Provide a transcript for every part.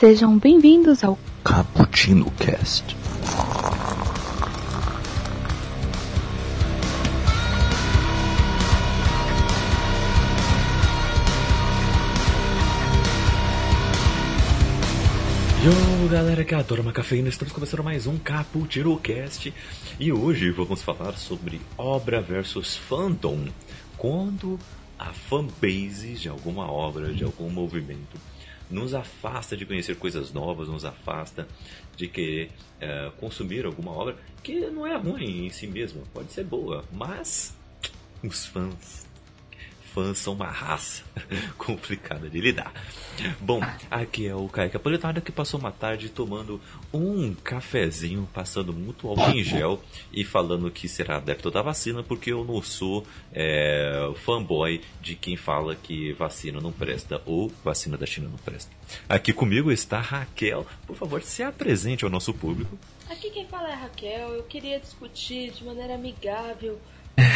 Sejam bem-vindos ao Cappuccino Cast. Yo, galera que adora uma cafeína, estamos começando mais um Cappuccino Cast e hoje vamos falar sobre obra versus fandom. Quando a fanbase de alguma obra, de algum movimento, nos afasta de conhecer coisas novas, nos afasta de querer eh, consumir alguma obra que não é ruim em si mesma, pode ser boa, mas os fãs fãs são uma raça complicada de lidar. Bom, aqui é o Kaique Apolitano que passou uma tarde tomando um cafezinho, passando muito álcool em gel e falando que será adepto da vacina porque eu não sou é, fanboy de quem fala que vacina não presta ou vacina da China não presta. Aqui comigo está Raquel. Por favor, se apresente ao nosso público. Aqui quem fala é Raquel. Eu queria discutir de maneira amigável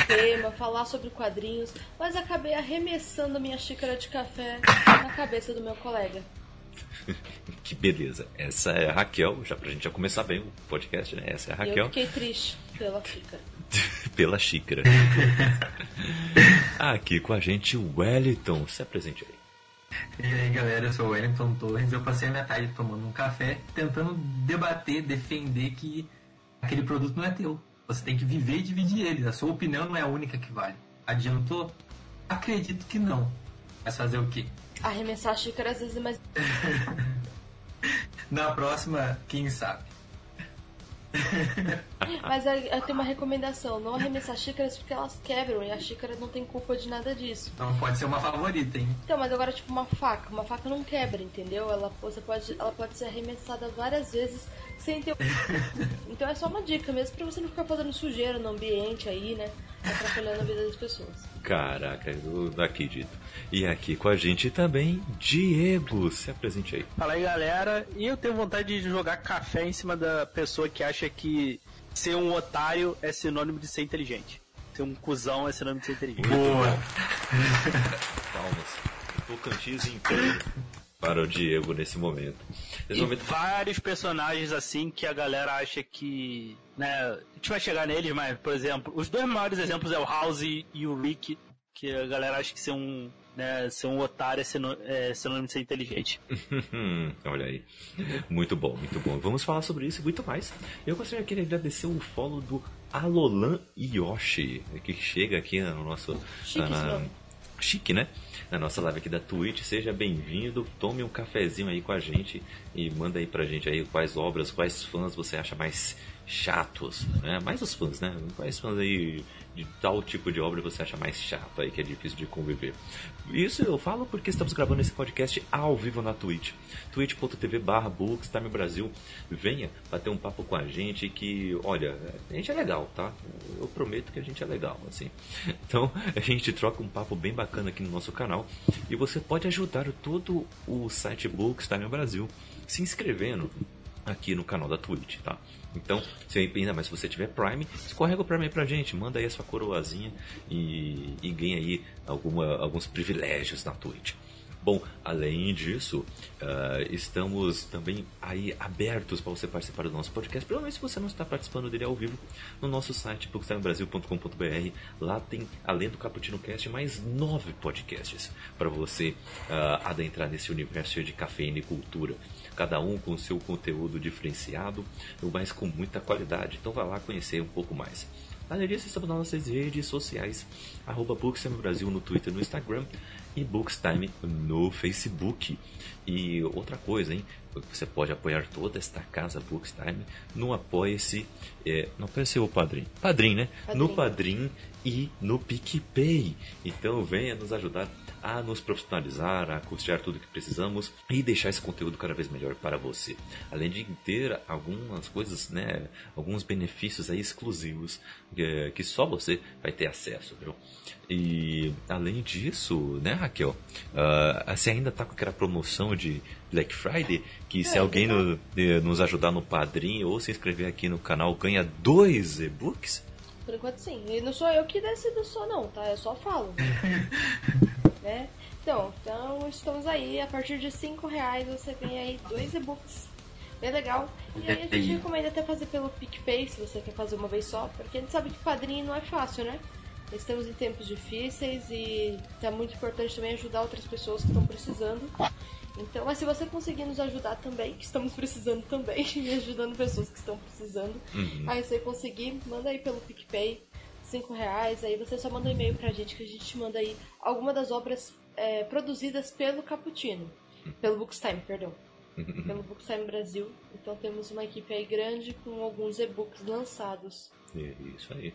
tema, falar sobre quadrinhos, mas acabei arremessando a minha xícara de café na cabeça do meu colega. que beleza. Essa é a Raquel, já pra gente já começar bem o podcast, né? Essa é a E eu Raquel. fiquei triste pela xícara. Pela xícara. Aqui com a gente o Wellington. Se apresente aí. E aí galera, eu sou o Wellington Torres. Eu passei a minha tarde tomando um café, tentando debater, defender que aquele produto não é teu. Você tem que viver e dividir ele. A sua opinião não é a única que vale. Adiantou? Acredito que não. Mas fazer o quê? Arremessar a xícara às vezes é mais. Na próxima, quem sabe? Mas eu tenho uma recomendação: não arremessar xícaras porque elas quebram e a xícara não tem culpa de nada disso. Então pode ser uma favorita, hein? Então, mas agora, tipo, uma faca. Uma faca não quebra, entendeu? Ela, você pode, ela pode ser arremessada várias vezes sem ter. Então é só uma dica mesmo pra você não ficar fazendo sujeira no ambiente aí, né? Atrapalhando a vida das pessoas. Caraca, eu não acredito. E aqui com a gente também, Diego. Se apresente aí. Fala aí galera, e eu tenho vontade de jogar café em cima da pessoa que acha que ser um otário é sinônimo de ser inteligente. Ser um cuzão é sinônimo de ser inteligente. Boa! Palmas. Tocantins inteiro para o Diego nesse momento. Nesse E momento vários personagens assim que a galera acha que. Né, a gente vai chegar neles, mas, por exemplo, os dois maiores exemplos é o House e o Rick, que a galera acha que ser um. Né, ser um otário é é sinônimo de ser inteligente. Olha aí. Muito bom, muito bom. Vamos falar sobre isso e muito mais. Eu gostaria de agradecer o follow do Alolan Yoshi, que chega aqui no nosso. Chique na- nome. Chique, né? Na nossa live aqui da Twitch. Seja bem-vindo. Tome um cafezinho aí com a gente e manda aí pra gente aí quais obras, quais fãs você acha mais chatos, né? Mais os fãs, né? Quais fãs aí de tal tipo de obra você acha mais chato aí, que é difícil de conviver. Isso eu falo porque estamos gravando esse podcast ao vivo na Twitch. twitch.tv barra Bookstime Brasil. Venha bater um papo com a gente que, olha, a gente é legal, tá? Eu prometo que a gente é legal, assim. Então, a gente troca um papo bem bacana aqui no nosso canal e você pode ajudar todo o site Bookstime Brasil se inscrevendo aqui no canal da Twitch, tá? Então, se ainda mais se você tiver Prime, escorrega o Prime aí pra gente, manda aí a sua coroazinha e, e ganha aí alguma, alguns privilégios na Twitch. Bom, além disso, ah, estamos também aí abertos para você participar do nosso podcast. Provavelmente se você não está participando dele ao vivo, no nosso site bookstimebrasil.com.br. Lá tem, além do Cappuccino Cast, mais nove podcasts para você ah, adentrar nesse universo de cafeína e cultura cada um com seu conteúdo diferenciado, mas com muita qualidade. Então vá lá conhecer um pouco mais. Além disso, estamos nas nossas redes sociais, arroba Bookstime Brasil no Twitter no Instagram e Bookstime no Facebook. E outra coisa, hein? Você pode apoiar toda esta casa Bookstime no Apoia-se, é, no Apoia-se ou Padrim? Padrim, né? No Padrim e no PicPay. Então venha nos ajudar a nos profissionalizar, a custear tudo que precisamos e deixar esse conteúdo cada vez melhor para você. Além de ter algumas coisas, né, alguns benefícios aí exclusivos que, que só você vai ter acesso, viu? E além disso, né, Raquel, ah, você ainda tá com aquela promoção de Black Friday, que se É, alguém no- eh, nos ajudar no padrinho ou se inscrever aqui no canal ganha dois e-books? Por enquanto sim. E não sou eu que decido só não, tá? Eu só falo. né? Então, então estamos aí. A partir de 5 reais você tem aí dois e-books. Bem legal. E aí a gente recomenda até fazer pelo PicPay, se você quer fazer uma vez só, porque a gente sabe que quadrinho não é fácil, né? Estamos em tempos difíceis e é muito importante também ajudar outras pessoas que estão precisando. Então, mas se você conseguir nos ajudar também, que estamos precisando também, e ajudando pessoas que estão precisando, Uhum. aí você conseguir, manda aí pelo PicPay, 5 reais, aí você só manda um e-mail pra gente que a gente manda aí alguma das obras é, produzidas pelo Caputino. Pelo Bookstime, perdão. Pelo Bookstime Brasil. Então temos uma equipe aí grande com alguns e-books lançados. É Isso aí.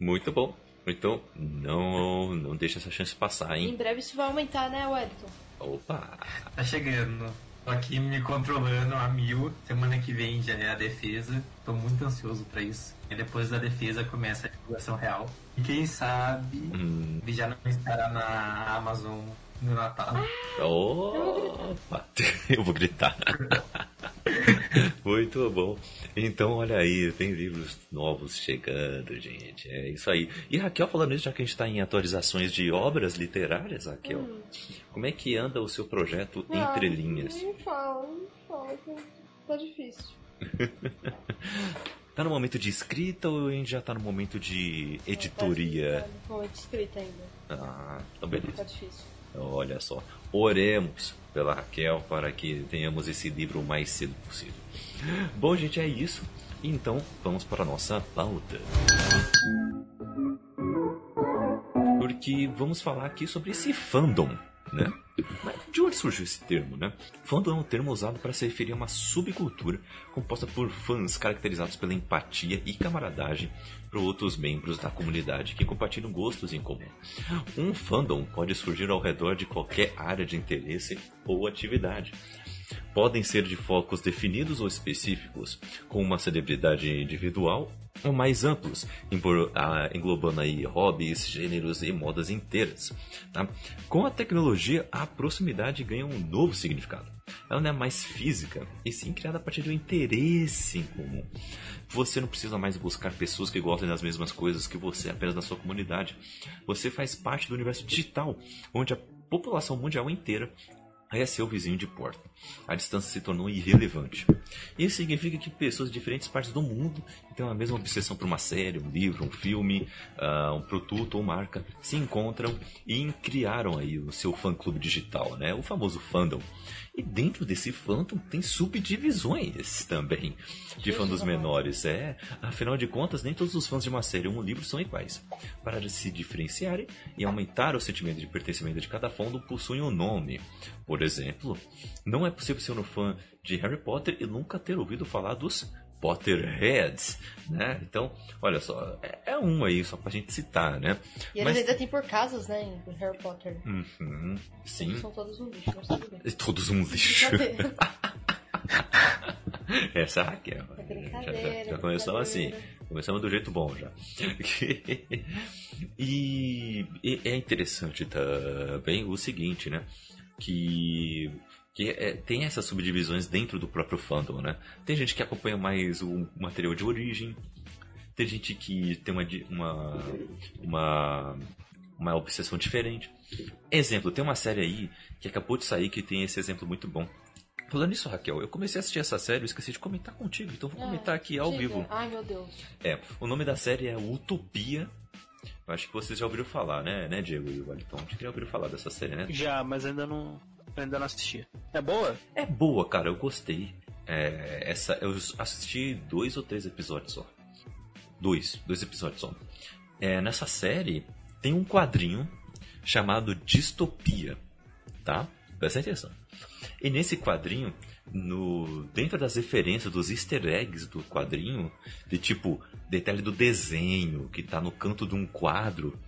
Muito bom. Então, não, não deixa essa chance passar, Em hein? breve isso vai aumentar, né, Wellington? Opa! Tá chegando. Tô aqui me controlando a mil. Semana que vem já é a defesa. Tô muito ansioso pra isso. E depois da defesa começa a divulgação real. E quem sabe Hum, ele já não estará na Amazon no Natal. Opa! Eu vou gritar. Muito bom. Então, olha aí, tem livros novos chegando, gente. É isso aí. E Raquel, falando isso, já que a gente está em atualizações de obras literárias, Raquel, como é que anda o seu projeto Entre Ah, Linhas? Nem fala, nem fala, tá difícil. Tá no momento de escrita ou a gente já tá no momento de editoria? Tá no momento de escrita ainda. Ah, então beleza. Tá difícil. Olha só, oremos pela Raquel para que tenhamos esse livro o mais cedo possível. Bom, gente, é isso. Então, vamos para a nossa pauta. Porque vamos falar aqui sobre esse fandom, né? Mas de onde surgiu esse termo, né? Fandom é um termo usado para se referir a uma subcultura composta por fãs caracterizados pela empatia e camaradagem por outros membros da comunidade que compartilham gostos em comum. Um fandom pode surgir ao redor de qualquer área de interesse ou atividade. Podem ser de focos definidos ou específicos, com uma celebridade individual ou mais amplos, ah, englobando aí hobbies, gêneros e modas inteiras. tá? Com a tecnologia, a proximidade ganha um novo significado. Ela não é mais física, e sim criada a partir do interesse em comum. Você não precisa mais buscar pessoas que gostem das mesmas coisas que você apenas na sua comunidade. Você faz parte do universo digital, onde a população mundial inteira é seu vizinho de porta. A distância se tornou irrelevante. Isso significa que pessoas de diferentes partes do mundo que têm a mesma obsessão por uma série, um livro, um filme, ah, um produto ou marca se encontram e criaram aí o seu fã-clube digital, né? O famoso fandom. E dentro desse fandom tem subdivisões também de fãs menores. É, afinal de contas, nem todos os fãs de uma série ou um livro são iguais. Para se diferenciarem e aumentar o sentimento de pertencimento de cada fandom, possuem um nome. Por exemplo, não é possível ser um fã de Harry Potter e nunca ter ouvido falar dos Potterheads, né? Então, olha só, é, é um aí só pra gente citar, né? E eles Mas- ainda têm por casas, né, em Harry Potter. Uhum, sim. Eles são todos um lixo, tudo bem. Todos um lixo. Essa é a Raquel. É Já, já, já começamos assim. Começamos do jeito bom já. e, e é interessante também o seguinte, né? Que, que é- tem essas subdivisões dentro do próprio fandom, né? Tem gente que acompanha mais o material de origem. Tem gente que tem uma, uma, uma, uma obsessão diferente. Exemplo, tem uma série aí que acabou de sair que tem esse exemplo muito bom. Falando nisso, Raquel, eu comecei a assistir essa série e esqueci de comentar contigo, então vou Ah, comentar aqui ao diga. vivo. Ai, meu Deus. É, o nome da série é Utopia. Eu acho que vocês já ouviram falar, né, né Diego e Wellington? Acho que já ouviram falar dessa série, né? Já, mas ainda não, ainda não assisti. É boa? É boa, cara, eu gostei. É, essa, eu assisti dois ou três episódios só. Dois, dois episódios só. É, nessa série tem um quadrinho chamado Distopia, tá? Presta atenção. E nesse quadrinho, no dentro das referências dos easter eggs do quadrinho, de tipo detalhe do desenho que tá no canto de um quadro,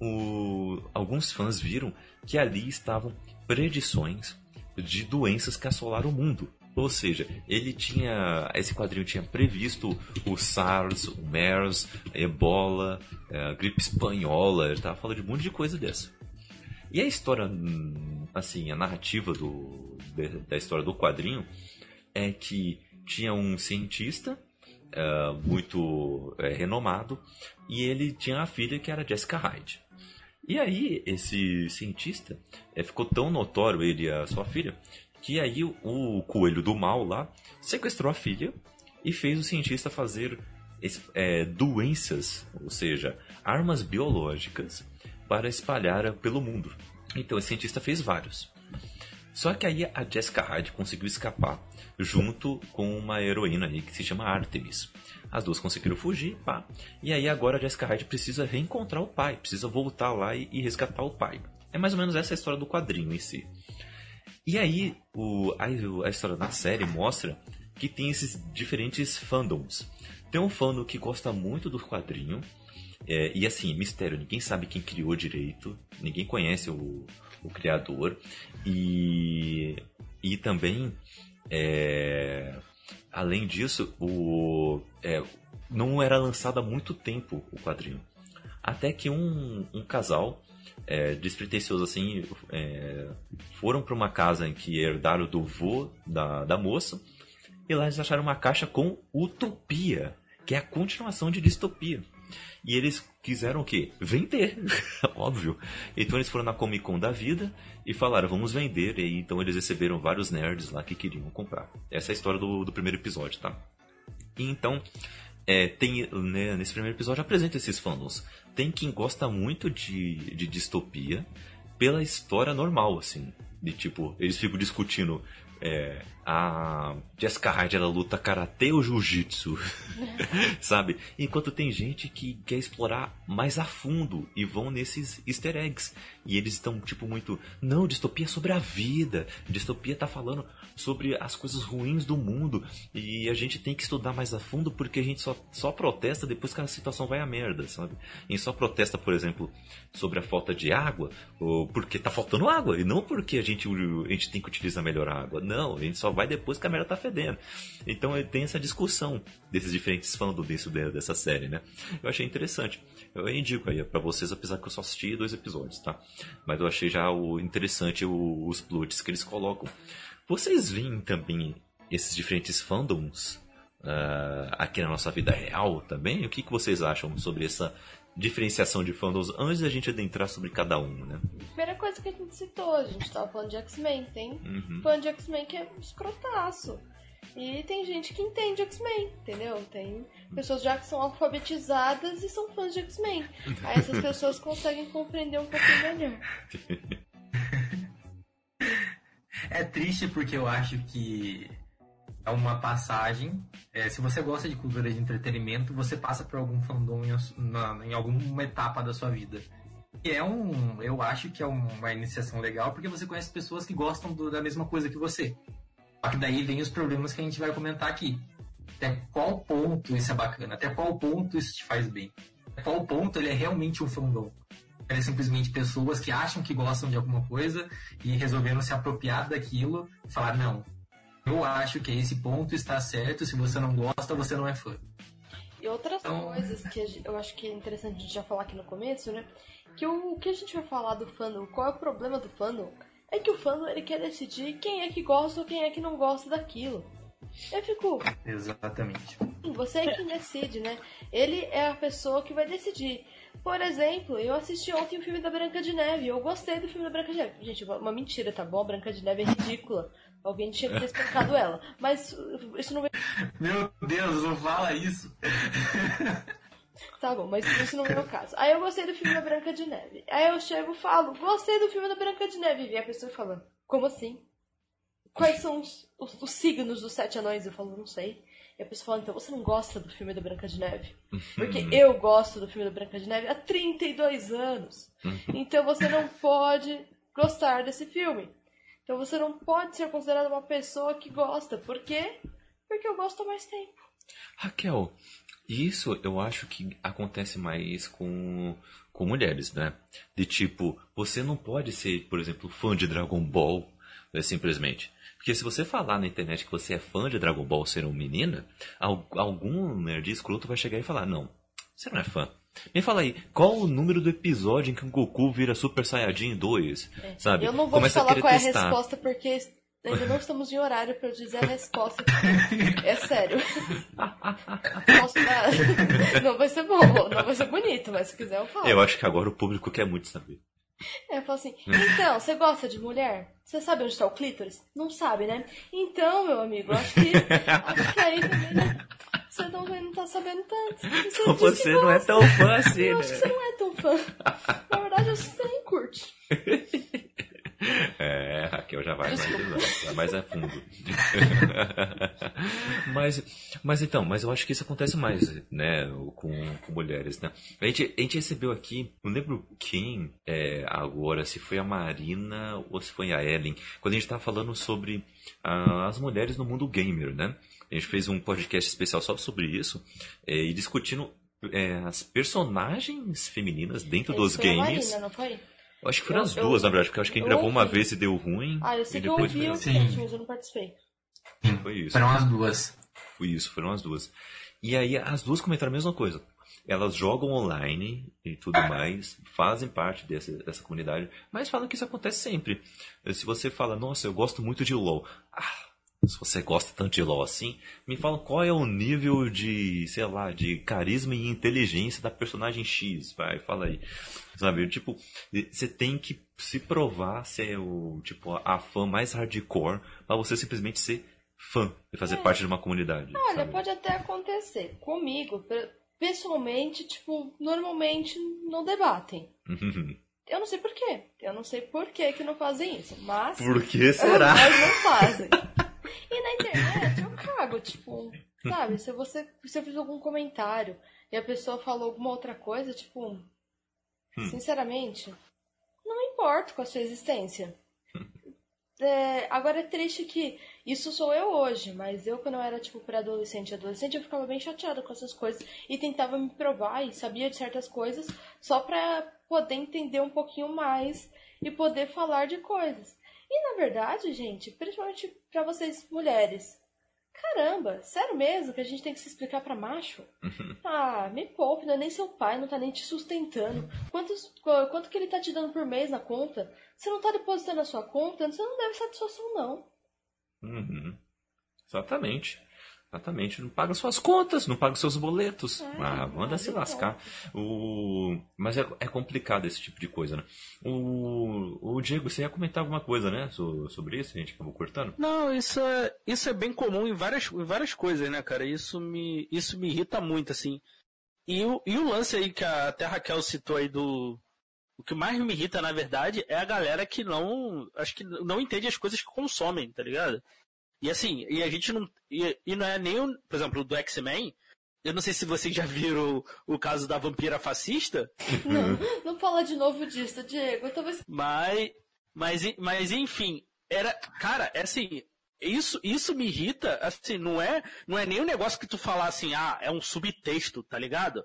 o- alguns fãs viram que ali estavam predições de doenças que assolaram o mundo. Ou seja, ele tinha. Esse quadrinho tinha previsto o SARS, o MERS, a Ebola, a gripe espanhola, ele tava falando de um monte de coisa dessa. E a história, hum, assim, a narrativa do, da história do quadrinho é que tinha um cientista eh, muito eh, renomado e ele tinha a filha que era Jessica Hyde. E aí, esse cientista é, ficou tão notório, ele e a sua filha, que aí o, coelho do mal lá sequestrou a filha e fez o cientista fazer doenças, ou seja, armas biológicas para espalhar pelo mundo. Então esse cientista fez vários. Só que aí a Jessica Hyde conseguiu escapar junto com uma heroína aí que se chama Artemis. As duas conseguiram fugir, pá. E aí agora a Jessica Hyde precisa reencontrar o pai, precisa voltar lá e, e resgatar o pai. É mais ou menos essa a história do quadrinho em si. E aí o, a, a história da série mostra que tem esses diferentes fandoms. Tem um fandom que gosta muito do quadrinho, é, e assim, mistério, ninguém sabe quem criou direito, ninguém conhece o, o criador, e, e também, é, além disso, o, é, não era lançado há muito tempo o quadrinho. Até que um, um casal é, despretensioso assim é, foram para uma casa em que herdaram do vô da, da moça e lá eles acharam uma caixa com Utopia, que é a continuação de Distopia. E eles quiseram o quê? Vender, óbvio. Então eles foram na Comic Con da vida e falaram, vamos vender. E então eles receberam vários nerds lá que queriam comprar. Essa é a história do, do primeiro episódio, tá? E então, é, tem, né, nesse primeiro episódio apresenta esses fandoms. Tem quem gosta muito de, de distopia pela história normal, assim. De tipo, eles ficam discutindo é, a Jessica Hyde ela luta karatê ou jiu-jitsu, sabe? Enquanto tem gente que quer explorar mais a fundo e vão nesses easter eggs. E eles estão tipo muito, não, distopia é sobre a vida. Distopia tá falando sobre as coisas ruins do mundo e a gente tem que estudar mais a fundo porque a gente só, só protesta depois que a situação vai à merda, sabe? A gente só protesta, por exemplo, sobre a falta de água ou porque tá faltando água e não porque a gente, a gente tem que utilizar melhor a água. Não, a gente só vai depois que a merda tá fedendo. Então tem essa discussão desses diferentes desse, dessa série, né? Eu achei interessante. Eu indico aí para vocês, apesar que eu só assisti dois episódios, tá? Mas eu achei já o interessante os plots que eles colocam. Vocês veem também esses diferentes fandoms uh, aqui na nossa vida real também? O que, que vocês acham sobre essa diferenciação de fandoms antes da gente adentrar sobre cada um, né? Primeira coisa que a gente citou, a gente tava falando de X-Men, tem uhum. fã de X-Men que é escrotaço. E tem gente que entende X-Men, entendeu? Tem pessoas já que são alfabetizadas e são fãs de X-Men. Aí essas pessoas conseguem compreender um pouquinho melhor. É triste porque eu acho que é uma passagem. É, se você gosta de cultura de entretenimento, você passa por algum fandom em, na, em alguma etapa da sua vida. E é um. Eu acho que é uma iniciação legal porque você conhece pessoas que gostam do, da mesma coisa que você. Só que daí vem os problemas que a gente vai comentar aqui. Até qual ponto isso é bacana? Até qual ponto isso te faz bem? Até qual ponto ele é realmente um fandom? É simplesmente pessoas que acham que gostam de alguma coisa e resolveram se apropriar daquilo e falar, não, eu acho que esse ponto está certo, se você não gosta, você não é fã. E outras então... coisas que eu acho que é interessante a gente já falar aqui no começo, né? Que o, o que a gente vai falar do fandom, qual é o problema do fandom? É que o fandom ele quer decidir quem é que gosta ou quem é que não gosta daquilo. Eu fico. Exatamente. Você é quem decide, né? Ele é a pessoa que vai decidir. Por exemplo, eu assisti ontem o filme da Branca de Neve. Eu gostei do filme da Branca de Neve. Gente, uma mentira, tá bom? A Branca de Neve é ridícula. Alguém tinha que ter espancado ela. Mas isso não veio. Meu Deus, não fala isso. Tá bom, mas isso não é o caso. Aí eu gostei do filme da Branca de Neve. Aí eu chego e falo, gostei do filme da Branca de Neve. E a pessoa falando, como assim? Quais são os, os, os, signos dos sete anões? Eu falo, não sei. E a pessoa fala, então você não gosta do filme da Branca de Neve? Porque eu gosto do filme da Branca de Neve há 32 anos. Então você não pode gostar desse filme. Então você não pode ser considerado uma pessoa que gosta. Por quê? Porque eu gosto há mais tempo. Raquel, isso eu acho que acontece mais com, com mulheres, né? De tipo, você não pode ser, por exemplo, fã de Dragon Ball, né, simplesmente. Porque se você falar na internet que você é fã de Dragon Ball ser uma menina, algum nerd escroto vai chegar e falar, não, você não é fã. Me fala aí, qual o número do episódio em que o Goku vira Super Saiyajin 2? É. Sabe? Eu não vou Começa te falar qual é a resposta porque Ainda não estamos em horário para eu dizer a resposta. É sério. Posso dar? Não vai ser bom, não vai ser bonito, mas se quiser eu falo. Eu acho que agora o público quer muito saber. É, eu falo assim, então, você gosta de mulher? Você sabe onde está o clítoris? Não sabe, né? Então, meu amigo, acho que, acho que aí também né, você não, não tá sabendo tanto. Você, Então você não é tão fã assim, Eu né? acho que você não é tão fã. Na verdade, eu acho que você nem curte. É, Raquel já vai mais, vai mais a fundo. mas, mas então, mas eu acho que isso acontece mais, né, com, com mulheres, né? A gente, a gente recebeu aqui, não lembro quem é, agora, se foi a Marina ou se foi a Ellen, quando a gente tava falando sobre ah, as mulheres no mundo gamer, né? A gente fez um podcast especial só sobre isso, é, e discutindo é, as personagens femininas dentro dos Isso foi a games. Marina, não foi? Eu acho que foram Eu- as eu- duas, na verdade, porque eu acho que quem eu gravou uma ouvi. vez e deu ruim. Ah, eu sei que eu depois ouvi o veio. Sim. cast, mas eu não participei. Foi isso. Foram as duas. Foi isso, foram as duas. E aí as duas comentaram a mesma coisa. Elas jogam online e tudo mais, fazem parte dessa, dessa comunidade, mas falam que isso acontece sempre. Se você fala, nossa, eu gosto muito de LoL. Ah, se você gosta tanto de LoL assim, me fala qual é o nível de, sei lá, de carisma e inteligência da personagem X. Vai, fala aí. Sabe, tipo, você tem que se provar ser o, tipo, a fã mais hardcore pra você simplesmente ser fã e fazer parte de uma comunidade. Olha, sabe? pode até acontecer. Comigo, pe- pessoalmente, tipo, normalmente não debatem. Eu não sei porquê. Eu não sei por que que não fazem isso, mas... Por que será? Mas não fazem. Na internet eu cago, tipo, sabe? Se você se eu fiz algum comentário e a pessoa falou alguma outra coisa, tipo, sinceramente, não me importo com a sua existência. É, agora é triste que isso sou eu hoje, mas eu quando eu era tipo pré-adolescente e adolescente eu ficava bem chateada com essas coisas e tentava me provar e sabia de certas coisas só pra poder entender um pouquinho mais e poder falar de coisas. E na verdade, gente, principalmente pra vocês mulheres, caramba, sério mesmo que a gente tem que se explicar pra macho? Ah, me poupe, não é nem seu pai, não tá nem te sustentando. Quantos, qu- quanto que ele tá te dando por mês na conta? Você não tá depositando na sua conta, você não deve satisfação, não. Uhum. Exatamente. Exatamente. Não paga suas contas, não paga seus boletos. É, ah, manda é, se então. lascar. O... Mas é, é complicado esse tipo de coisa, né? O... o Diego, você ia comentar alguma coisa, né? so- Sobre isso, a gente acabou cortando. Não, isso é, isso é bem comum em várias, em várias coisas, né, cara? Isso me, isso me irrita muito, assim. E o, e o lance aí que a até a Raquel citou aí do. O que mais me irrita, na verdade, é a galera que não. Acho que não entende as coisas que consomem, tá ligado? E assim, e a gente não. E, e não é nem, por exemplo, do X-Men. Eu não sei se vocês já viram o, o caso da vampira fascista, Não, não fala de novo disso, Diego. Mas, mas, mas enfim, era, cara, é assim, isso, isso me irrita, assim, não é, não é nem um negócio que tu falar assim, ah, é um subtexto, tá ligado?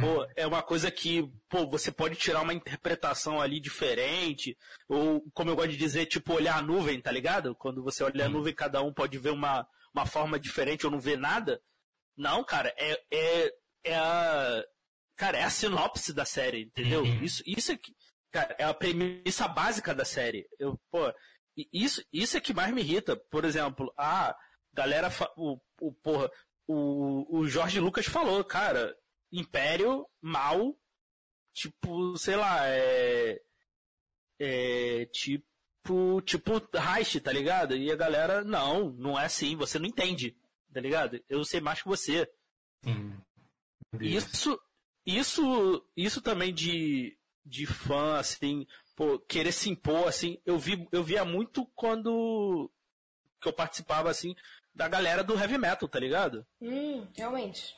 Pô, é uma coisa que, pô, você pode tirar uma interpretação ali diferente, ou, como eu gosto de dizer, tipo, olhar a nuvem, tá ligado? Quando você olha a nuvem, cada um pode ver uma, uma forma diferente ou não ver nada. Não, cara, é, é, é a, cara, é a sinopse da série, entendeu? Uhum. Isso, isso é que, cara, é a premissa básica da série. Eu, pô, isso, isso é que mais me irrita. Por exemplo, a galera, o, o, porra, o, o Jorge Lucas falou, cara, Império, mal, tipo, sei lá, é, é tipo, tipo Reich, tá ligado? E a galera, não, não é assim, você não entende, tá ligado? Eu sei mais que você. Sim. Isso, isso, isso também de, de fã, assim, pô, querer se impor, assim, eu vi, eu via muito quando que eu participava, assim, da galera do heavy metal, tá ligado? Hum, realmente.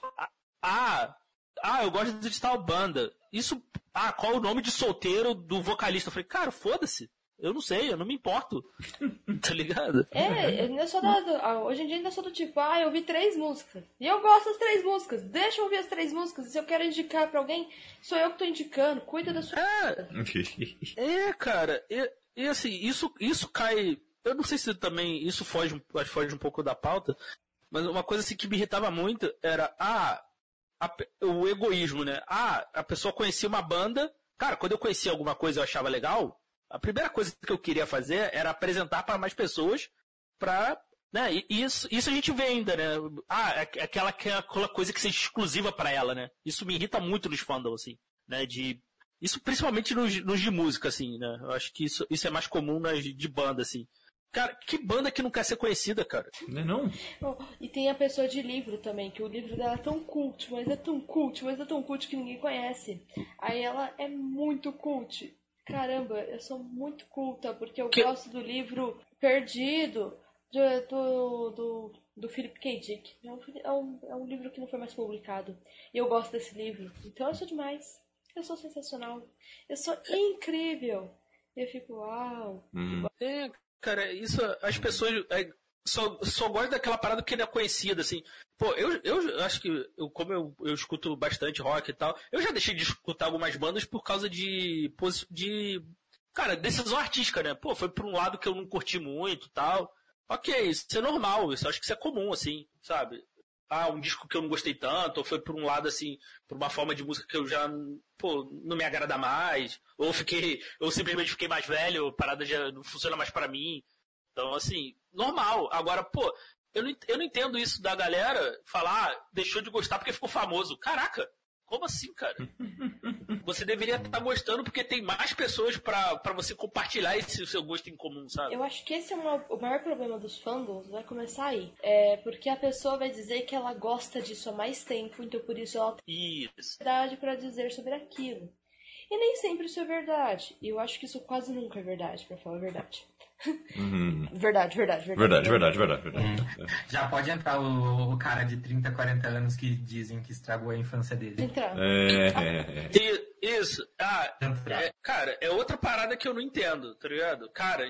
Ah, ah, eu gosto de tal banda. Isso, ah, qual o nome de solteiro do vocalista? Eu falei, cara, foda-se. Eu não sei, eu não me importo. tá ligado? É, eu ainda sou da, do- ah, hoje em dia ainda sou do tipo, ah, eu ouvi três músicas. E eu gosto das três músicas. Deixa eu ouvir as três músicas. Se eu quero indicar pra alguém, sou eu que tô indicando. Cuida da sua. É, É, cara, e, e assim, isso, isso cai. Eu não sei se também isso foge, um- foge um pouco da pauta, mas uma coisa assim que me irritava muito era ah, a o egoísmo, né? Ah, a pessoa conhecia uma banda. Cara, quando eu conhecia alguma coisa eu achava legal, A primeira coisa que eu queria fazer era apresentar para mais pessoas para né? E isso, isso a gente vê ainda, né? Ah, é aquela, aquela coisa que seja exclusiva para ela, né? Isso me irrita muito nos fandom, assim, né? De, isso principalmente nos, nos de música, assim, né? Eu acho que isso, isso é mais comum nas de banda, assim. Cara, que banda que não quer ser conhecida, cara? Não é não? Oh, e tem a pessoa de livro também, que o livro dela é tão cult, mas é tão cult, mas é tão cult que ninguém conhece. Aí ela é muito cult. Caramba, eu sou muito culta, porque eu que... gosto do livro Perdido, do, do, do, do Philip K. Dick. É um, é, um, é um livro que não foi mais publicado. E eu gosto desse livro. Então eu sou demais. Eu sou sensacional. Eu sou incrível. Eu fico, uau. Hum. É, cara, isso as pessoas é, só, só gostam daquela parada que ele é conhecida, assim. Pô, eu, eu acho que, eu, como eu, eu escuto bastante rock e tal, eu já deixei de escutar algumas bandas por causa de. de cara, decisão artística, né? Pô, foi por um lado que eu não curti muito tal. Ok, isso é normal, isso acho que isso é comum, assim, sabe? Ah, um disco que eu não gostei tanto, ou foi por um lado, assim, por uma forma de música que eu já, pô, não me agrada mais, ou fiquei, ou simplesmente fiquei mais velho, a parada já não funciona mais para mim. Então, assim, normal. Agora, pô, eu não, eu não entendo isso da galera falar, ah, deixou de gostar porque ficou famoso. Caraca, como assim, cara? Você deveria estar gostando porque tem mais pessoas para você compartilhar esse seu gosto em comum, sabe? Eu acho que esse é uma, o maior problema dos fandoms, vai começar aí. É porque a pessoa vai dizer que ela gosta disso há mais tempo, então por isso ela tem verdade para dizer sobre aquilo. E nem sempre isso é verdade. E eu acho que isso quase nunca é verdade, para falar a verdade. Uhum. Verdade, verdade, verdade. Verdade, verdade, verdade. verdade. Hum. Já pode entrar o, o, cara de 30, 40 anos que dizem que estragou a infância dele. Entrar. É, é, é. Isso. Ah, é, cara, é outra parada que eu não entendo, tá ligado? Cara,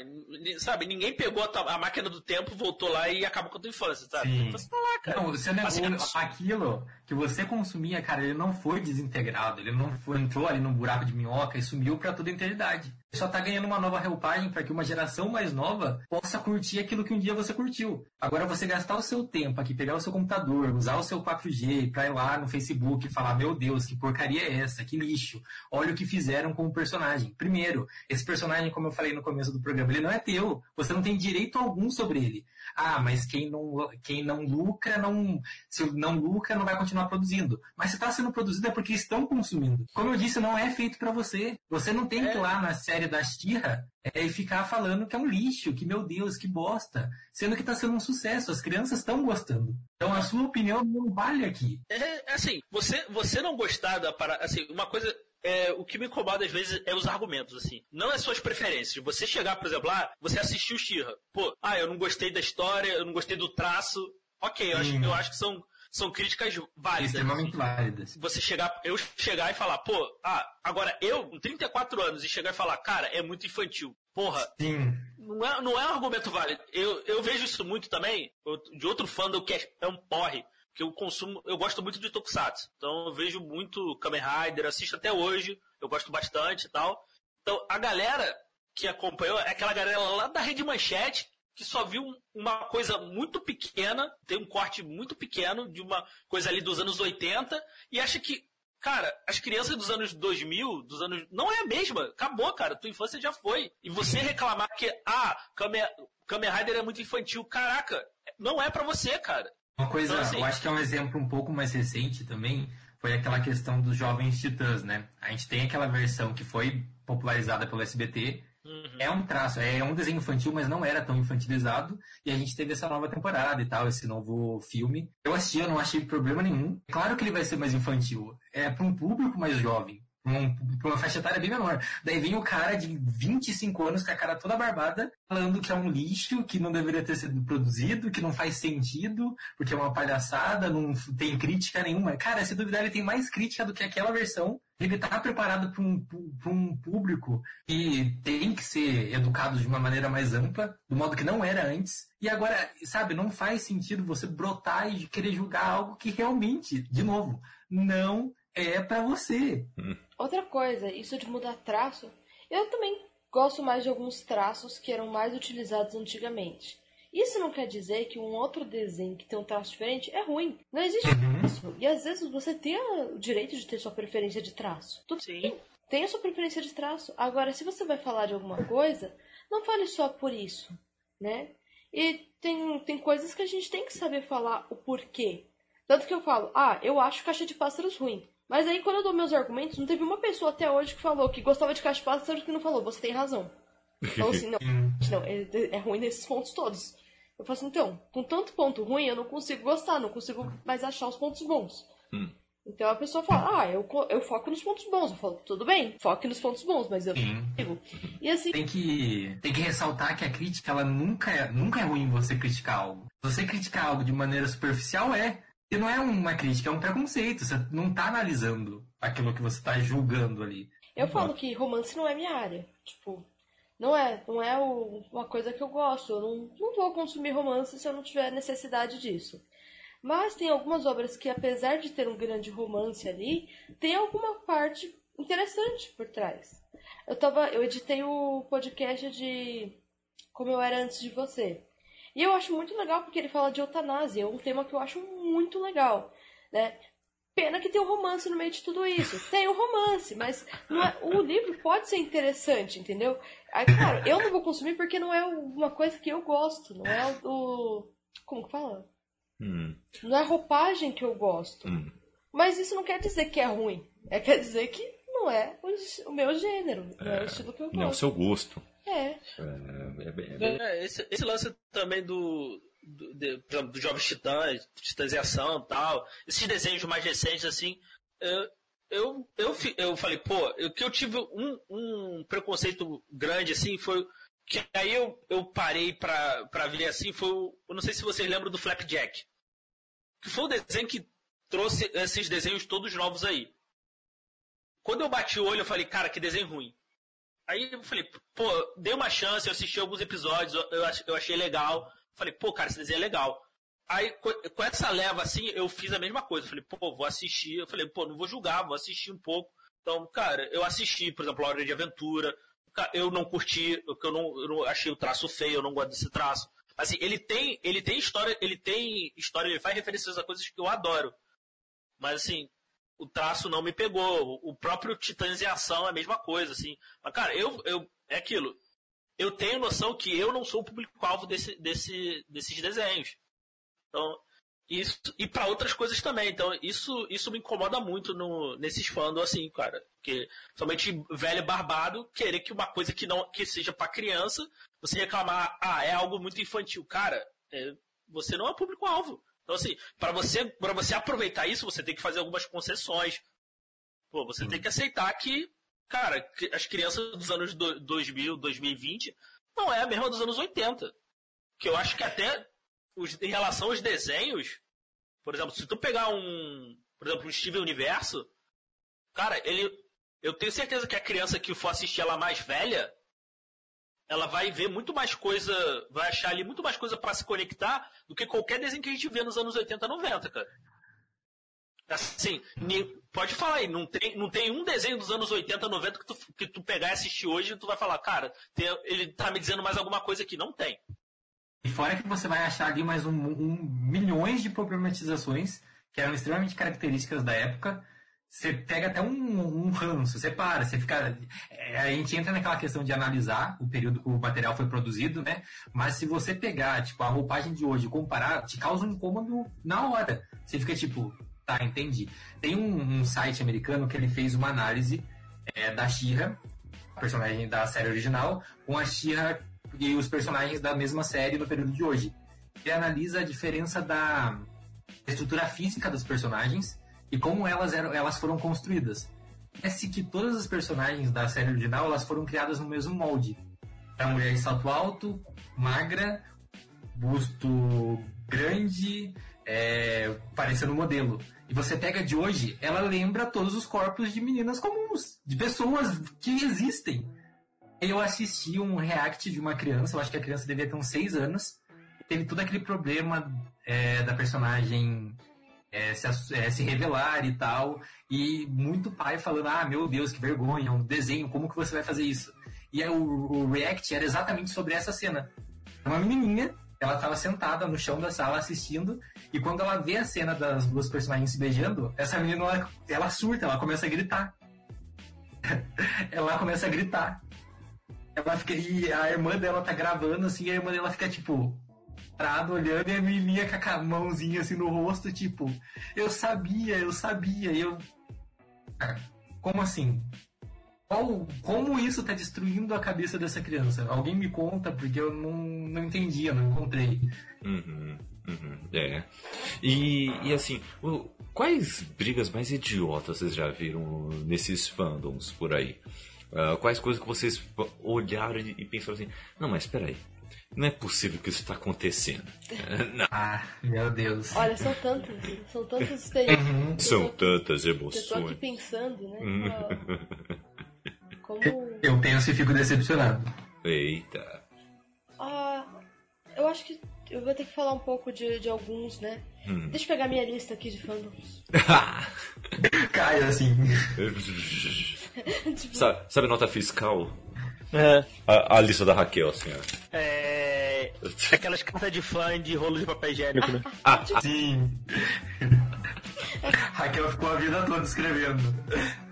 sabe, ninguém pegou a, a, máquina do tempo, voltou lá e acabou com a tua infância, sabe? Sim. Você tá lá, cara. Não, você negou assim, aquilo que você consumia, cara, ele não foi desintegrado, ele não foi, entrou ali num buraco de minhoca e sumiu pra toda a eternidade. Ele só tá ganhando uma nova roupagem para que uma geração mais nova possa curtir aquilo que um dia você curtiu. Agora você gastar o seu tempo aqui, pegar o seu computador, usar o seu 4G pra ir lá no Facebook e falar, meu Deus, que porcaria é essa? Que lixo olha o que fizeram com o personagem. Primeiro, esse personagem, como eu falei no começo do programa, ele não é teu. Você não tem direito algum sobre ele. Ah, mas quem não, quem não lucra, não, se não lucra, não vai continuar produzindo. Mas se está sendo produzido é porque estão consumindo. Como eu disse, não é feito para você. Você não tem que ir lá na série da Xirra é, e ficar falando que é um lixo, que meu Deus, que bosta. Sendo que está sendo um sucesso, as crianças estão gostando. Então a sua opinião não vale aqui. É, é assim, você, você não gostar da parada, assim, uma coisa é, o que me incomoda às vezes é os argumentos, assim. Não é suas preferências. Você chegar, por exemplo, ah, você assistiu Xirra. Pô, ah, eu não gostei da história, eu não gostei do traço. Ok, eu, acho, eu acho que são, são críticas válidas. Extremamente válidas. Você chegar, eu chegar e falar, pô, ah, agora eu, com 34 anos, e chegar e falar, cara, é muito infantil. Porra. Sim. Não é, não é um argumento válido. Eu, eu vejo isso muito também, de outro fandom que é, é um porre que eu consumo, eu gosto muito de Tokusatsu. Então eu vejo muito Kamen Rider, assisto até hoje, eu gosto bastante e tal. Então a galera que acompanhou é aquela galera lá da Rede Manchete que só viu uma coisa muito pequena, tem um corte muito pequeno de uma coisa ali dos anos 80 e acha que, cara, as crianças dos anos 2000, dos anos não é a mesma, acabou, cara, tua infância já foi. E você reclamar que ah, Kamen, Rider é muito infantil, caraca, não é para você, cara. Uma coisa, então, assim, eu acho que é um exemplo um pouco mais recente também, foi aquela questão dos jovens titãs, né? A gente tem aquela versão que foi popularizada pelo SBT. Uhum. É um traço, é um desenho infantil, mas não era tão infantilizado. E a gente teve essa nova temporada e tal, esse novo filme. Eu assisti, eu não achei problema nenhum. Claro que ele vai ser mais infantil. É para um público mais jovem um, uma faixa etária bem menor. Daí vem o cara de 25 anos com a cara toda barbada, falando que é um lixo, que não deveria ter sido produzido, que não faz sentido, porque é uma palhaçada, não tem crítica nenhuma. Cara, se duvidar, ele tem mais crítica do que aquela versão. Ele tá preparado para um, um público que tem que ser educado de uma maneira mais ampla, do modo que não era antes. E agora, sabe, não faz sentido você brotar e querer julgar algo que realmente, de novo, não é para você. Outra coisa, isso de mudar traço, eu também gosto mais de alguns traços que eram mais utilizados antigamente. Isso não quer dizer que um outro desenho que tem um traço diferente é ruim. Não existe uhum. isso. E às vezes você tem o direito de ter sua preferência de traço. Tudo Sim. Tem a sua preferência de traço. Agora, se você vai falar de alguma coisa, não fale só por isso, né? E tem, tem coisas que a gente tem que saber falar o porquê. Tanto que eu falo, ah, eu acho Caixa de Pássaros ruim. Mas aí quando eu dou meus argumentos, não teve uma pessoa até hoje que falou que gostava de Caixa de Pássaros que não falou, você tem razão. Falou assim, não, não é, é ruim nesses pontos todos. Eu falo assim, então, com tanto ponto ruim, eu não consigo gostar, não consigo mais achar os pontos bons. Hum. Então a pessoa fala, ah, eu, eu foco nos pontos bons. Eu falo, tudo bem, foque nos pontos bons, mas eu digo. E assim, Tem que, tem que ressaltar que a crítica, ela nunca é, nunca é ruim você criticar algo. Você criticar algo de maneira superficial é. E não é uma crítica, é um preconceito. Você não tá analisando aquilo que você tá julgando ali. eu falo que romance não é minha área. Tipo, não é, não é o- uma coisa que eu gosto. Eu não, não vou consumir romance se eu não tiver necessidade disso. Mas tem algumas obras que, apesar de ter um grande romance ali, tem alguma parte interessante por trás. Eu tava, eu editei o podcast de Como Eu Era Antes de Você. E eu acho muito legal porque ele fala de eutanásia, é um tema que eu acho muito legal, né? Pena que tem um romance no meio de tudo isso. Tem o romance, mas é- o livro pode ser interessante, entendeu? Aí, claro, eu não vou consumir porque não é uma coisa que eu gosto, não é o. o- Como que fala? Hum, Não é a roupagem que eu gosto. hum. Mas isso não quer dizer que é ruim. É quer dizer que não é o, o meu gênero, não é o estilo que eu Não, o gosto. seu gosto. É. É, é bem- é bem- É, esse, esse lance também do, do, de- por exemplo, dos Jovens Titãs, Titãziação e tal, esses desenhos mais recentes, assim, eu, eu, eu, fi- eu falei, pô, o que eu tive um, um preconceito grande, assim, foi que aí eu, eu parei pra, pra ver, assim, foi o, eu não sei se vocês lembram do Flapjack, que foi o desenho que trouxe esses desenhos todos novos aí. Quando eu bati o olho, eu falei, cara, que desenho ruim. Aí eu falei, pô, dei uma chance, eu assisti alguns episódios, eu, eu ach- eu achei legal. Falei, pô, cara, esse desenho é legal. Aí, co- com essa leva, assim, eu fiz a mesma coisa. Falei, pô, vou assistir. Eu falei, pô, não vou julgar, vou assistir um pouco. Então, cara, eu assisti, por exemplo, a Hora de Aventura. Eu não curti, eu não, eu não achei o traço feio, eu não gosto desse traço. Assim, ele tem, ele tem história, ele tem história, ele faz referências a coisas que eu adoro. Mas assim, o traço não me pegou. O próprio Titãs em Ação é a mesma coisa, assim. Mas, cara, eu, eu é aquilo. Eu tenho noção que eu não sou o público-alvo desse, desse, desses desenhos. Então, isso, e para outras coisas também. Então, isso, isso me incomoda muito no, nesses fãs, assim, cara. Porque, somente velho barbado, querer que uma coisa que não que seja para criança, você reclamar, ah, é algo muito infantil. Cara, é, você não é público-alvo. Então, assim, para você, você aproveitar isso, você tem que fazer algumas concessões. Pô, você tem que aceitar que, cara, que as crianças dos anos do- 2000, 2020 não é a mesma dos anos 80. Que eu acho que até os- em relação aos desenhos, por exemplo, se tu pegar um, por exemplo, um Steven Universo, cara, ele, eu tenho certeza que a criança que for assistir ela mais velha, ela vai ver muito mais coisa, vai achar ali muito mais coisa pra se conectar do que qualquer desenho que a gente vê nos anos 80, 90, cara. Assim, pode falar aí, não tem, não tem um desenho dos anos 80, 90 que tu, que tu pegar e assistir hoje e tu vai falar, cara, tem- ele tá me dizendo mais alguma coisa aqui. Não tem. E fora que você vai achar ali mais um, um- milhões de problematizações que eram extremamente características da época. Você pega até um, um ranço, você para, você fica. é, a gente entra naquela questão de analisar o período que o material foi produzido, né? Mas se você pegar, tipo, a roupagem de hoje e comparar, te causa um incômodo na hora. Você fica tipo, tá, entendi. Tem um, um site americano que ele fez uma análise é, da Shira, a personagem da série original, com a Shira e os personagens da mesma série no período de hoje. Ele analisa a diferença da estrutura física dos personagens e como elas, eram, elas foram construídas. Parece que todas as personagens da série original elas foram criadas no mesmo molde. A mulher de salto alto, magra, busto grande, é, parecendo modelo. E você pega de hoje, ela lembra todos os corpos de meninas comuns, de pessoas que existem. Eu assisti um react de uma criança, eu acho que a criança devia ter uns 6 anos. Teve todo aquele problema é, da personagem é, se, é, se revelar e tal. E muito pai falando, ah, meu Deus, que vergonha, um desenho, como que você vai fazer isso? E aí, o, o react era exatamente sobre essa cena. Uma menininha, ela estava sentada no chão da sala assistindo, e quando ela vê a cena das duas personagens se beijando, essa menina, ela, ela surta, ela começa a gritar. ela começa a gritar. Ela fica, e a irmã dela tá gravando, assim, e a irmã dela fica, tipo, olhando, e a menininha com a mãozinha, assim, no rosto, tipo, eu sabia, eu sabia, eu... Cara, Como assim? Qual, como isso tá destruindo a cabeça dessa criança? Alguém me conta, porque eu não, não entendi, eu não encontrei. Uhum, uhum, é. E, e assim, o- quais brigas mais idiotas vocês já viram nesses fandoms por aí? Ah, quais coisas que vocês olharam e e pensaram assim, não, mas peraí, não é possível que isso está acontecendo. não, Ah, meu Deus. Olha, são tantos, são tantos experiências. Uhum. são tantas Eu tô aqui emoções. pensando, né? Hum. Como. Eu penso e fico decepcionado. Eita. Ah, eu acho que eu vou ter que falar um pouco de, de alguns, né? Hum. Deixa eu pegar minha lista aqui de fandoms. Cai assim. Tipo, sabe, sabe nota fiscal? É, A, a lista da Raquel, assim, ó. é, aquelas cartas de fã de rolo de papel higiênico, né? Sim. Raquel ficou a vida toda escrevendo.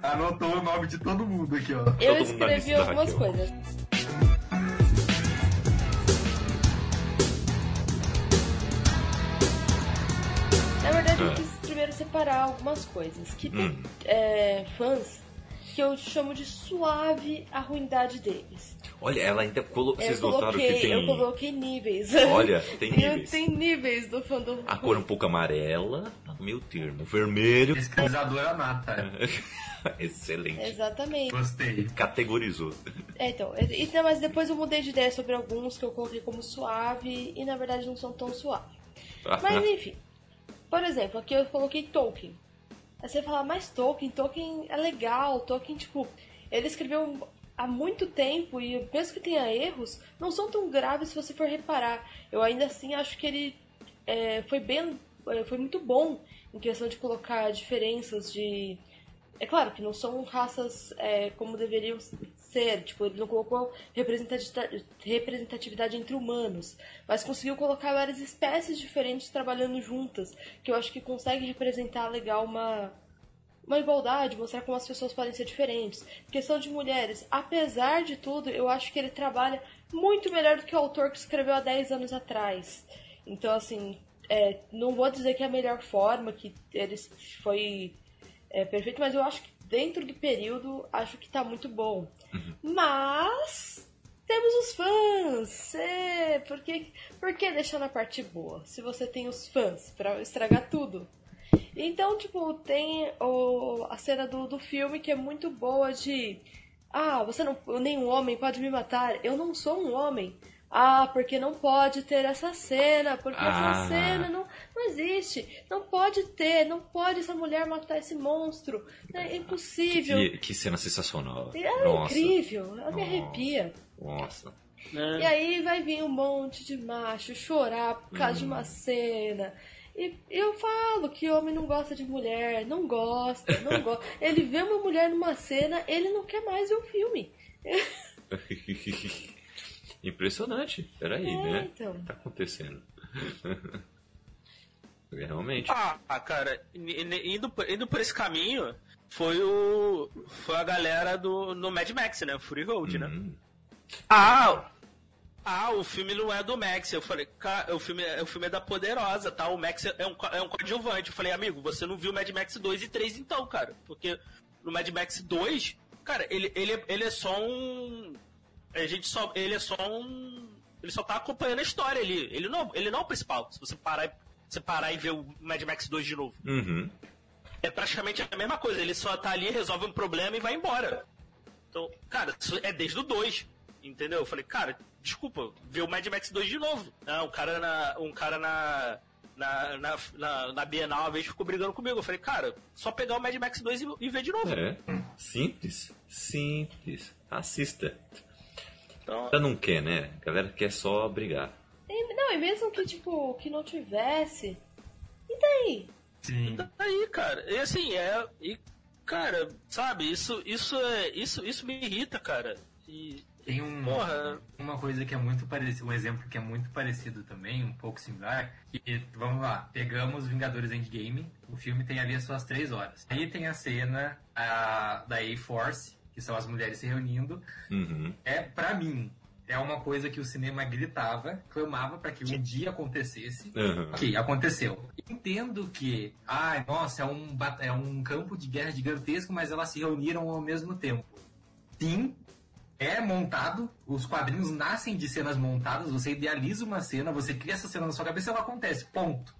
Anotou o nome de todo mundo aqui, ó. eu todo escrevi algumas coisas. Na verdade, eu Ah. quis primeiro separar algumas coisas. Que tem Hum. é, fãs que eu chamo de suave a ruindade deles. Olha, ela ainda colocou. Vocês eu, notaram coloquei, que tem. eu coloquei níveis. Olha, tem Eu- níveis. Tem níveis do fandom. A cor um pouco amarela, no meio termo. Vermelho. Pesquisadora nata. Excelente. Exatamente. Gostei. Categorizou. É, então, e- não, mas depois eu mudei de ideia sobre alguns que eu coloquei como suave e na verdade não são tão suaves. Mas enfim, por exemplo, aqui eu coloquei Tolkien. Aí você fala, mas Tolkien, Tolkien é legal, Tolkien, tipo, ele escreveu há muito tempo e mesmo que tenha erros, não são tão graves se você for reparar. Eu ainda assim acho que ele é, foi bem, é, foi muito bom em questão de colocar diferenças de é claro que não são raças é, como deveriam ser, tipo, ele não colocou representati- representatividade entre humanos, mas conseguiu colocar várias espécies diferentes trabalhando juntas, que eu acho que consegue representar legal uma, uma igualdade, mostrar como as pessoas podem ser diferentes. Questão de mulheres, apesar de tudo, eu acho que ele trabalha muito melhor do que o autor que escreveu há 10 anos atrás. Então, assim, é, não vou dizer que é a melhor forma, que ele foi é, perfeito, mas eu acho que dentro do período, acho que tá muito bom. Mas temos os fãs. É, por, que, por que deixar na parte boa? Se você tem os fãs pra estragar tudo. Então, tipo, tem o, a cena do, do filme que é muito boa de. Ah, você não. Nenhum homem pode me matar. Eu não sou um homem. Ah, porque não pode ter essa cena, porque Ah. essa cena não, não existe. Não pode ter, não pode essa mulher matar esse monstro. É impossível. Que, que cena sensacional. É Nossa. incrível, ela me arrepia. Nossa. É. E aí vai vir um monte de macho chorar por causa de uma cena. E eu falo que homem não gosta de mulher, não gosta, não gosta. Ele vê uma mulher numa cena, ele não quer mais ver o filme. Impressionante. Peraí, É, né? então. O que tá acontecendo? Realmente. Ah, cara, i- i- indo, por- indo por esse caminho, foi o. Foi a galera do no Mad Max, né? Fury Road, né? Hum. Ah! Ah, o filme não é do Max. Eu falei, cara, o filme, é- o filme é da Poderosa, tá? O Max é um, é um coadjuvante. Eu falei, amigo, você não viu Mad Max 2 e 3 então, cara. Porque no Mad Max 2, cara, ele, ele, é- ele é só um. A gente só. Ele é só um. Ele só tá acompanhando a história ali. Ele não, ele não é o principal. Se você parar, e- você parar e ver o Mad Max 2 de novo. Uhum. É praticamente a mesma coisa. Ele só tá ali, resolve um problema e vai embora. Então, cara, isso é desde o 2. Entendeu? Eu falei, cara, desculpa, ver o Mad Max 2 de novo. Ah, um cara na. Um cara na. Na, na, na, na Bienal uma vez ficou brigando comigo. Eu falei, cara, só pegar o Mad Max 2 e, e ver de novo. É. Simples. Simples. Assista. Então, Ela não quer, né? A galera quer só brigar. E, não, e mesmo que, tipo, que não tivesse. E daí? Sim. tá aí, cara. E assim, é. E, cara, sabe, isso, isso é. Isso, isso me irrita, cara. E. Tem um, Porra. uma coisa que é muito parecido, um exemplo que é muito parecido também, um pouco similar. E vamos lá, pegamos Vingadores Endgame, o filme tem ali as suas três horas. Aí tem a cena a, da A-Force que são as mulheres se reunindo, Uhum. é, pra mim, é uma coisa que o cinema gritava, clamava para que um dia acontecesse. Uhum. Ok, aconteceu. Entendo que, ah, nossa, é um, é um campo de guerra gigantesco, mas elas se reuniram ao mesmo tempo. Sim, é montado, os quadrinhos nascem de cenas montadas, você idealiza uma cena, você cria essa cena na sua cabeça e ela acontece, ponto.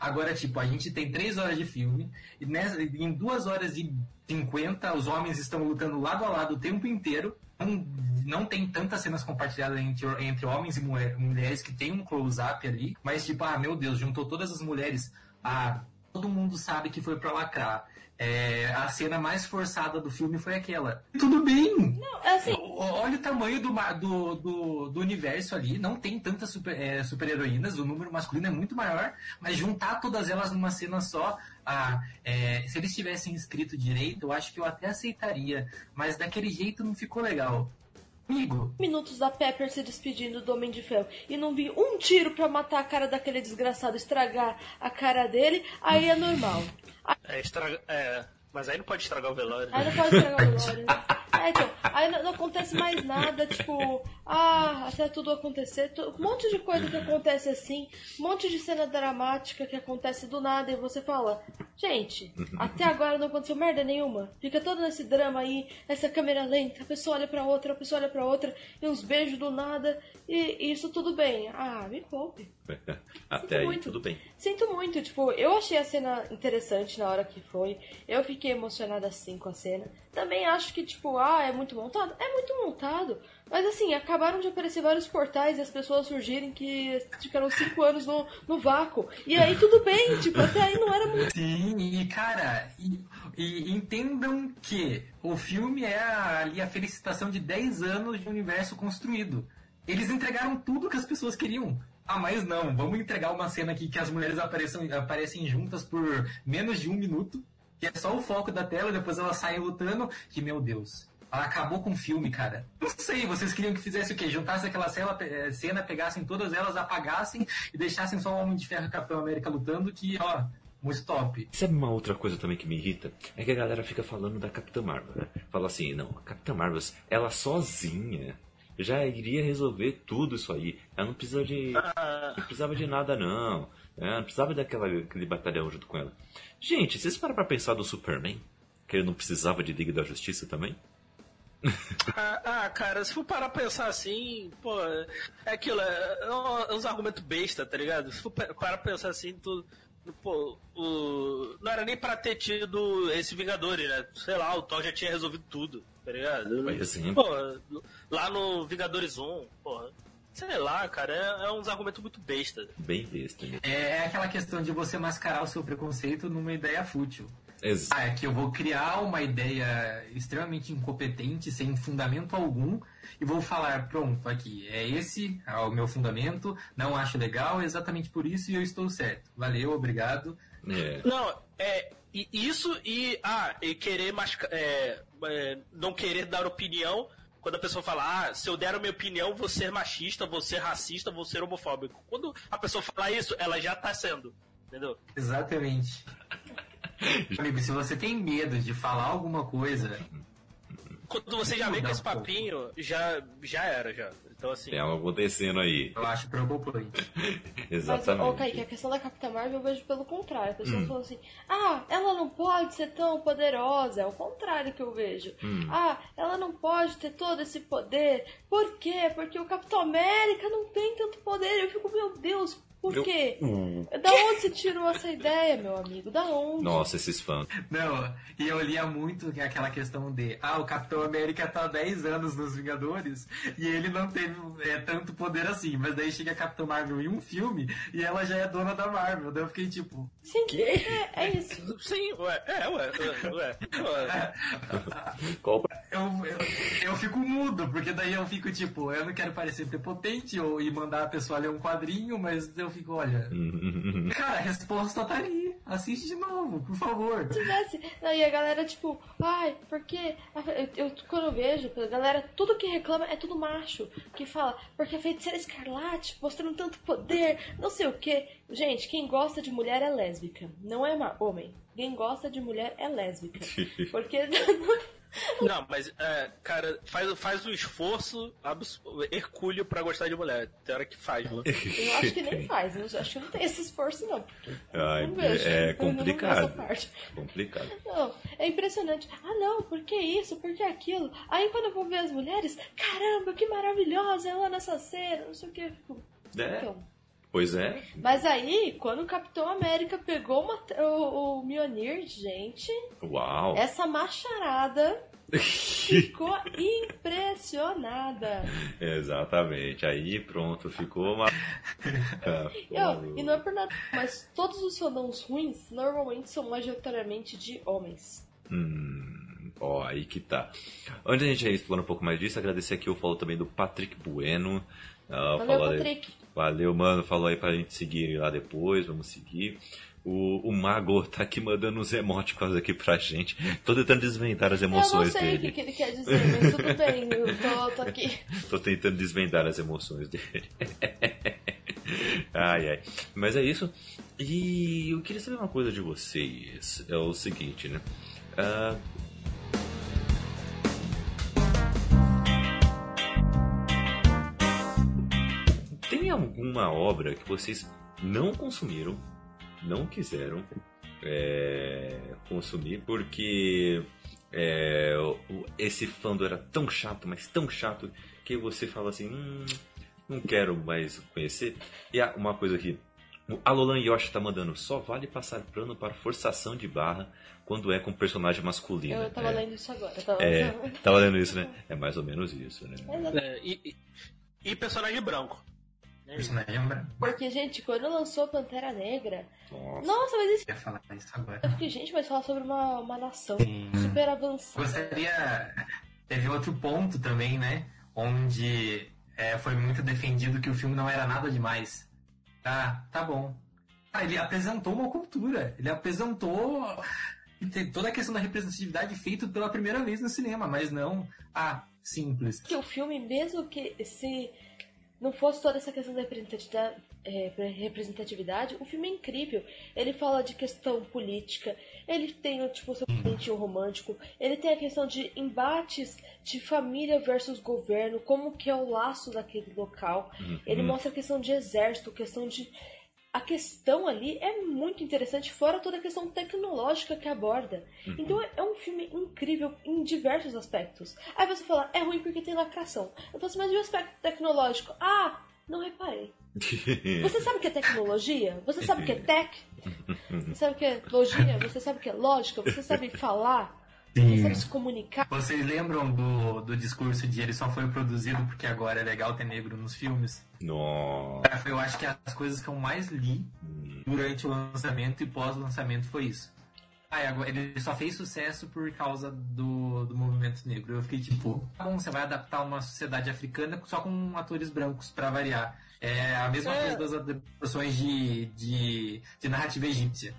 Agora, tipo, a gente tem três horas de filme, e nessa, em duas horas e cinquenta, os homens estão lutando lado a lado o tempo inteiro. Não, não tem tantas cenas compartilhadas entre, entre homens e mulher- mulheres que tem um close-up ali, mas tipo, ah, meu Deus, juntou todas as mulheres. Ah, todo mundo sabe que foi pra lacrar. É, a cena mais forçada do filme foi aquela. Tudo bem! Não, é assim, O- Olha o tamanho do, do, do, do universo ali. Não tem tantas super, é, super-heroínas. O número masculino é muito maior. Mas juntar todas elas numa cena só. Ah, é, se eles tivessem escrito direito, eu acho que eu até aceitaria. Mas daquele jeito não ficou legal. Amigo, minutos da Pepper se despedindo do Homem de Ferro. E não vi um tiro pra matar a cara daquele desgraçado, estragar a cara dele, aí é normal. É, estraga, é, mas aí não pode estragar o velório. Aí não pode estragar o velório, né? É, então, aí não, não acontece mais nada, tipo, ah, até tudo acontecer, um monte de coisa que acontece assim, um monte de cena dramática que acontece do nada e você fala, gente, até agora não aconteceu merda nenhuma. Fica todo nesse drama aí, essa câmera lenta, a pessoa olha pra outra, a pessoa olha pra outra, e uns beijos do nada, e, e isso tudo bem. Ah, me poupe. Até aí, muito. tudo bem. Sinto muito, tipo, eu achei a cena interessante na hora que foi. Eu fiquei emocionada assim com a cena. Também acho que, tipo, ah, é muito montado? É muito montado. Mas assim, acabaram de aparecer vários portais e as pessoas surgirem que ficaram cinco anos no, no vácuo. E aí tudo bem, tipo, até aí não era muito. Sim, e cara, e, e entendam que o filme é ali a felicitação de 10 anos de universo construído. Eles entregaram tudo que as pessoas queriam. Ah, mas não, vamos entregar uma cena aqui que as mulheres apareçam, aparecem juntas por menos de um minuto, que é só o foco da tela, depois elas saem lutando, que meu Deus. Ela acabou com o filme, cara. Não sei, vocês queriam que fizesse o quê? Juntasse aquela cena, eh, cena pegassem todas elas, apagassem e deixassem só o Homem de Ferro e o Capitão América lutando, que, ó, muito top. Sabe uma outra coisa também que me irrita? É que a galera fica falando da Capitã Marvel, né? Fala assim, não, a Capitã Marvel, ela sozinha já iria resolver tudo isso aí. Ela não precisava de. Não precisava de nada, não. Né? Não precisava daquela, aquele batalhão junto com ela. Gente, vocês param pra pensar do Superman? Que ele não precisava de Liga da Justiça também? Ah, ah, cara, se for parar pra pensar assim, pô, é aquilo, é, é é uns argumentos besta, tá ligado? Se for pa- parar pra pensar assim, tu, pô, o, não era nem pra ter tido esse Vingadores, né? Sei lá, o Thor já tinha resolvido tudo, tá ligado? Por exemplo. Pô, lá no Vingadores 1, porra, sei lá, cara, é, é uns argumentos muito besta. Bem besta, né? É aquela questão de você mascarar o seu preconceito numa ideia fútil. Ex- Ah, é que eu vou criar uma ideia extremamente incompetente, sem fundamento algum, e vou falar, pronto, aqui, é esse é o meu fundamento, não acho legal, é exatamente por isso e eu estou certo. Valeu, obrigado. é. Não, é isso e ah, e querer masca- é, é, não querer dar opinião quando a pessoa fala, ah, se eu der a minha opinião, vou ser machista, vou ser racista, vou ser homofóbico. Quando a pessoa fala isso, ela já tá sendo, entendeu? Exatamente. Amigo, se você tem medo de falar alguma coisa, Quando você já vem com esse papinho, já já era já. Então assim, Tem algo acontecendo aí. eu acho preocupante. Mas, ô Exatamente. Kaique, a questão da Capitã Marvel eu vejo pelo contrário. A pessoa Hum. fala assim, ah, ela não pode ser tão poderosa. É o contrário que eu vejo. Hum. Ah, ela não pode ter todo esse poder. Por quê? Porque o Capitão América não tem tanto poder. Eu fico, meu Deus, por Eu- quê? Hum. Da onde você tirou essa ideia, meu amigo? Da onde? Nossa, esses fãs. Não, e eu lia muito é aquela questão de, ah, o Capitão América tá há 10 anos nos Vingadores e ele não teve é, tanto poder assim, mas daí chega a Capitã Marvel em um filme e ela já é dona da Marvel. Daí eu fiquei tipo, Sim, é, é isso. sim, ué, é, ué, ué, ué, ué. Eu, eu, eu fico mudo, porque daí eu fico tipo, eu não quero parecer prepotente ou e mandar a pessoa ler um quadrinho, mas eu fico, olha, cara, a resposta tá ali, assiste de novo, por favor. tivesse. Não, e a galera, tipo, ai, porque. Eu, eu- quando eu vejo, a galera, tudo que reclama é tudo macho. Que fala, porque a feiticeira escarlate, mostrando tanto poder, não sei o que. Gente, quem gosta de mulher é lésbica, não é homem. Quem gosta de mulher é lésbica. Porque. Não, mas, é, cara, faz, faz o esforço hercúleo pra gostar de mulher. Tem hora que faz, mano. Eu acho que nem faz, eu acho que não tem esse esforço, não. Ai, não vejo. é Eu não vejo complicado. essa parte. Complicado. Não, é impressionante. Ah, não, por que isso? Por que aquilo? Aí quando eu vou ver as mulheres, caramba, que maravilhosa ela nessa cena, não sei o que. Eu fico, É, Então, pois é. Mas aí, quando o Capitão América pegou uma- o, o Mjolnir, gente, Uau. essa macharada ficou impressionada. Exatamente. Aí pronto, ficou uma. Eu, e não é por nada, mas todos os fandoms ruins normalmente são majoritariamente de homens. Hum, ó, aí que tá. Antes da gente explorar um pouco mais disso, agradecer aqui o follow também do Patrick Bueno. Ah, Valeu, Patrick. Valeu, mano. Falou aí pra gente seguir lá depois. Vamos seguir. O, o Mago tá aqui mandando uns emoticons aqui pra gente. Tô tentando desvendar as Eu não emoções sei o que, dele. ele quer dizer, mas tudo bem, eu tô, tô aqui. Tô tentando desvendar as emoções dele. ai, ai. Mas é isso. E eu queria saber uma coisa de vocês. É o seguinte, né? Ah, Tem alguma obra que vocês não consumiram, não quiseram é, consumir, porque é, esse fandom era tão chato, mas tão chato, que você fala assim, hum, não quero mais conhecer. E há uma coisa aqui, o Alolan Yoshi tá mandando, só vale passar plano para forçação de barra quando é com personagem masculino. Eu tava é, lendo isso agora. eu Tava... é, tava lendo isso, né? É mais ou menos isso, né? Exato. É, e, e, e personagem branco. Né? Personagem branco. Porque, gente, quando lançou Pantera Negra, Nossa. nossa, mas isso. Eu ia falar isso agora. Eu fiquei, gente, vai falar sobre uma, uma nação Sim. super avançada. Gostaria. Teve outro ponto também, né? Onde é, foi muito defendido que o filme não era nada demais. Tá, tá bom. Ah, ele apresentou uma cultura. Ele apresentou toda a questão da representatividade feita pela primeira vez no cinema, mas não ah, simples. que o filme, mesmo que se não fosse toda essa questão da representatividade, é, representatividade, o filme é incrível. Ele fala de questão política, ele tem o tipo seu sentido romântico, ele tem a questão de embates de família versus governo, como que é o laço daquele local. Ele mostra a questão de exército, questão de a questão ali é muito interessante, fora toda a questão tecnológica que aborda. Então é um filme incrível em diversos aspectos. Aí você fala, é ruim porque tem lacração. Eu falo assim, mas e o aspecto tecnológico? Ah, não reparei. Você sabe o que é tecnologia? Você sabe o que é tech? Você sabe o que é logia? Você sabe o que é lógica? Você sabe falar? Você sabe se comunicar? Vocês lembram do, do discurso de ele só foi produzido porque agora é legal ter negro nos filmes? Nossa. Foi, Eu acho que as coisas que eu mais li durante o lançamento e pós-lançamento foi isso. Ah, e agora ele só fez sucesso por causa do, do movimento negro. Eu fiquei tipo, tá bom, você vai adaptar uma sociedade africana só com atores brancos pra variar. É a mesma É. coisa das adaptações de, de, de narrativa egípcia.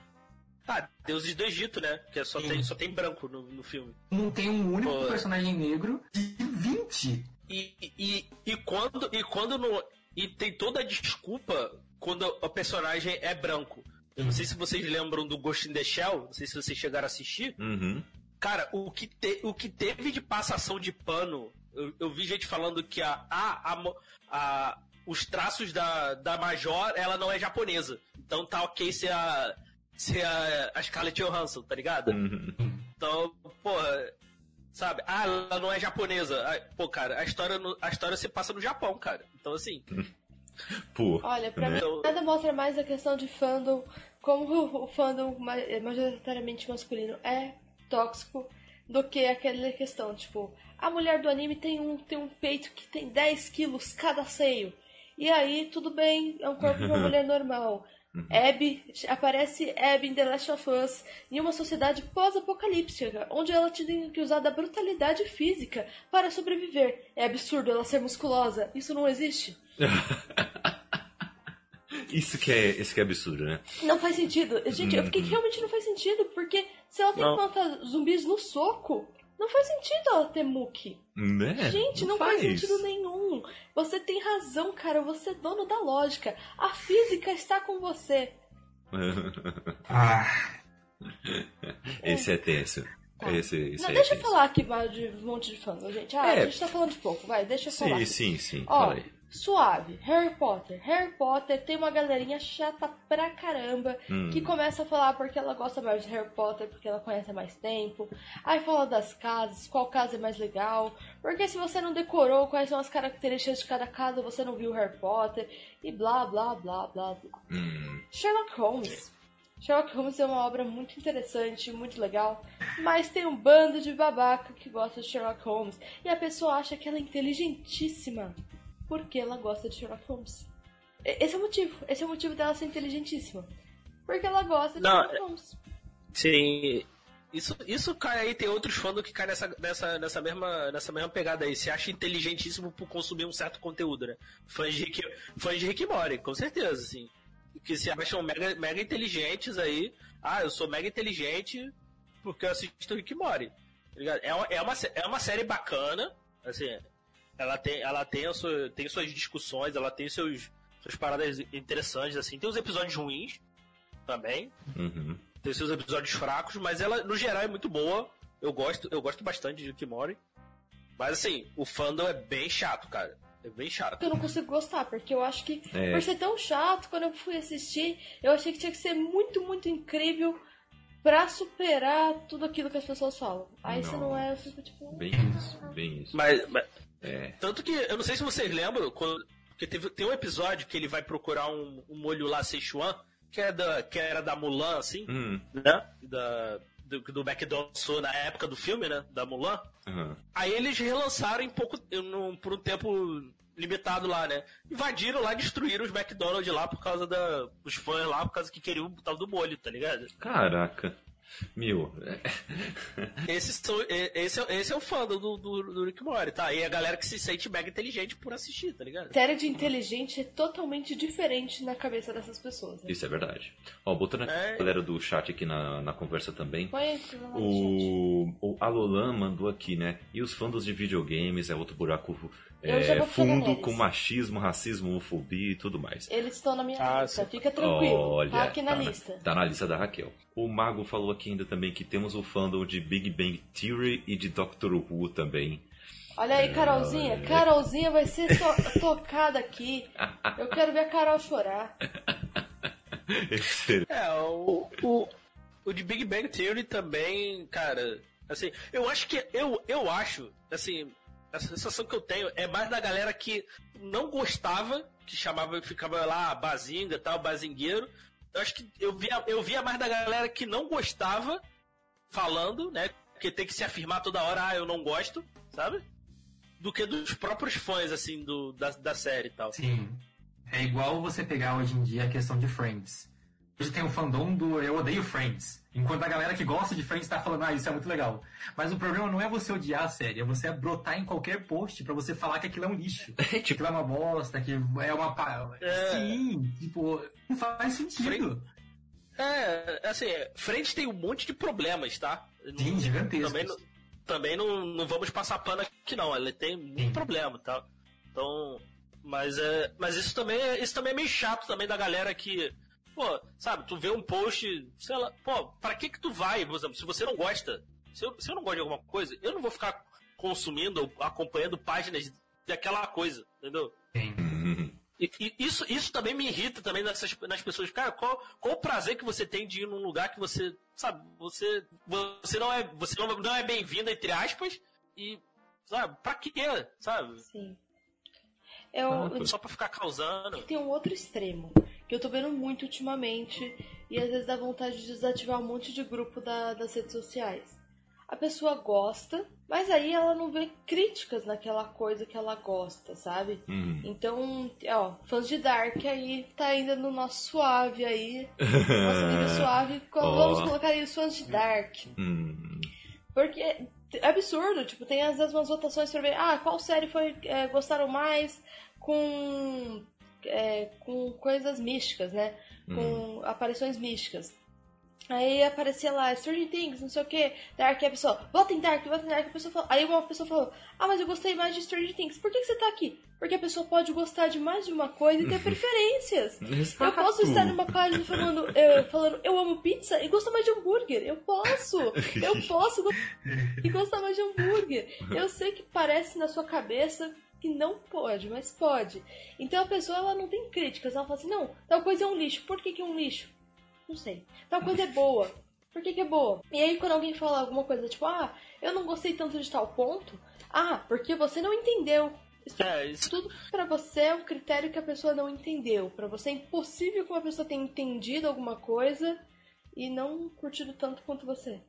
Ah, Deuses do Egito, né? Que só Sim. tem, só tem branco no, no filme. Não tem um único Pô. personagem negro de 20. E, e, e quando e quando no e tem toda a desculpa quando o personagem é branco. Eu não sei se vocês lembram do Ghost in the Shell, não sei se vocês chegaram a assistir. Uhum. Cara, o que, te- o que teve de passação de pano, eu, eu vi gente falando que a, a, a a- os traços da, da Major, ela não é japonesa. Então tá ok ser a, ser a, a Scarlett Johansson, tá ligado? Uhum. Então, porra, sabe? Ah, ela não é japonesa. Ah, Pô, cara, a história, no- a história se passa no Japão, cara. Então, assim, Pô. Olha, pra né? mim nada mostra mais a questão de fandom, como o- fandom ma- é majoritariamente masculino é tóxico, do que aquela questão, tipo, a mulher do anime tem um, tem um peito que tem 10 quilos cada seio. E aí, tudo bem, é um corpo de uma mulher normal. Abby, aparece Abby em The Last of Us em uma sociedade pós-apocalíptica, onde ela tem que usar da brutalidade física para sobreviver. É absurdo ela ser musculosa. Isso não existe. Isso que é, isso que é absurdo, né? Não faz sentido. Gente, eu fiquei que realmente não faz sentido, porque se ela tem Não. que matar zumbis no soco, não faz sentido ela ter muque. Né? Gente, não, faz. sentido nenhum. Você tem razão, cara. Você é dono da lógica. A física está com você. Ah, Esse é tenso. Tá. Esse, esse Não, aí deixa é eu tenso. falar aqui de um monte de fãs, gente. Ah, É. a gente tá falando de pouco, vai, deixa eu falar. Sim, sim, sim. Ó, Fala aí. Suave. Harry Potter. Harry Potter tem uma galerinha chata pra caramba Hum. que começa a falar porque ela gosta mais de Harry Potter, porque ela conhece há mais tempo. Aí fala das casas, qual casa é mais legal. Porque se você não decorou quais são as características de cada casa, você não viu Harry Potter. E blá, blá, blá, blá, blá. Hum. Sherlock Holmes. Sherlock Holmes é uma obra muito interessante, muito legal, mas tem um bando de babaca que gosta de Sherlock Holmes e a pessoa acha que ela é inteligentíssima porque ela gosta de Sherlock Holmes. Esse é o motivo, esse é o motivo dela ser inteligentíssima. Porque ela gosta de Não, Sherlock Holmes. Sim. Isso, isso cai aí, tem outros fãs que caem nessa, nessa, nessa, mesma, nessa mesma pegada aí. Se acha inteligentíssimo por consumir um certo conteúdo, né? Fãs de Rick, fãs de Rick Morty, com certeza, assim. Que se acham mega, mega inteligentes aí. Ah, eu sou mega inteligente porque eu assisto Rick Morty. tá? É, uma, é, uma, é uma série bacana, assim. Ela tem, ela tem, a sua, tem suas discussões, ela tem seus, suas paradas interessantes, assim. Tem os episódios ruins também, Uhum. tem seus episódios fracos, mas ela, no geral, é muito boa. Eu gosto, eu gosto bastante de Morty. Mas assim, o fandom é bem chato, cara. É bem chato. Eu não consigo gostar, porque eu acho que É. por ser tão chato, quando eu fui assistir, eu achei que tinha que ser muito, muito incrível pra superar tudo aquilo que as pessoas falam. Aí Não. não é, eu fico tipo. Bem isso, bem isso. Mas, mas- É. tanto que eu não sei se vocês lembram, quando, porque teve, tem um episódio que ele vai procurar um, um molho lá Sichuan, que, é da, que era da Mulan, assim, Hum. né? Da, do, do McDonald's na época do filme, né? Da Mulan. Uhum. Aí eles relançaram em pouco, num- por um tempo limitado lá, né? Invadiram lá, destruíram os McDonald's lá por causa da, dos fãs lá, por causa que queriam o tal do molho, tá ligado? Caraca. É- Esse, são, é- esse, é, esse é o fã do, do, do Rick Mori, tá? E a galera que se sente mega inteligente por assistir, tá ligado? Série de inteligente é totalmente diferente na cabeça dessas pessoas. Né? isso é verdade. Ó, botando a É. galera do chat aqui na, na conversa também. Chat. O, o Alolan mandou aqui, né? E os fandos de videogames é outro buraco é, fundo com machismo, racismo, homofobia e tudo mais. Eles estão na minha Ah, lista, sim. fica tranquilo. Olha, tá aqui na tá, lista. tá na lista da Raquel. O Mago falou aqui ainda também que temos o fandom de Big Bang Theory e de Doctor Who também. Olha aí, Carolzinha. Carolzinha vai ser to- tocada aqui. Eu quero ver a Carol chorar. É, o, o, o de Big Bang Theory também, cara, assim, eu acho que, eu, eu acho, assim, a sensação que eu tenho é mais da galera que não gostava, que chamava, ficava lá, bazinga e tal, bazingueiro. Eu acho que eu via, eu via mais da galera que não gostava falando, né, porque tem que se afirmar toda hora, ah, eu não gosto, sabe? Do que dos próprios fãs, assim, do, da, da série e tal. Sim. É igual você pegar hoje em dia a questão de Friends. Hoje tem o fandom do eu odeio Friends. Enquanto a galera que gosta de Friends tá falando, ah, isso é muito legal. Mas o problema não é você odiar a série, é você brotar em qualquer post pra você falar que aquilo é um lixo. Que aquilo é uma bosta, que é uma. É. Sim, tipo, não faz sentido. É, assim, frente tem um monte de problemas, tá? Sim, gigantescos. Também, não- também não, não vamos passar pano aqui, não. Ele tem muito Sim. problema, tá? Então, mas é, mas isso também, é- isso também é meio chato também da galera que, pô, sabe? Tu vê um post, sei lá, pô, pra que que tu vai, por exemplo, se você não gosta, se eu, se eu não gosto de alguma coisa, eu não vou ficar consumindo, ou acompanhando páginas daquela coisa, entendeu? Sim. E, e isso, isso também me irrita também nessas, nas pessoas. Cara, qual, qual o prazer que você tem de ir num lugar que você, sabe, você, você não é, você não, não é bem-vindo, entre aspas, e, sabe, pra quê, sabe? Sim. Eu, Ah, Só pra ficar causando. tem um outro extremo que eu tô vendo muito ultimamente e às vezes dá vontade de desativar um monte de grupo da- das redes sociais. A pessoa gosta, mas aí ela não vê críticas naquela coisa que ela gosta, sabe? Hum. Então, ó, fãs de Dark aí, tá ainda no nosso suave aí. Nosso nível suave. Ó. Vamos colocar aí os fãs de Dark. Hum. Porque é absurdo, tipo, tem às vezes umas votações pra ver, ah, qual série foi é, gostaram mais com, é, com coisas místicas, né? Com aparições místicas. Aí aparecia lá, Stranger Things, não sei o que, Dark, e a pessoa, volta em Dark, volta em Dark, a pessoa falou, aí uma pessoa falou, ah, mas eu gostei mais de Stranger Things, por que, que você tá aqui? Porque a pessoa pode gostar de mais de uma coisa e ter preferências. Eu posso estar numa página falando, eu, falando, eu amo pizza e gostar mais de hambúrguer. Eu posso! Eu posso e gostar mais de hambúrguer. Eu sei que parece na sua cabeça que não pode, mas pode. Então a pessoa ela não tem críticas, ela fala assim, não, tal coisa é um lixo. Por que, que é um lixo? Não sei. Tal coisa é boa. Por que, que é boa? E aí quando alguém fala alguma coisa tipo, ah, eu não gostei tanto de tal ponto, ah, porque você não entendeu. Isso É, isso. tudo pra você é um critério que a pessoa não entendeu. Pra você é impossível que uma pessoa tenha entendido alguma coisa e não curtido tanto quanto você.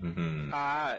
Uhum. Ah,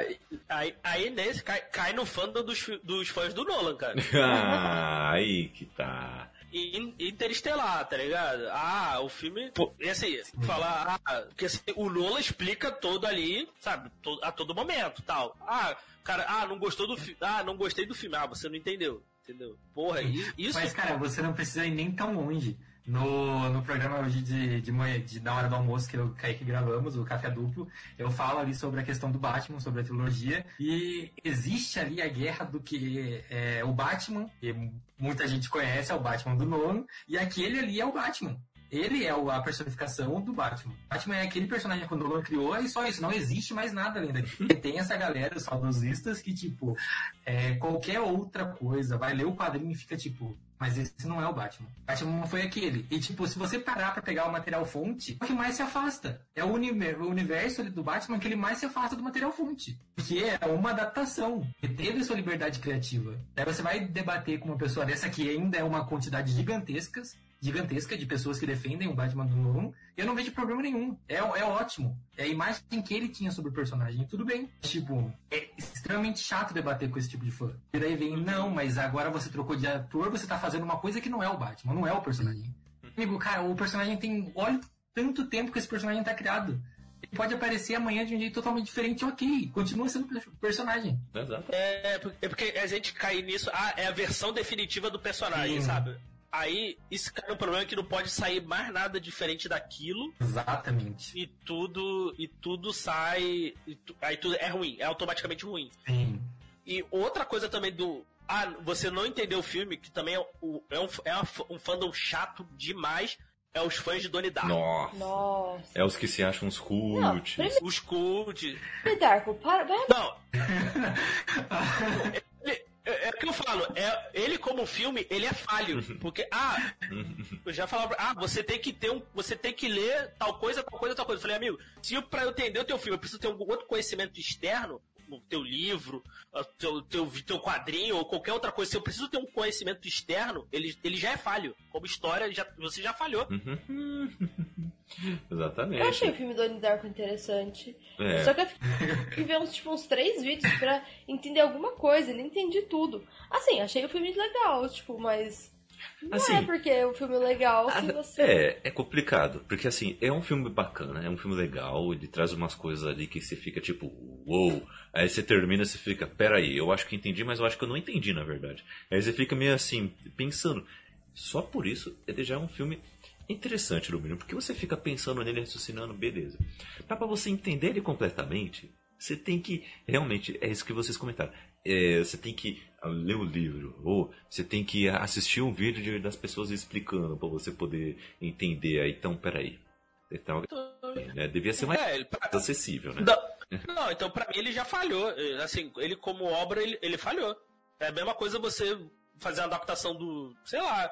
aí, aí nesse cai, cai no fandom dos, dos fãs do Nolan, cara. Ah, aí que tá. In- Interestelar, tá ligado? Ah, o filme. Pô, e assim, falar. Ah, porque assim, o Nolan explica todo ali, sabe? a todo momento tal. Ah, cara, ah, não gostou do filme. Ah, não gostei do filme. Ah, você não entendeu. Entendeu? Porra, isso. Mas, cara, você não precisa ir nem tão longe. No, no programa hoje de, de manhã, de, da hora do almoço que eu e o Kaique gravamos, o Café Duplo, eu falo ali sobre a questão do Batman, sobre a trilogia, e existe ali a guerra do que é o Batman, que muita gente conhece, é o Batman do Nolan, e aquele ali é o Batman. Ele é a personificação do Batman. Batman é aquele personagem que o Nolan criou e só isso, não existe mais nada além. E tem essa galera, os saudosistas, que tipo, é, qualquer outra coisa, vai ler o quadrinho e fica tipo, mas esse não é o Batman. Batman foi aquele. E tipo, se você parar pra pegar o material fonte, é o que mais se afasta. É o, uni- o universo do Batman que ele mais se afasta do material fonte. Que é uma adaptação. Que teve sua liberdade criativa. Daí você vai debater com uma pessoa dessa que ainda é uma quantidade gigantescas. Gigantesca de pessoas que defendem o Batman do Nolan, e eu não vejo problema nenhum. É, é ótimo. É a imagem que ele tinha sobre o personagem, tudo bem. Tipo, é extremamente chato debater com esse tipo de fã. E daí vem, não, mas agora você trocou de ator, você tá fazendo uma coisa que não é o Batman, não é o personagem. Amigo, cara, o personagem tem. Olha tanto tempo que esse personagem tá criado. Ele pode aparecer amanhã de um jeito totalmente diferente, ok. Continua sendo per- personagem. Exato. É, é porque a gente cai nisso. Ah, é a versão definitiva do personagem, Sim. sabe? Aí, isso cai no problema que não pode sair mais nada diferente daquilo. Exatamente. E tudo. E tudo sai. e tu- aí tudo é ruim, é automaticamente ruim. Sim. E outra coisa também do. Ah, você não entendeu o filme, que também é, o- é um, é um fandom chato demais, é os fãs de Donnie Darko. Nossa. Nossa. É os que se acham uns Não, cult. primeiro, Os cult. Darko, para, Não. É, é o que eu falo, é, ele como filme, ele é falho. Porque, ah, eu já falava, ah, você tem que ter um. Você tem que ler tal coisa, tal coisa, tal coisa. Eu falei, amigo, se eu, pra eu entender o teu filme, eu preciso ter um outro conhecimento externo, o teu livro, o teu, teu, teu quadrinho ou qualquer outra coisa, se eu preciso ter um conhecimento externo, ele, ele já é falho. Como história, já, você já falhou. Uhum. Eu achei o Exatamente. filme do Donnie Darko interessante. É. Só que eu fiquei ver uns, tipo, uns três vídeos pra entender alguma coisa. e Não entendi tudo. Assim, achei o filme legal, tipo, mas. Não Assim, é porque é um filme legal você. É, é complicado, porque assim, é um filme bacana, é um filme legal, ele traz umas coisas ali que você fica tipo, uou, aí você termina e você fica, peraí, eu acho que entendi, mas eu acho que eu não entendi, na verdade. Aí você fica meio assim, pensando, só por isso ele já é um filme interessante, no mínimo, porque você fica pensando nele, raciocinando, beleza. Mas pra você entender ele completamente, você tem que, realmente, é isso que vocês comentaram, é, você tem que ler o livro, ou você tem que assistir um vídeo de- das pessoas explicando pra você poder entender. Aí, então, peraí. Então, né, devia ser mais É, pra- acessível, né? Não, não, então pra mim ele já falhou. Eh, Assim, ele como obra, ele, ele falhou. É a mesma coisa você fazer a adaptação do, sei lá,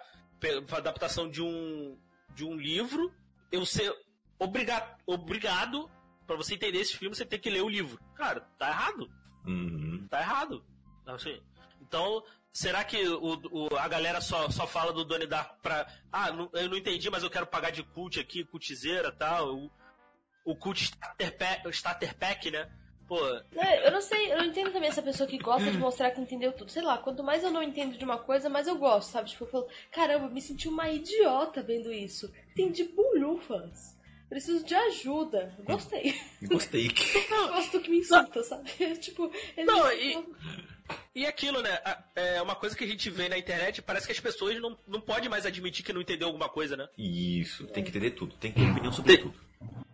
adaptação de um de um livro, eu ser obriga, obrigado pra você entender esse filme, você tem que ler o livro. Cara, tá errado. Uhum. Tá errado. Assim, então, será que o, o- a galera só, só fala do Donnie Darko pra. Ah, não- eu não entendi, mas eu quero pagar de cult aqui, cultizeira e tal. O, o cult starter pack, starter pack, né? Pô, É, eu não sei, eu não entendo também essa pessoa que gosta de mostrar que entendeu tudo. Sei lá, quanto mais eu não entendo de uma coisa, mais eu gosto, sabe? Tipo, eu falo, caramba, me senti uma idiota vendo isso. Entendi bulhufas. Preciso de ajuda. Gostei. Gostei. Gosto que me insulta, sabe? tipo, ele Não, e-. E aquilo, né? É uma coisa que a gente vê na internet, parece que as pessoas não, não podem mais admitir que não entendeu alguma coisa, né? Isso, tem que entender tudo, tem que ter opinião sobre tudo.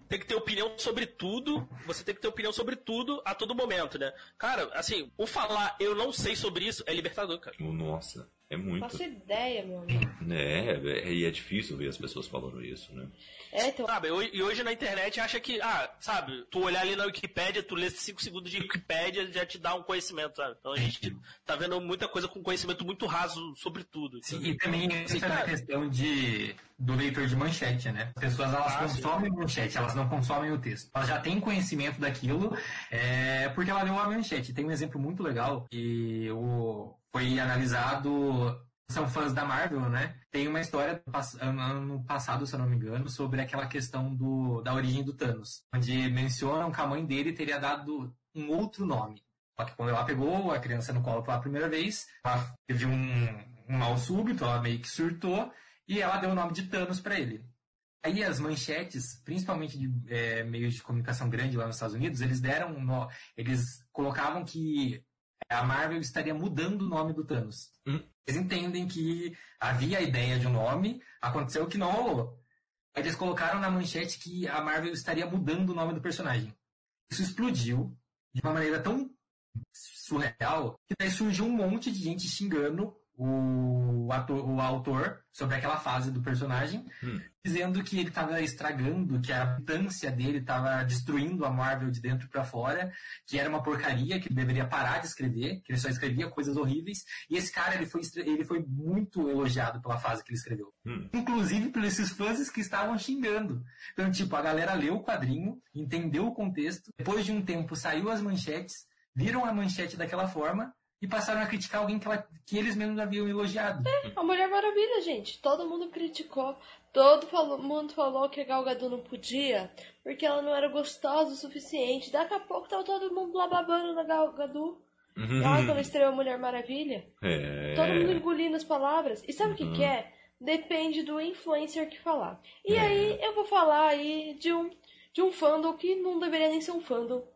tem que ter opinião sobre tudo, você tem que ter opinião sobre tudo a todo momento, né? Cara, assim, o falar eu não sei sobre isso é libertador, cara. Nossa, é muito. Faço ideia, meu amigo. É, é, e é difícil ver as pessoas falando isso, né? É, então. Sabe, e hoje na internet acha que, ah, sabe, tu olhar ali na Wikipédia, tu lê 5 segundos de Wikipédia já te dá um conhecimento, sabe? Então a gente tá vendo muita coisa com conhecimento muito raso sobre tudo. Sim, e também Sim, entra na questão de, do leitor de manchete, né? As pessoas elas Ah, sim. consomem manchete, elas não consomem o texto. Elas já têm conhecimento daquilo é, porque ela leu a manchete. Tem um exemplo muito legal que o, foi analisado. São fãs da Marvel, né? Tem uma história ano passado, se eu não me engano, sobre aquela questão do, da origem do Thanos, onde mencionam que a mãe dele teria dado um outro nome. Só que quando ela pegou a criança no colo pela primeira vez, ela teve um, um mal súbito, ela meio que surtou, e ela deu o nome de Thanos para ele. Aí as manchetes, principalmente de é, meios de comunicação grande lá nos Estados Unidos, eles deram um nó, eles colocavam que a Marvel estaria mudando o nome do Thanos. Hum. Eles entendem que havia a ideia de um nome, aconteceu que não rolou. Aí Eles colocaram na manchete que a Marvel estaria mudando o nome do personagem. Isso explodiu de uma maneira tão surreal que daí surgiu um monte de gente xingando o, ator, o autor sobre aquela fase do personagem, Hum. dizendo que ele estava estragando, que a militância dele estava destruindo a Marvel de dentro para fora, que era uma porcaria, que ele deveria parar de escrever, que ele só escrevia coisas horríveis. E esse cara ele foi, ele foi muito elogiado pela fase que ele escreveu. Hum. Inclusive esses fãs que estavam xingando. Então, tipo, a galera leu o quadrinho, entendeu o contexto, depois de um tempo saiu as manchetes, viram a manchete daquela forma e passaram a criticar alguém que, ela- que eles mesmos haviam elogiado. A Mulher Maravilha, gente. Todo mundo criticou. Todo falo- mundo falou que a Gal Gadot não podia, porque ela não era gostosa o suficiente. Daqui a pouco tava todo mundo lá babando na Gal Gadot. Lá quando estreou a Mulher Maravilha. É. Todo mundo engolindo as palavras. E sabe o que, Uhum. que é? Depende do influencer que falar. E É. aí eu vou falar aí de um, de um fandom que não deveria nem ser um fandom.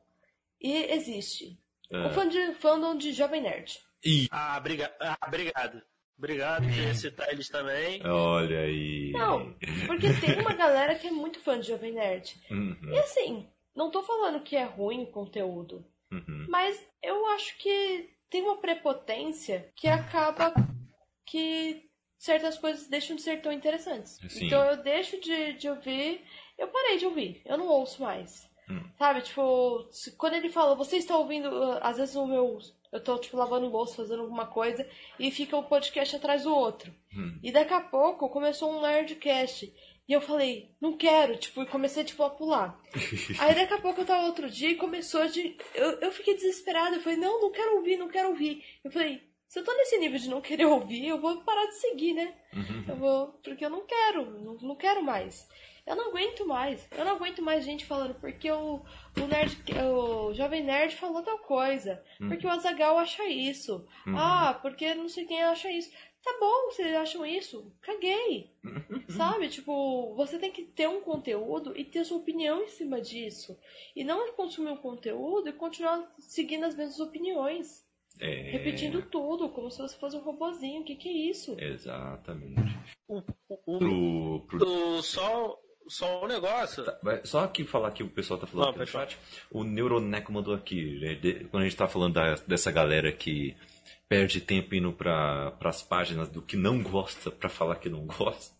E existe. É. O fã de, fandom de Jovem Nerd. Ih, Ah, briga... ah obrigado. Obrigado, queria citar eles também. olha aí. Não, porque tem uma galera que é muito fã de Jovem Nerd. Uhum, E assim, não tô falando que é ruim o conteúdo, uhum. mas eu acho que tem uma prepotência que acaba que certas coisas deixam de ser tão interessantes. Sim. Então eu deixo de, de ouvir, eu parei de ouvir, eu não ouço mais. Hum. Sabe, tipo, quando ele fala, você está ouvindo, às vezes o meu. Eu tô, tipo, lavando louça, fazendo alguma coisa, e fica um podcast atrás do outro. Hum. E daqui a pouco começou um Nerdcast. E eu falei, não quero, tipo, e comecei, tipo, a pular. Aí daqui a pouco eu tava outro dia e começou de. Eu, eu fiquei desesperada. Eu falei, não, não quero ouvir, não quero ouvir. Eu falei, se eu tô nesse nível de não querer ouvir, eu vou parar de seguir, né? Uhum. Eu vou. Porque eu não quero, não, não quero mais. Eu não aguento mais. Eu não aguento mais gente falando porque o, o nerd, o jovem nerd falou tal coisa. Porque o Azagal acha isso. Uhum. Ah, porque não sei quem acha isso. Tá bom, vocês acham isso? Caguei. Sabe? Tipo, você tem que ter um conteúdo e ter sua opinião em cima disso. E não consumir um conteúdo e continuar seguindo as mesmas opiniões. É, Repetindo tudo, como se você fosse um robozinho. O que, que é isso? Exatamente. O, o, Pro, pro... o- só, só um negócio. Vai, Só aqui falar que o pessoal tá falando Não, aqui no chat. O Neuroneco mandou aqui, né, quando a gente tá falando da- dessa galera que perde tempo indo para as páginas do que não gosta pra falar que não gosta.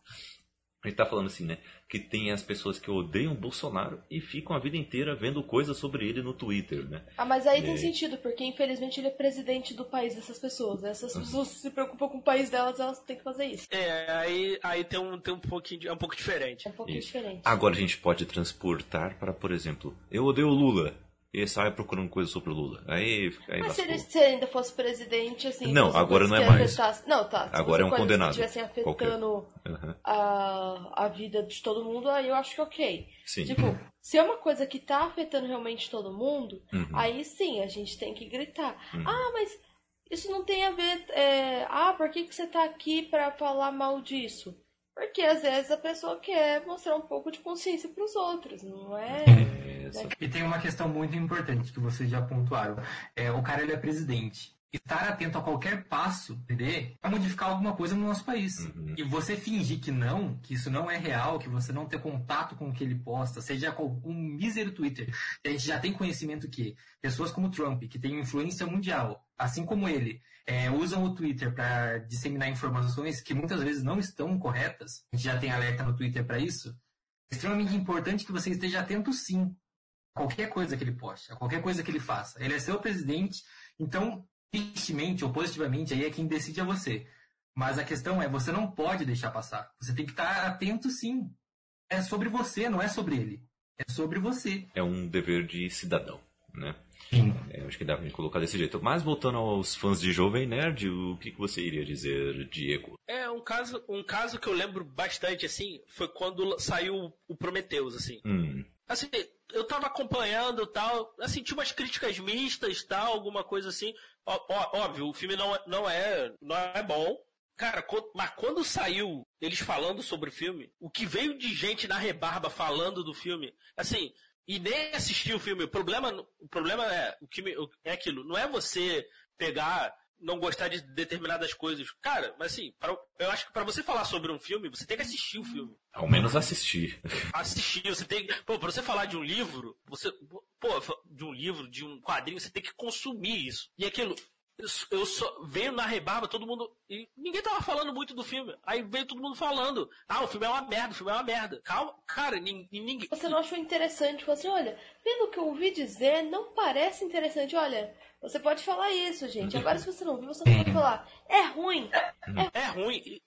A gente tá falando assim, né? Que tem as pessoas que odeiam o Bolsonaro e ficam a vida inteira vendo coisas sobre ele no Twitter, né? Ah, mas aí tem É. sentido, porque infelizmente ele é presidente do país dessas pessoas. Essas pessoas se preocupam com o país delas, elas têm que fazer isso. É, aí, aí tem um, tem um pouquinho, de- é um pouco diferente. É um pouquinho Isso. diferente. Agora a gente pode transportar para, por exemplo, eu odeio o Lula. E sai procurando coisas sobre o Lula. Aí, aí Mas se ele, se ele ainda fosse presidente, assim. Não, agora não é mais. afetasse- Não, tá. se Agora é um condenado. Que estivessem Qualquer. afetando Aham. a, a vida de todo mundo, aí eu acho que ok. Sim. Tipo, se é uma coisa que tá afetando realmente todo mundo, Uhum. aí sim, a gente tem que gritar. Uhum. Ah, mas isso não tem a ver. é, Ah, por que, que você tá aqui pra falar mal disso? Porque às vezes a pessoa quer mostrar um pouco de consciência pros outros, não é? É, E tem uma questão muito importante que vocês já pontuaram. É, o cara ele é presidente. estar atento a qualquer passo dele para modificar alguma coisa no nosso país. Uhum. E você fingir que não, que isso não é real, que você não tem contato com o que ele posta, seja com um mísero Twitter. A gente já tem conhecimento que pessoas como Trump, que tem influência mundial, assim como ele, é, usam o Twitter para disseminar informações que muitas vezes não estão corretas. A gente já tem alerta no Twitter para isso. É extremamente importante que você esteja atento sim qualquer coisa que ele poste, a qualquer coisa que ele faça. Ele é seu presidente, então tristemente ou positivamente, aí é quem decide é você. Mas a questão é, você não pode deixar passar. Você tem que estar atento sim. É sobre você, não é sobre ele. É sobre você. É um dever de cidadão, né? Sim. É, acho que dá pra me colocar desse jeito. Mas voltando aos fãs de Jovem Nerd, o que, que você iria dizer, Diego? É, um caso, um caso que eu lembro bastante, assim, foi quando saiu o Prometheus, assim. Hum, Assim, eu tava acompanhando tal, assim, tinha umas críticas mistas tal, alguma coisa assim. Ó, ó, óbvio, o filme não, é- não é, não é bom. Cara, mas quando saiu eles falando sobre o filme, o que veio de gente na rebarba falando do filme, assim, e nem assistiu o filme, o problema, o problema é, o que me- é aquilo, não é você pegar, não gostar de determinadas coisas. Cara, mas assim, pra- eu acho que pra você falar sobre um filme, você tem que assistir o filme ao menos assistir. assistir, você tem que. Pô, pra você falar de um livro, você. Pô, de um livro, de um quadrinho, você tem que consumir isso. E aquilo. Eu só veio na rebarba, todo mundo. E ninguém tava falando muito do filme. Aí veio todo mundo falando. Ah, o filme é uma merda, o filme é uma merda. Calma, cara, nin- ninguém. Você não achou interessante? Falou assim, olha, pelo que eu ouvi dizer, não parece interessante. Olha, você pode falar isso, gente. Agora, se você não viu, você não pode falar. É ruim. É ruim. E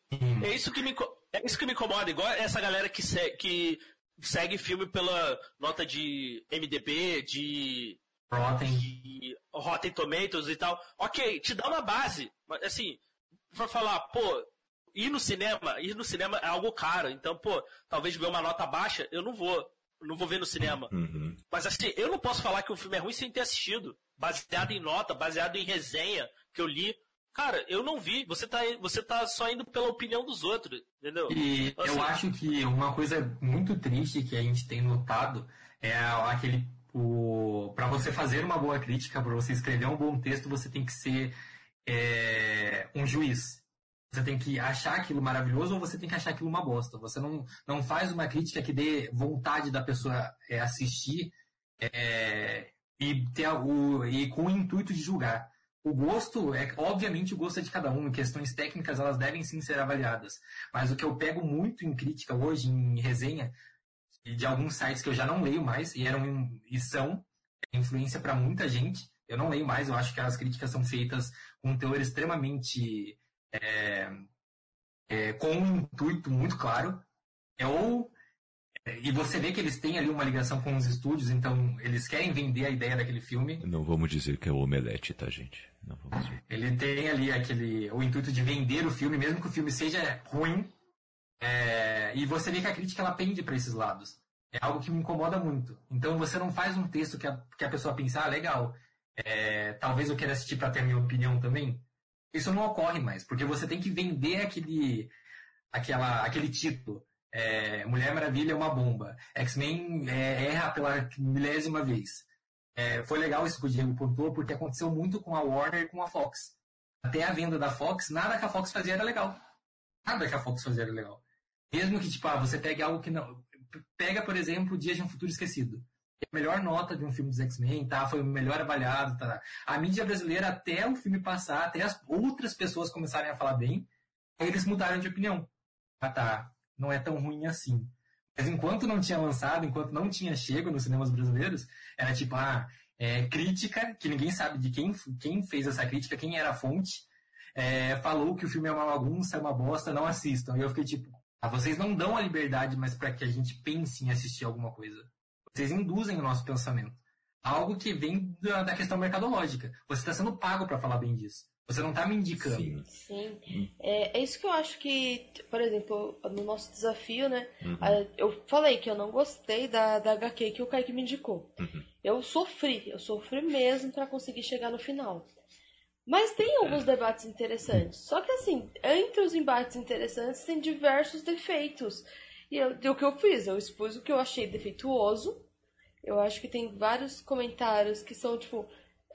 É isso que me, é isso que me incomoda. Igual essa galera que, que segue filme pela nota de MDB, de Rotten. Rotten Tomatoes e tal. Ok, te dá uma base. Mas assim, pra falar, pô, ir no cinema, ir no cinema é algo caro. Então, pô, talvez ver uma nota baixa, eu não vou. Não vou ver no cinema. Uhum. Mas assim, eu não posso falar que o filme é ruim sem ter assistido. Baseado em nota, baseado em resenha que eu li. Cara, eu não vi. Você tá, você tá só indo pela opinião dos outros, entendeu? E Assim- eu acho que uma coisa muito triste que a gente tem notado é aquele. Para você fazer uma boa crítica, para você escrever um bom texto, você tem que ser é, um juiz. Você tem que achar aquilo maravilhoso ou você tem que achar aquilo uma bosta. Você não, não faz uma crítica que dê vontade da pessoa é, assistir é, e, ter o, e com o intuito de julgar. O gosto, é obviamente o gosto é de cada um, questões técnicas elas devem sim ser avaliadas. Mas o que eu pego muito em crítica hoje, em resenha, e de alguns sites que eu já não leio mais, e eram e são influência para muita gente, eu não leio mais, eu acho que as críticas são feitas com um teor extremamente. é, é, com um intuito muito claro. É ou. é, E você vê que eles têm ali uma ligação com os estúdios, então eles querem vender a ideia daquele filme. Não vamos dizer que é o omelete, tá, gente? Não vamos dizer. Ele tem ali aquele o intuito de vender o filme, mesmo que o filme seja ruim. É, e você vê que a crítica ela pende para esses lados. É algo que me incomoda muito. Então você não faz um texto que a, que a pessoa pensa, ah, legal, é, talvez eu queira assistir para ter a minha opinião também. Isso não ocorre mais, porque você tem que vender aquele, aquela, aquele título. É, Mulher Maravilha é uma bomba. X-Men é, erra pela milésima vez. É, foi legal isso que o Diego pontuou, porque aconteceu muito com a Warner e com a Fox. Até a venda da Fox, nada que a Fox fazia era legal. Nada que a Fox fazia era legal. Mesmo que, tipo, ah, você pegue algo que não. Pega, por exemplo, Dias de um Futuro Esquecido. É a melhor nota de um filme dos X-Men, tá? Foi o melhor avaliado, tá? A mídia brasileira, até o filme passar, até as outras pessoas começarem a falar bem, eles mudaram de opinião. Ah, tá. Não é tão ruim assim. Mas enquanto não tinha lançado, enquanto não tinha chego nos cinemas brasileiros, era tipo, ah, é, crítica, que ninguém sabe de quem, quem fez essa crítica, quem era a fonte, é, falou que o filme é uma bagunça, é uma bosta, não assistam. E eu fiquei tipo, ah, vocês não dão a liberdade, mas para que a gente pense em assistir alguma coisa. Vocês induzem o nosso pensamento. Algo que vem da, da questão mercadológica. Você está sendo pago para falar bem disso. Você não está me indicando. Sim. Sim. É, é isso que eu acho que, por exemplo, no nosso desafio, né? Uhum. Eu falei que eu não gostei da, da HQ que o Kaique me indicou. Uhum. Eu sofri, eu sofri mesmo pra conseguir chegar no final. Mas tem alguns debates interessantes. Só que assim, entre os embates interessantes tem diversos defeitos. E eu- o que eu fiz? Eu expus o que eu achei defeituoso. Eu acho que tem vários comentários que são, tipo,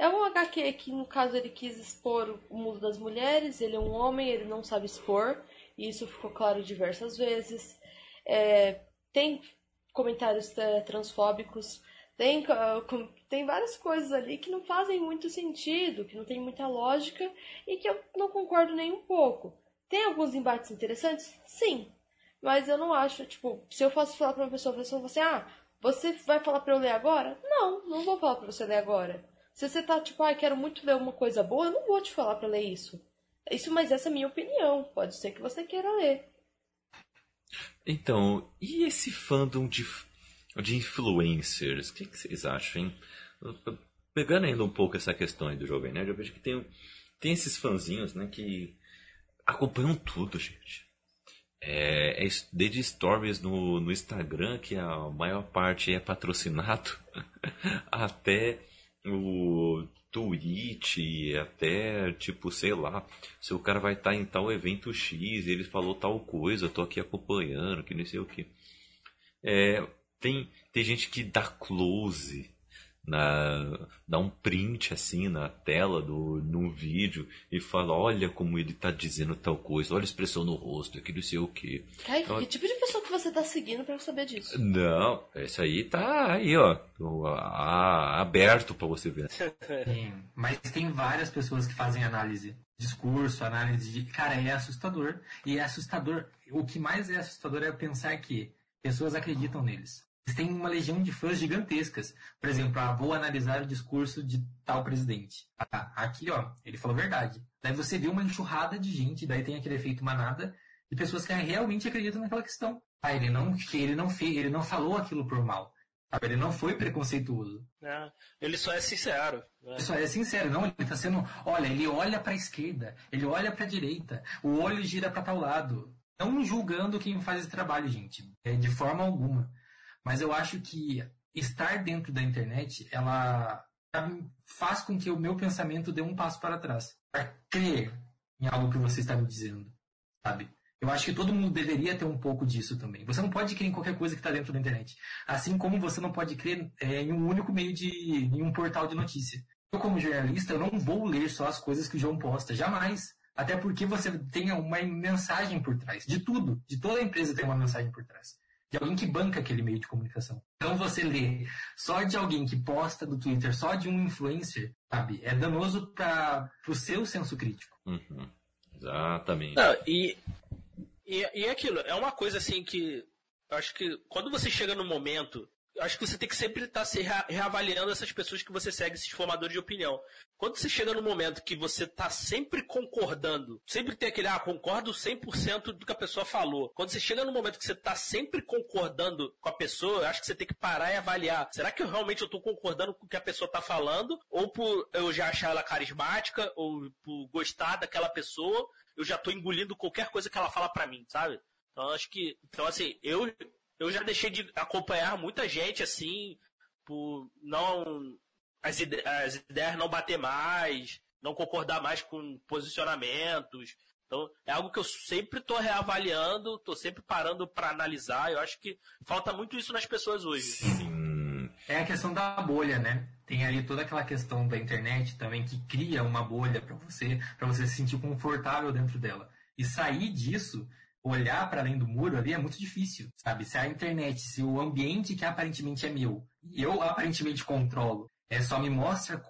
É um HQ que, no caso, ele quis expor o mundo das mulheres. Ele é um homem, ele não sabe expor. E isso ficou claro diversas vezes. É, tem comentários é, transfóbicos. Tem, tem várias coisas ali que não fazem muito sentido, que não tem muita lógica e que eu não concordo nem um pouco. Tem alguns embates interessantes? Sim. Mas eu não acho, tipo, se eu fosse falar pra uma pessoa, a pessoa fosse, ah, você vai falar pra eu ler agora? Não, não vou falar pra você ler agora. Se você tá tipo, ah, quero muito ler uma coisa boa, eu não vou te falar para ler isso. Isso, mas essa é a minha opinião. Pode ser que você queira ler. Então, e esse fandom de, de influencers? O que, que vocês acham, hein? Pegando ainda um pouco essa questão aí do Jovem Nerd, eu vejo que tem, tem esses fãzinhos, né, que acompanham tudo, gente. É, é, desde stories no, no Instagram, que a maior parte é patrocinado, até o Twitch, até tipo, sei lá, se o cara vai estar tá em tal evento X, ele falou tal coisa, tô aqui acompanhando, que não sei o que. É, tem, tem gente que dá close na, dá um print assim na tela do num vídeo e fala, olha como ele tá dizendo tal coisa, olha a expressão no rosto, que não sei o que. Ai, então, que tipo de pessoa que você tá seguindo para saber disso? Não, esse aí tá aí, ó, aberto para você ver. Sim, mas tem várias pessoas que fazem análise discurso, análise de. Cara, é assustador. E é assustador. O que mais é assustador é pensar que pessoas acreditam neles. Eles têm uma legião de fãs gigantescas. Por exemplo, ah, vou analisar o discurso de tal presidente. Ah, aqui, ó, ele falou verdade. Daí você vê uma enxurrada de gente, daí tem aquele efeito manada, de pessoas que realmente acreditam naquela questão. Ah, ele não, ele não fez, ele não falou aquilo por mal. Ele não foi preconceituoso. É, ele só é sincero. Né? Ele só é sincero, não, ele está sendo. Olha, ele olha para a esquerda, ele olha para a direita, o olho gira para tal lado. Não julgando quem faz esse trabalho, gente. É, de forma alguma. Mas eu acho que estar dentro da internet, ela faz com que o meu pensamento dê um passo para trás. Para crer em algo que você está me dizendo, sabe? Eu acho que todo mundo deveria ter um pouco disso também. Você não pode crer em qualquer coisa que está dentro da internet. Assim como você não pode crer é, em um único meio de. em um portal de notícia. Eu, como jornalista, eu não vou ler só as coisas que o João posta. Jamais. Até porque você tem uma mensagem por trás. De tudo. De toda a empresa tem uma mensagem por trás de alguém que banca aquele meio de comunicação. Então você lê só de alguém que posta do Twitter, só de um influencer, sabe? É danoso para o seu senso crítico. Uhum. Exatamente. Não, e, e, e é aquilo, é uma coisa assim que eu acho que quando você chega no momento acho que você tem que sempre estar tá se reavaliando essas pessoas que você segue, esses formadores de opinião. Quando você chega no momento que você está sempre concordando, sempre tem aquele, ah, concordo 100% do que a pessoa falou. Quando você chega no momento que você está sempre concordando com a pessoa, acho que você tem que parar e avaliar. Será que eu realmente estou concordando com o que a pessoa está falando? Ou por eu já achar ela carismática, ou por gostar daquela pessoa, eu já estou engolindo qualquer coisa que ela fala para mim, sabe? Então acho que, então assim, eu eu já deixei de acompanhar muita gente assim, por não. As, ide as ideias não bater mais, não concordar mais com posicionamentos. Então, é algo que eu sempre estou reavaliando, estou sempre parando para analisar. Eu acho que falta muito isso nas pessoas hoje. Sim. É a questão da bolha, né? Tem ali toda aquela questão da internet também que cria uma bolha para você, para você se sentir confortável dentro dela. E sair disso olhar para além do muro ali é muito difícil, sabe? Se a internet, se o ambiente que aparentemente é meu, e eu aparentemente controlo, é só me mostra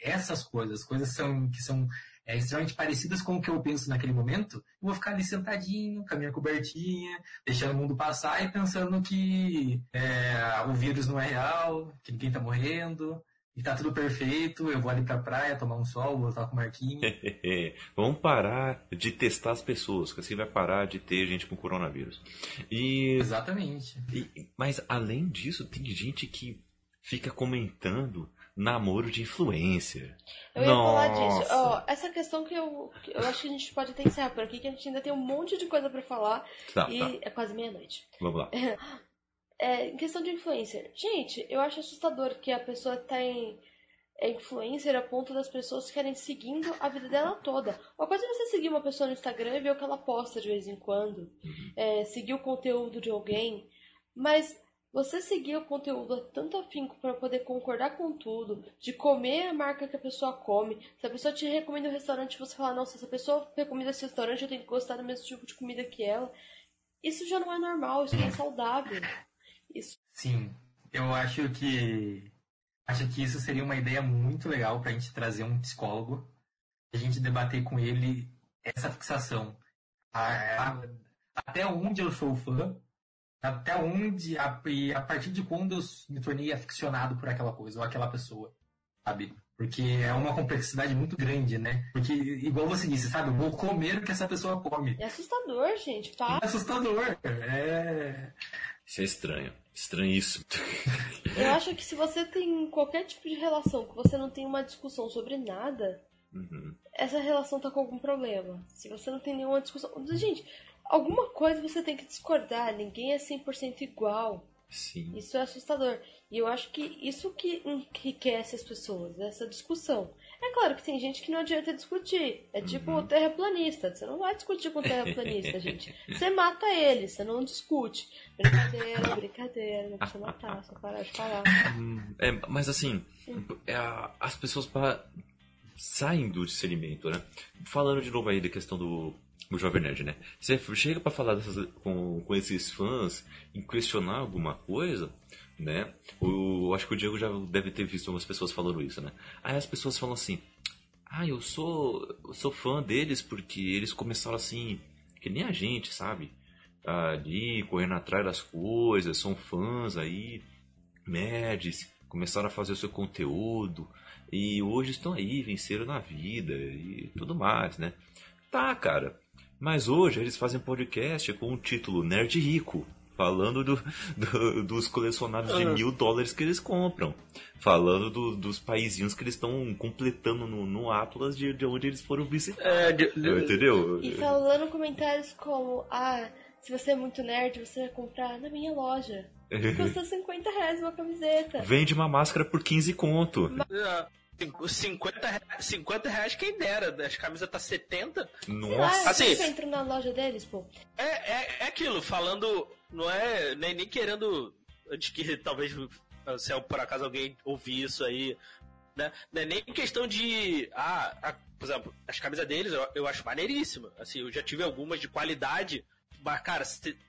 essas coisas, coisas são, que são é, extremamente parecidas com o que eu penso naquele momento, eu vou ficar ali sentadinho, com a minha cobertinha, deixando o mundo passar e pensando que é, o vírus não é real, que ninguém tá morrendo, e tá tudo perfeito, eu vou ali pra praia tomar um sol, vou estar com o Marquinhos. Vamos parar de testar as pessoas, que assim vai parar de ter gente com coronavírus. E, Exatamente. E, mas além disso, tem gente que fica comentando namoro de influencer. Eu ia Nossa. falar disso. Oh, essa questão que eu, eu acho que a gente pode até encerrar por aqui, que a gente ainda tem um monte de coisa para falar. Tá, e tá. é quase meia-noite. Vamos lá. É, em questão de influencer. Gente, eu acho assustador que a pessoa tem é influencer a ponto das pessoas querem seguindo a vida dela toda. Uma coisa é você seguir uma pessoa no Instagram e ver o que ela posta de vez em quando, é, seguir o conteúdo de alguém, mas você seguir o conteúdo a tanto afinco para poder concordar com tudo, de comer a marca que a pessoa come. Se a pessoa te recomenda um restaurante, você fala, nossa, se a pessoa recomenda esse restaurante, eu tenho que gostar do mesmo tipo de comida que ela. Isso já não é normal, isso não é saudável. Isso. Sim, eu acho que acho que isso seria uma ideia muito legal pra gente trazer um psicólogo, a gente debater com ele essa fixação. A- a- até onde eu sou fã, até onde a, e a partir de quando eu me tornei aficionado por aquela coisa ou aquela pessoa, sabe? Porque é uma complexidade muito grande, né? Porque, igual você disse, sabe? Eu vou comer o que essa pessoa come. É assustador, gente. É Tá? assustador. É. Isso é estranho. Estranhíssimo. Eu acho que se você tem qualquer tipo de relação que você não tem uma discussão sobre nada, Uhum. essa relação tá com algum problema. Se você não tem nenhuma discussão. Gente, alguma coisa você tem que discordar. Ninguém é 100% igual. Sim. Isso é assustador. E eu acho que isso que enriquece as pessoas, essa discussão. É claro que tem gente que não adianta discutir. É tipo Uhum. terraplanista. Você não vai discutir com terraplanista, gente. Você mata ele, você não discute. Brincadeira, brincadeira. Não precisa matar, só parar de falar. É, mas assim, é, as pessoas saem do discernimento, né? Falando de novo aí da questão do, do Jovem Nerd, né? Você chega pra falar dessas, com, com esses fãs e questionar alguma coisa, né? O, acho que o Diego já deve ter visto algumas pessoas falando isso, né? Aí as pessoas falam assim: Ah, eu sou, eu sou fã deles porque eles começaram assim, que nem a gente, sabe? Ali, correndo atrás das coisas, são fãs aí nerds, começaram a fazer o seu conteúdo e hoje estão aí, venceram na vida e tudo mais, né? Tá, cara. Mas hoje eles fazem podcast com o título Nerd Rico, falando do, do- dos colecionáveis de Ah. mil dólares que eles compram, falando do- dos paizinhos que eles estão completando no, no Atlas de, de onde eles foram visitar. É, de- de- Entendeu? E falando comentários como: Ah, se você é muito nerd, você vai comprar na minha loja. Custa 50 reais uma camiseta. Vende uma máscara por 15 conto. é, cinco- 50, reais- 50 reais quem dera. As camisas tá 70. Sei lá, Nossa! Assim- você entra na loja deles, pô. É, é, é aquilo, falando. Não é nem, nem querendo. Antes que talvez se por acaso alguém ouvir isso aí. Né? Não é nem questão de. Ah, a- por exemplo, as camisas deles eu, eu acho maneiríssima. Assim, eu já tive algumas de qualidade. Mas, cara,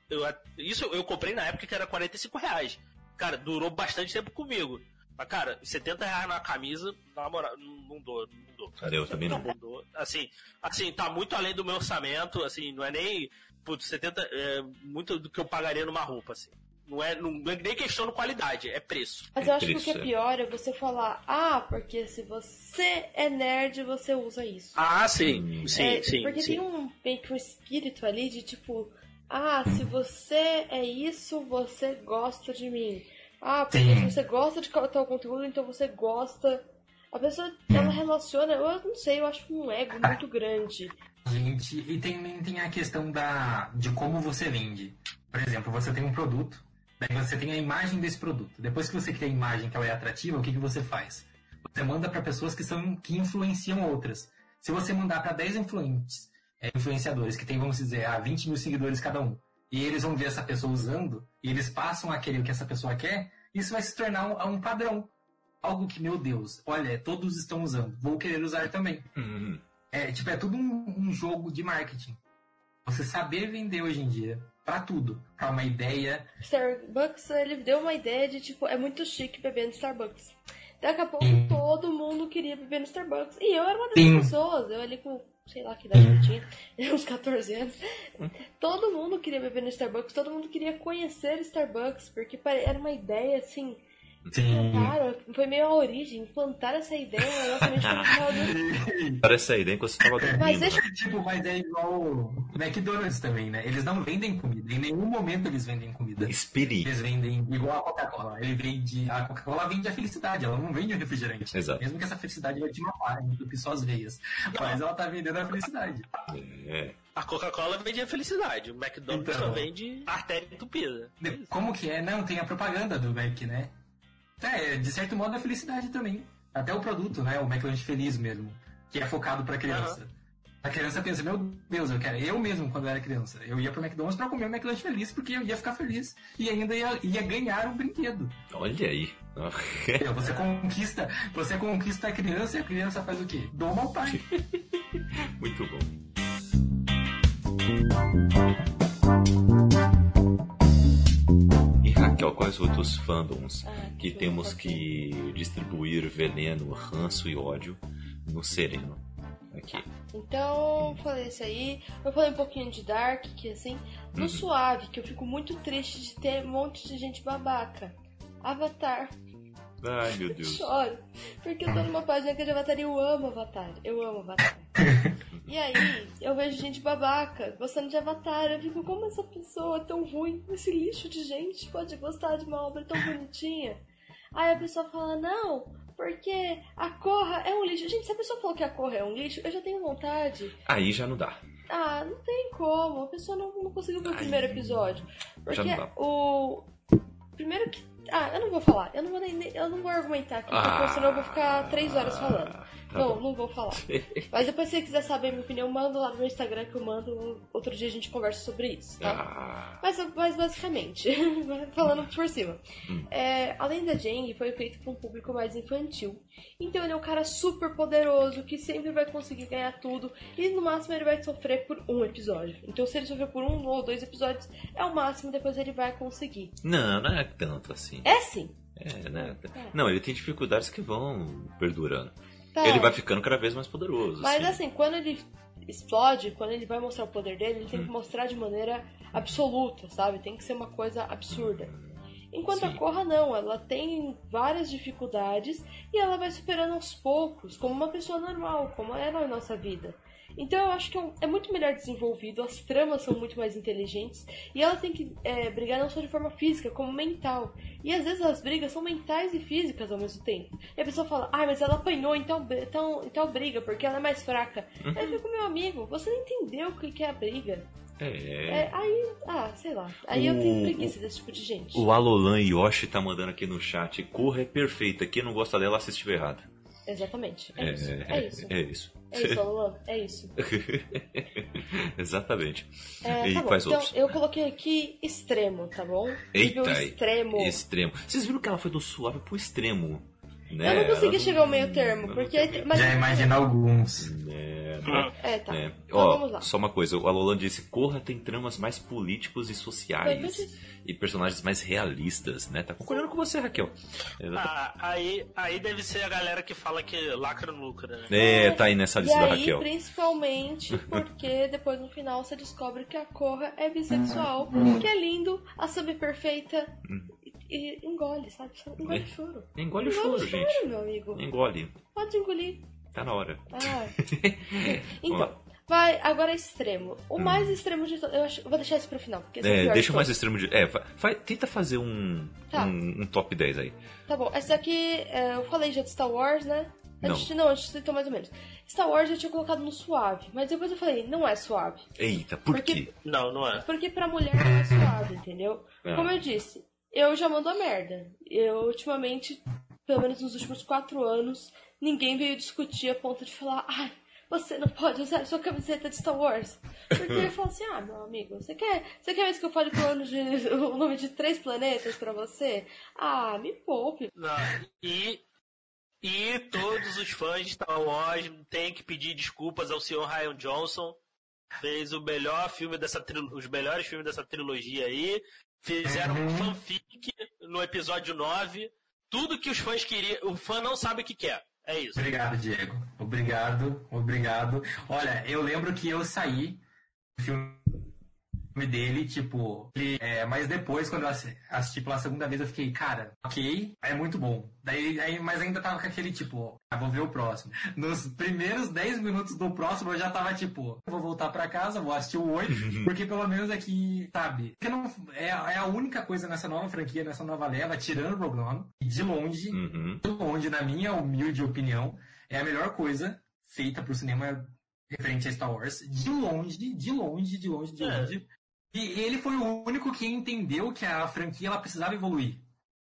eu, isso eu comprei na época que era 45 reais. Cara, durou bastante tempo comigo. Mas, cara, 70 reais na camisa, na moral, não, não dou, não dou. cara. Eu também não. dou. Assim, assim, tá muito além do meu orçamento, assim, não é nem. Putz, 70 é muito do que eu pagaria numa roupa, assim. Não é, não, não é nem questão de qualidade, é preço. Mas eu acho que o que é é. pior é você falar: Ah, porque se você é nerd, você usa isso. Ah, sim, sim, É, sim. Porque sim. tem um meio que um espírito ali de tipo, ah, se você é isso, você gosta de mim. Ah, porque Sim. se você gosta de tal conteúdo, então você gosta. A pessoa, ela relaciona, eu não sei, eu acho um ego muito grande. Gente, e tem, tem a questão da, de como você vende. Por exemplo, você tem um produto, daí você tem a imagem desse produto. Depois que você cria a imagem que ela é atrativa, o que, que você faz? Você manda para pessoas que são que influenciam outras. Se você mandar para 10 influentes, é, influenciadores que tem, vamos dizer, ah, 20 mil seguidores cada um, e eles vão ver essa pessoa usando, e eles passam a querer o que essa pessoa quer, isso vai se tornar um, um padrão. Algo que, meu Deus, olha, todos estão usando, vou querer usar também. Hum, É, tipo, é tudo um, um jogo de marketing. Você saber vender hoje em dia, pra tudo. Pra uma ideia. Starbucks, ele deu uma ideia de tipo, é muito chique beber no Starbucks. Daqui a pouco Sim. todo mundo queria beber no Starbucks. E eu era uma Sim. dessas pessoas. Eu ali com, sei lá que idade eu tinha, uns 14 anos. Todo mundo queria beber no Starbucks, todo mundo queria conhecer Starbucks, porque era uma ideia assim. Sim. Cara, foi meio a origem, implantar essa ideia na nossa mente foi errado. Parece a ideia enquanto você tava dormindo. Mas deixa tipo, mas é igual o McDonald's também, né? Eles não vendem comida. Em nenhum momento eles vendem comida. Experiência. Eles vendem igual a Coca-Cola. Ele vende. A Coca-Cola vende a felicidade, ela não vende o refrigerante. Exato. Mesmo que essa felicidade vai te matar, entupir suas veias. Mas ela tá vendendo a felicidade. É. A Coca-Cola vende a felicidade, o McDonald's Então. só vende artéria entupida. Como que é? Não, tem a propaganda do Mac, né? É, de certo modo é felicidade também. Até o produto, né? O McLanche Feliz mesmo. Que é focado pra criança. A criança pensa, meu Deus, eu quero. Eu mesmo, quando eu era criança, eu ia pro McDonald's pra comer o McDonald's feliz, porque eu ia ficar feliz. E ainda ia, ia ganhar um brinquedo. Olha aí. Você conquista, você conquista a criança e a criança faz o quê? Doma ao pai. Muito bom. E Raquel, quais outros fandoms Ah, que temos que distribuir veneno, ranço e ódio no sereno? Aqui. Então, falei isso aí. Eu falei um pouquinho de Dark, que assim, no Uhum. suave, que eu fico muito triste de ter um monte de gente babaca. Avatar, Ai, meu Deus. choro. Porque eu tô numa página que é de Avatar e eu amo Avatar. Eu amo Avatar. E aí, eu vejo gente babaca gostando de Avatar. Eu fico, como essa pessoa tão ruim, esse lixo de gente pode gostar de uma obra tão bonitinha? Aí a pessoa fala, não, porque a Korra é um lixo. Gente, se a pessoa falou que a Korra é um lixo, eu já tenho vontade. Aí já não dá. Ah, não tem como. A pessoa não, não conseguiu ver o primeiro episódio. já Porque não dá. o. Primeiro que. Ah, eu não vou falar. Eu não vou, nem, eu não vou argumentar aqui, porque senão eu vou ficar três horas falando. Tá não, bom. não vou falar. Mas depois, se você quiser saber minha opinião, manda lá no meu Instagram que eu mando. Outro dia a gente conversa sobre isso, tá? Ah, Mas, mas basicamente, falando por cima. Hum. É, além da Jang, foi feito para um público mais infantil. Então ele é um cara super poderoso que sempre vai conseguir ganhar tudo. E no máximo ele vai sofrer por um episódio. Então se ele sofrer por um ou dois episódios, é o máximo, depois ele vai conseguir. não, não é tanto assim. É sim. É, né? Não, ele tem dificuldades que vão perdurando. Tá. Ele vai ficando cada vez mais poderoso. Mas assim. assim, quando ele explode, quando ele vai mostrar o poder dele, ele tem Hum. que mostrar de maneira absoluta, sabe? Tem que ser uma coisa absurda. Enquanto a Sim. Korra não, ela tem várias dificuldades e ela vai superando aos poucos, como uma pessoa normal, como é na nossa vida. Então eu acho que é é muito melhor desenvolvido, as tramas são muito mais inteligentes e ela tem que é, brigar não só de forma física, como mental. E às vezes as brigas são mentais e físicas ao mesmo tempo. E a pessoa fala, ah, mas ela apanhou em tal, br- tal, em tal briga porque ela é mais fraca. Uhum. Aí eu fico, meu amigo, você não entendeu o que é a briga. É. É, aí, ah, sei lá. Aí eu O- tenho preguiça desse tipo de gente. O Alolan Yoshi tá mandando aqui no chat. Corra é perfeita. Quem não gosta dela assistiu errado. Exatamente. É, isso. É isso. É isso. É isso, Alan. É isso. Exatamente. É, e tá quais Então, outros? eu coloquei aqui extremo, tá bom? Eita, Nível extremo. Extremo. Vocês viram que ela foi do suave pro extremo? Né? Eu não consegui chegar ao meio termo, não porque. Mas, Já imagina alguns. É, É, tá. é. Então Ó, vamos lá. só uma coisa, o Alolan disse, Corra tem tramas mais políticos e sociais e personagens mais realistas, né? Tá concordando com você, Raquel. Ah, aí, aí deve ser a galera que fala que lacra no lucro, né? É, tá aí nessa E lista da aí, Raquel. principalmente porque depois no final você descobre que a Korra é bissexual, que é lindo, a sub perfeita e, engole, sabe? Engole É. choro. Engole o Engole choro, gente. meu amigo. Engole. Pode engolir. Tá na hora. Ah. Então, vai, agora extremo. O Hum. mais extremo de todos. Eu, acho- vou deixar isso pro final. Porque esse é o É, pior deixa de o mais extremo de. É, fa- fa- tenta fazer um, Tá. um, um top 10 aí. Tá bom, essa daqui é, eu falei já de Star Wars, né? Não. Antes, não, antes então mais ou menos. Star Wars eu tinha colocado no suave, mas depois eu falei, não é suave. Eita, por Porque- quê? Não, não é. Porque pra mulher não é suave, entendeu? É. Como eu disse, eu já mando a merda. Eu, ultimamente, pelo menos nos últimos quatro anos, ninguém veio discutir a ponto de falar, ai, você não pode usar sua camiseta de Star Wars. Porque eu falo assim, ah, meu amigo, você quer, você quer mesmo que eu fale de, o nome de três planetas pra você? Ah, me poupe. Não. E, e todos os fãs de Star Wars têm que pedir desculpas ao senhor Ryan Johnson. Fez o melhor filme dessa os melhores filmes dessa trilogia aí. Fizeram um fanfic no episódio 9. Tudo que os fãs queriam. O fã não sabe o que quer. É isso. Obrigado, Diego. Obrigado, obrigado. Olha, eu lembro que eu saí do filme dele, tipo, ele- é, mas depois, quando eu assi- assisti pela segunda vez, eu fiquei, cara, ok, é muito bom. Daí, aí, mas ainda tava com aquele tipo, ah, vou ver o próximo. Nos primeiros 10 minutos do próximo, eu já tava tipo, vou voltar pra casa, vou assistir o 8, porque pelo menos aqui, sabe? Porque não, é, é a única coisa nessa nova franquia, nessa nova leva, tirando o Rogue One, e de longe, Uhum. de longe, na minha humilde opinião, é a melhor coisa feita pro cinema referente a Star Wars. De longe, de longe, de longe, de É. longe. E ele foi o único que entendeu que a franquia ela precisava evoluir.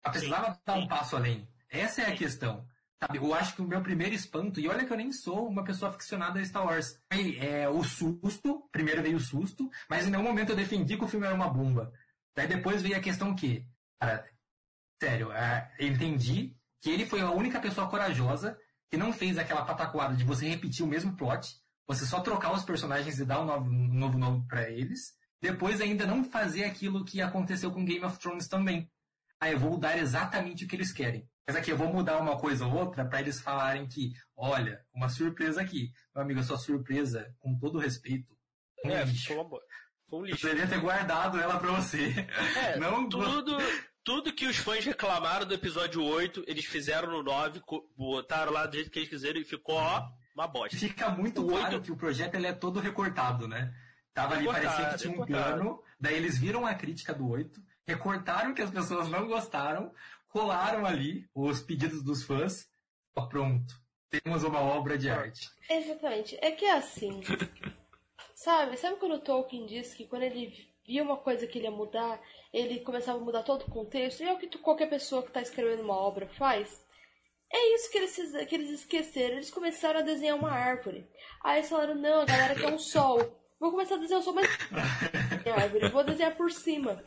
Ela precisava dar um passo além. Essa é a questão. Sabe, eu acho que o meu primeiro espanto, e olha que eu nem sou uma pessoa aficionada a Star Wars, foi é, o susto, primeiro veio o susto, mas em nenhum momento eu defendi que o filme era uma bomba. Daí depois veio a questão que, cara, sério, é, eu entendi que ele foi a única pessoa corajosa que não fez aquela pataquada de você repetir o mesmo plot, você só trocar os personagens e dar um novo, um novo nome para eles, depois ainda não fazer aquilo que aconteceu com Game of Thrones também. Ah, eu vou dar exatamente o que eles querem. Mas aqui eu vou mudar uma coisa ou outra para eles falarem que, olha, uma surpresa aqui. Meu amigo, a sua surpresa, com todo respeito, um É, lixo. foi, uma foi um Eu lixo. deveria ter guardado ela pra você. É, não tudo, tudo que os fãs reclamaram do episódio 8, eles fizeram no 9, co- botaram lá do jeito que eles quiseram e ficou, ó, uma bosta. Fica muito O claro oito- que o projeto ele é todo recortado, né? Tava ali, parecia que tinha um plano, daí eles viram a crítica do 8, recortaram que as pessoas não gostaram, colaram ali os pedidos dos fãs, ó, pronto. Temos uma obra de arte. Exatamente. É que é assim. sabe? Sabe quando o Tolkien disse que quando ele via uma coisa que ele ia mudar, ele começava a mudar todo o contexto? E é o que tu- qualquer pessoa que está escrevendo uma obra faz? É isso que eles, que eles esqueceram. Eles começaram a desenhar uma árvore. Aí eles falaram, não, a galera quer um sol. Vou começar a desenhar mas a árvore, vou desenhar por cima.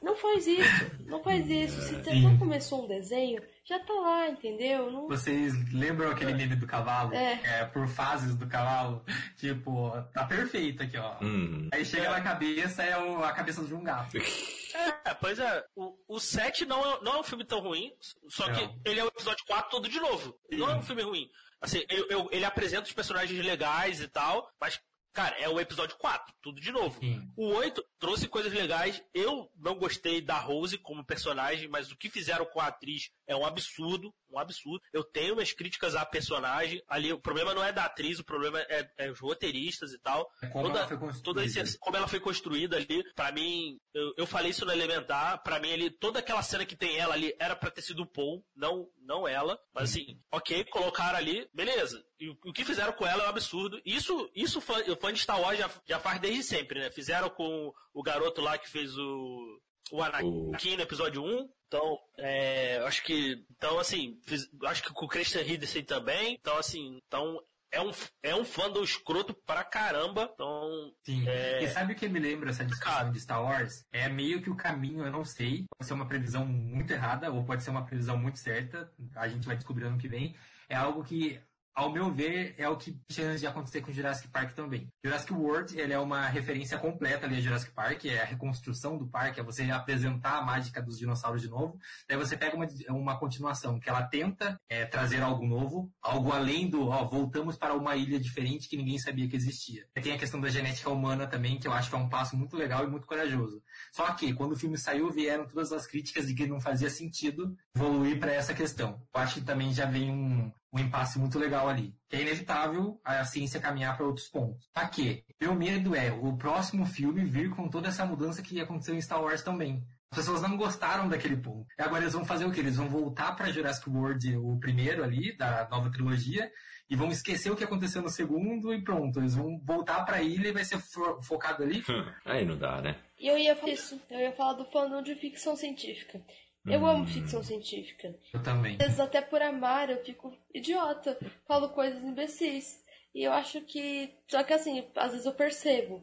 Não faz isso, não faz isso. Se você já começou um desenho, já tá lá, entendeu? Não, Vocês lembram aquele meme do cavalo? É. por fases do cavalo. Tipo, tá perfeito aqui, ó. Hum. Aí chega na cabeça, é o- a cabeça de um gato. É, pois é, o, o 7 não é, não é um filme tão ruim, só que Não. ele é o episódio 4 todo de novo. Não é um filme ruim. Assim, eu- eu- ele apresenta os personagens legais e tal, mas, cara, é o episódio 4, tudo de novo. Sim. O 8 trouxe coisas legais. Eu não gostei da Rose como personagem, mas o que fizeram com a atriz é um absurdo, um absurdo. Eu tenho minhas críticas à personagem. Ali, o problema não é da atriz, o problema é, é os roteiristas e tal. É como Toda- ela foi construída. toda esse, como ela foi construída ali, pra mim, eu, eu falei isso no Elementar, pra mim ali, toda aquela cena que tem ela ali era pra ter sido o Paul, não, não ela. Mas assim, ok, colocaram ali, beleza. E o, o que fizeram com ela é um absurdo. Isso, isso o fã, o fã de Star Wars já, já faz desde sempre, né? Fizeram com o garoto lá que fez o. O Anakin no episódio 1. Então, é, eu acho que. Então, assim, fiz- acho que com o Christian Henderson também. Então, assim, então. É um, é um fã do escroto pra caramba. Então, Sim. É. E sabe o que me lembra essa discussão Cara. de Star Wars? É meio que o caminho, eu não sei. Pode ser uma previsão muito errada ou pode ser uma previsão muito certa. A gente vai descobrir ano que vem. É algo que, ao meu ver, é o que tem chance de acontecer com Jurassic Park também. Jurassic World, ele é uma referência completa ali a Jurassic Park, é a reconstrução do parque, é você apresentar a mágica dos dinossauros de novo. Daí você pega uma, uma continuação que ela tenta é, trazer algo novo, algo além do, ó, voltamos para uma ilha diferente que ninguém sabia que existia. E tem a questão da genética humana também, que eu acho que é um passo muito legal e muito corajoso. Só que, quando o filme saiu, vieram todas as críticas de que não fazia sentido evoluir para essa questão. Eu acho que também já vem um, um impasse muito legal ali. Que é inevitável a ciência caminhar para outros pontos. Só que, meu medo é o próximo filme vir com toda essa mudança que aconteceu em Star Wars também. As pessoas não gostaram daquele ponto. E agora eles vão fazer o quê? Eles vão voltar para Jurassic World, o primeiro ali, da nova trilogia, e vão esquecer o que aconteceu no segundo e pronto. Eles vão voltar para a ilha e vai ser fo- focado ali. Aí não dá, né? E eu ia falar isso, eu ia falar do fandom de ficção científica. Eu amo ficção científica. Eu também. Às vezes, até por amar, eu fico idiota, falo coisas imbecis. E eu acho que. Só que assim, às vezes eu percebo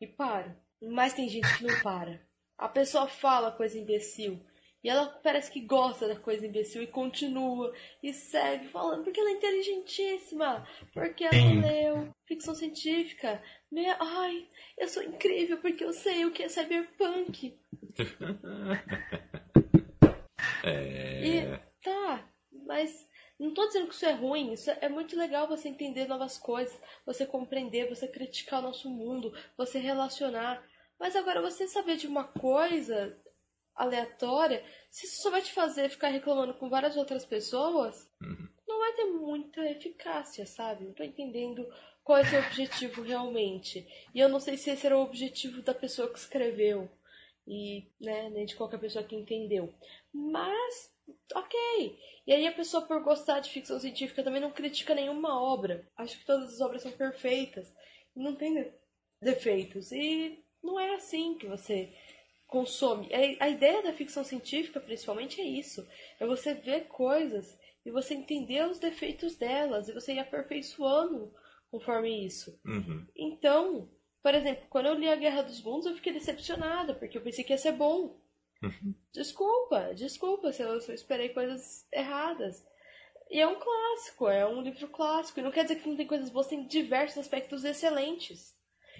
e paro. Mas tem gente que não para. A pessoa fala coisa imbecil. E ela parece que gosta da coisa imbecil e continua. E segue falando, porque ela é inteligentíssima. Porque ela Sim. leu ficção científica. Me- Ai, eu sou incrível porque eu sei o que é cyberpunk. É. E tá, mas não tô dizendo que isso é ruim, isso é muito legal você entender novas coisas, você compreender, você criticar o nosso mundo, você relacionar. Mas agora você saber de uma coisa aleatória, se isso só vai te fazer ficar reclamando com várias outras pessoas, não vai ter muita eficácia, sabe? Não tô entendendo qual é o seu objetivo realmente. E eu não sei se esse era o objetivo da pessoa que escreveu. E, né, nem de qualquer pessoa que entendeu. Mas, ok. E aí a pessoa, por gostar de ficção científica, também não critica nenhuma obra. Acho que todas as obras são perfeitas. E não tem de- defeitos. E não é assim que você consome. A ideia da ficção científica, principalmente, é isso. É você ver coisas e e você entender os defeitos delas e você ir aperfeiçoando conforme isso. Uhum. Então, por exemplo, quando eu li A Guerra dos Mundos, eu fiquei decepcionada, porque eu pensei que ia ser bom. Desculpa, desculpa se eu, se eu esperei coisas erradas. E é um clássico, é um livro clássico. E não quer dizer que não tem coisas boas, tem diversos aspectos excelentes.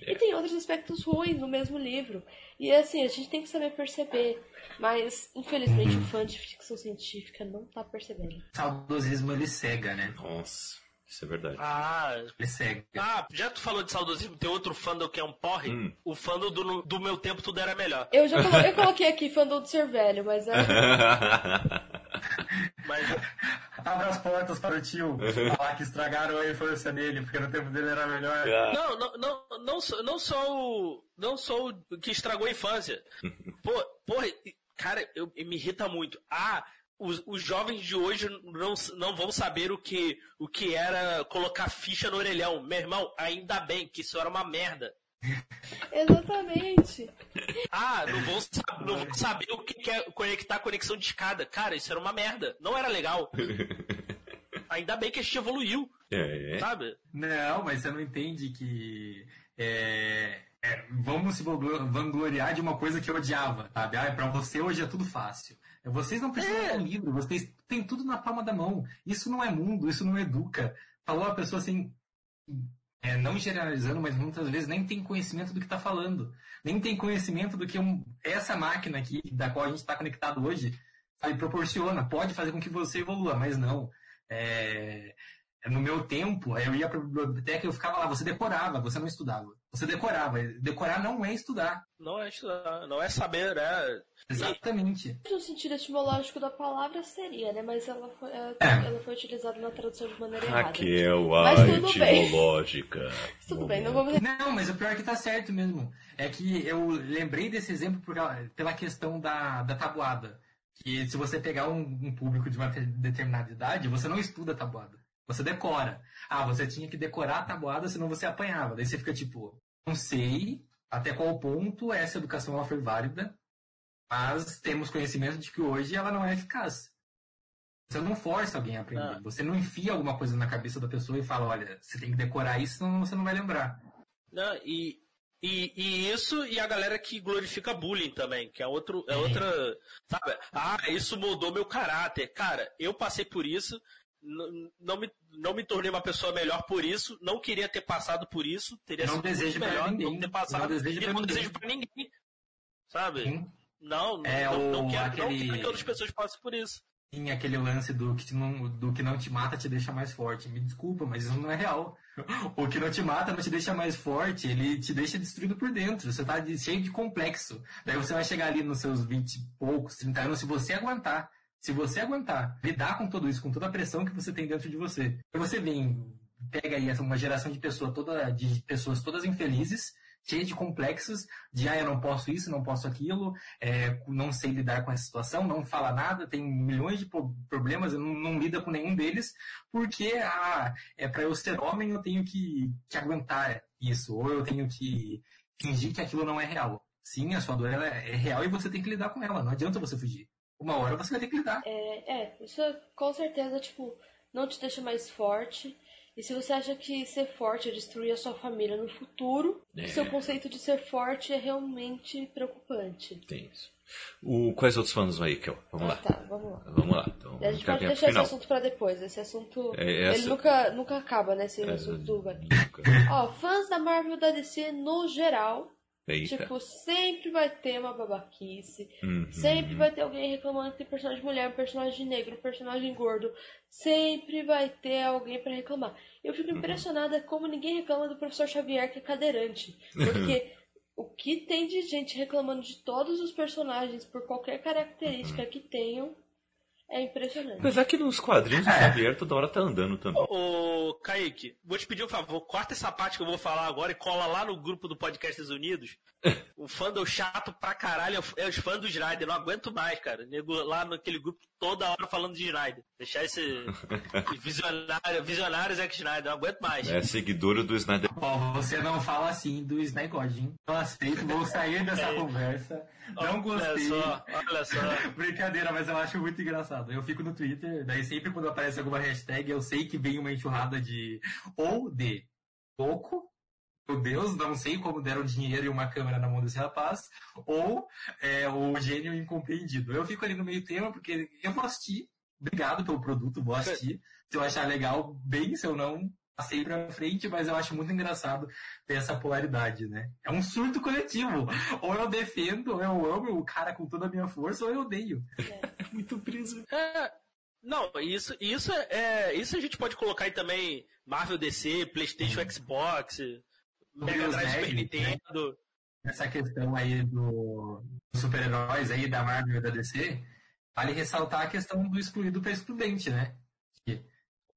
E tem outros aspectos ruins no mesmo livro. E assim, a gente tem que saber perceber. Mas, infelizmente, o fã de ficção científica não tá percebendo. Saudosismo ele cega, né? Nossa, isso é verdade. Ah, Ele cega. ah, já tu falou de saudosismo, tem outro fandom que é um porre. Hum. O fandom do, do meu tempo tudo era melhor. Eu já colo- eu coloquei aqui fandom do ser velho, mas é. Mas Abra as portas para o tio falar que estragaram a infância dele, porque no tempo dele era melhor. Não, não, não, não, sou, não sou o. Não sou o que estragou a infância. Pô, porra, cara, eu, me irrita muito. Ah, os, os jovens de hoje não, não vão saber o que, o que era colocar ficha no orelhão. Meu irmão, ainda bem que isso era uma merda. Exatamente. Ah, não vão, sa- não vão saber o que é conectar conexão de escada. Cara, isso era uma merda. Não era legal. Ainda bem que a gente evoluiu, É. sabe? Não, mas você não entende que. é, é, vamos se vanglo- vangloriar de uma coisa que eu odiava, sabe? Ah, pra você hoje é tudo fácil. Vocês não precisam É. ler um livro, vocês têm tudo na palma da mão. Isso não é mundo, isso não educa. Falou a pessoa assim, é, não generalizando, mas muitas vezes nem tem conhecimento do que está falando. Nem tem conhecimento do que um- essa máquina aqui, da qual a gente está conectado hoje, sabe, proporciona. Pode fazer com que você evolua, mas não. É, no meu tempo, eu ia para a biblioteca e eu ficava lá, você decorava, você não estudava. Você decorava. Decorar não é estudar. Não é estudar, não é saber, é. Exatamente. No sentido etimológico da palavra seria, né? Mas ela foi, ela, É. ela foi utilizada na tradução de maneira errada. Raquel, a Mas tudo bem. etimológica. Tudo bem, não vamos. Não, mas o pior é que tá certo mesmo. É que eu lembrei desse exemplo por, pela questão da, da tabuada. Que se você pegar um, um público de uma te- determinada idade, você não estuda a tabuada. Você decora. Ah, você tinha que decorar a tabuada, senão você apanhava. Daí você fica tipo, não sei até qual ponto essa educação ela foi válida, mas temos conhecimento de que hoje ela não é eficaz. Você não força alguém a aprender. Ah. Você não enfia alguma coisa na cabeça da pessoa e fala, olha, você tem que decorar isso, senão você não vai lembrar. Não, e, e, e isso e a galera que glorifica bullying também, que é, outro, é outra. Sabe? Ah, isso moldou meu caráter. Cara, eu passei por isso, não me, não me tornei uma pessoa melhor por isso, não queria ter passado por isso, teria Não sido desejo melhor ninguém, não ter não passado. desejo e pra não ninguém. desejo pra ninguém. Sabe? Sim. Não, É não, não o- quero, não aquele- quero que outras pessoas passem por isso. Sim, aquele lance do que, não, do que não te mata te deixa mais forte. Me desculpa, mas isso não é real. O que não te mata não te deixa mais forte, ele te deixa destruído por dentro. Você tá cheio de complexo. Daí você vai chegar ali nos seus 20 e poucos, 30 anos, se você aguentar. Se você aguentar, lidar com tudo isso, com toda a pressão que você tem dentro de você. Você vem, pega aí uma geração de, pessoa toda, de pessoas todas infelizes, cheias de complexos, de ah, eu não posso isso, não posso aquilo, é, não sei lidar com essa situação, não fala nada, tem milhões de pro- problemas, eu não, não lida com nenhum deles, porque ah, é para eu ser homem eu tenho que, que aguentar isso, ou eu tenho que fingir que aquilo não é real. Sim, a sua dor ela é real e você tem que lidar com ela, não adianta você fugir. Uma hora você vai ter que lidar. É, é, isso com certeza, tipo, não te deixa mais forte. E se você acha que ser forte é destruir a sua família no futuro, É. seu conceito de ser forte é realmente preocupante. Tem isso. O, quais outros fãs aí, Kel? Vamos Ah, lá. tá, vamos lá. Vamos lá. Então, a gente pode deixar esse assunto pra depois. Esse assunto. É, essa- Ele nunca, nunca acaba, né? Esse É, assunto do. nunca. Ó, fãs da Marvel da DC no geral, Eita. tipo, sempre vai ter uma babaquice. Uhum. Sempre vai ter alguém reclamando que tem personagem mulher, um personagem negro, um personagem gordo. Sempre vai ter alguém pra reclamar. Eu fico Uhum. impressionada como ninguém reclama do professor Xavier que é cadeirante. Porque o que tem de gente reclamando de todos os personagens por qualquer característica Uhum. que tenham é impressionante. Apesar que nos quadrinhos o Xavier toda hora tá andando também. Ô, Kaique, vou te pedir um favor, corta essa parte que eu vou falar agora e cola lá no grupo do Podcasts Unidos. O fandom chato pra caralho é é os fãs do Snyder, não aguento mais, cara. Nego lá naquele grupo toda hora falando de Snyder. Deixar esse visionário, visionário Zack Snyder, não aguento mais. É seguidor do Snyder. Ó, você não fala assim do Snyder, hein? Eu aceito, vou sair dessa É. conversa. Não Olha gostei. só, olha só. Brincadeira, mas eu acho muito engraçado. Eu fico no Twitter, daí sempre quando aparece alguma hashtag, eu sei que vem uma enxurrada de ou de pouco, meu Deus, não sei como deram dinheiro e uma câmera na mão desse rapaz, ou é, o gênio incompreendido. Eu fico ali no meio tema porque eu vou assistir. Obrigado pelo produto, vou assistir. Se eu achar legal, bem, se eu não, passei pra frente, mas eu acho muito engraçado ter essa polaridade, né? É um surto coletivo. Ou eu defendo, ou eu amo o cara com toda a minha força, ou eu odeio. Muito preso. É, não, isso, isso é, isso a gente pode colocar aí também Marvel DC, PlayStation, Xbox, Mega Drive? Nintendo. Essa questão aí do dos super-heróis aí da Marvel e da DC, vale ressaltar a questão do excluído para excludente, né? Que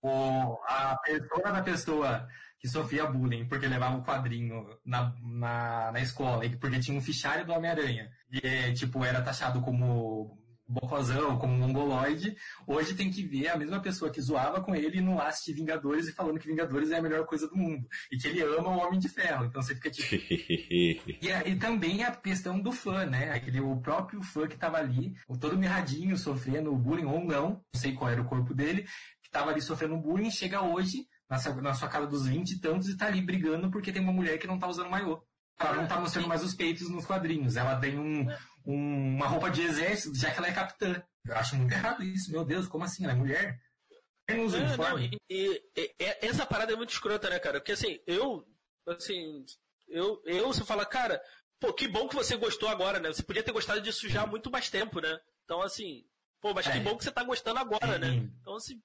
o, a persona da pessoa que sofria bullying porque levava um quadrinho na, na, na escola e porque tinha um fichário do Homem-Aranha e, tipo, era taxado como bocozão, como mongoloide, hoje tem que ver a mesma pessoa que zoava com ele no assistir Vingadores e falando que Vingadores é a melhor coisa do mundo e que ele ama o Homem de Ferro. Então você fica tipo, e, a- e também a questão do fã, né? Aquele, o próprio fã que tava ali, o todo mirradinho, sofrendo bullying ou não, não sei qual era o corpo dele, que tava ali sofrendo bullying, chega hoje, na sua, na sua casa dos 20 e tantos, e tá ali brigando porque tem uma mulher que não tá usando maiô. Ela não tá mostrando mais os peitos nos quadrinhos. Ela tem um, um- uma roupa de exército, já que ela é capitã. Eu acho muito errado isso, meu Deus, como assim? Ela é mulher? Não não, e, e- e- essa parada é muito escrota, né, cara? Porque assim, eu, assim, eu, eu, você fala, cara, pô, que bom que você gostou agora, né? Você podia ter gostado disso já há muito mais tempo, né? Então, assim, pô, mas que É. bom que você tá gostando agora, né? Então, assim,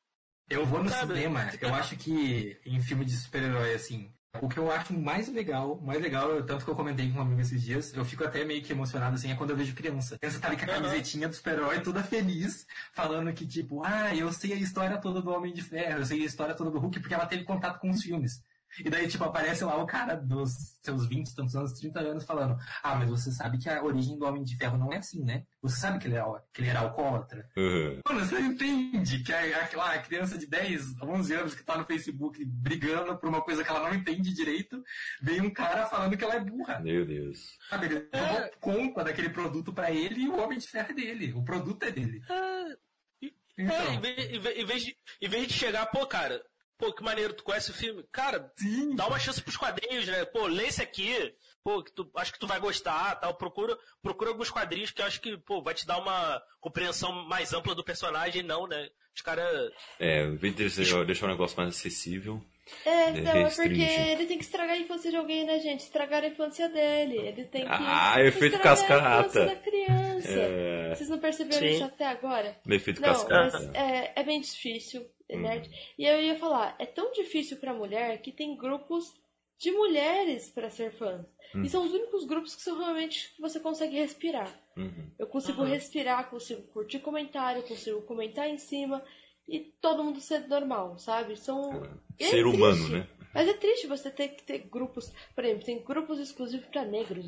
Eu vou no Sabe? cinema, eu acho que em filme de super-herói, assim, o que eu acho mais legal, mais legal, tanto que eu comentei com um amigo esses dias, eu fico até meio que emocionado, assim, é quando eu vejo criança. Criança tá ali com a camisetinha do super-herói, toda feliz, falando que, tipo, ah, eu sei a história toda do Homem de Ferro, eu sei a história toda do Hulk, porque ela teve contato com os filmes. E daí, tipo, aparece lá o cara dos seus 20, tantos anos, 30 anos, falando, ah, mas você sabe que a origem do Homem de Ferro não é assim, né? Você sabe que ele era, que ele era alcoólatra? Uhum. Mano, você entende que a, aquela a criança de 10, 11 anos que tá no Facebook brigando por uma coisa que ela não entende direito, vem um cara falando que ela é burra. Meu Deus. Sabe? Ele É. conta daquele produto pra ele e o homem de ferro é dele. O produto é dele. é, é, Então, vez, em vez- em vez de, em vez de chegar, pô, cara, pô, que maneiro, tu conhece o filme? Cara, sim. dá uma chance pros quadrinhos, né? Pô, lê esse aqui. Pô, que tu, acho que tu vai gostar, tal. Procura, procura alguns quadrinhos que eu acho que, pô, vai te dar uma compreensão mais ampla do personagem, não, né? Os caras. É, em vez de deixar, um negócio mais acessível. É, não, é restringe. porque ele tem que estragar a infância de alguém, né, gente? Estragar a infância dele. Ele tem que. Ah, efeito estragar cascata. A infância da criança. É, Vocês não perceberam Sim. isso até agora? efeito Não, cascata. mas é, é bem difícil, Hum. né? E eu ia falar, é tão difícil pra mulher que tem grupos de mulheres pra ser fãs. Hum. E são os únicos grupos que são realmente que você consegue respirar. Uhum. Eu consigo Uhum. respirar, consigo curtir comentário, consigo comentar em cima e todo mundo ser normal, sabe? São é Ser humano, triste. né? Mas é triste você ter que ter grupos, por exemplo, tem grupos exclusivos para negros,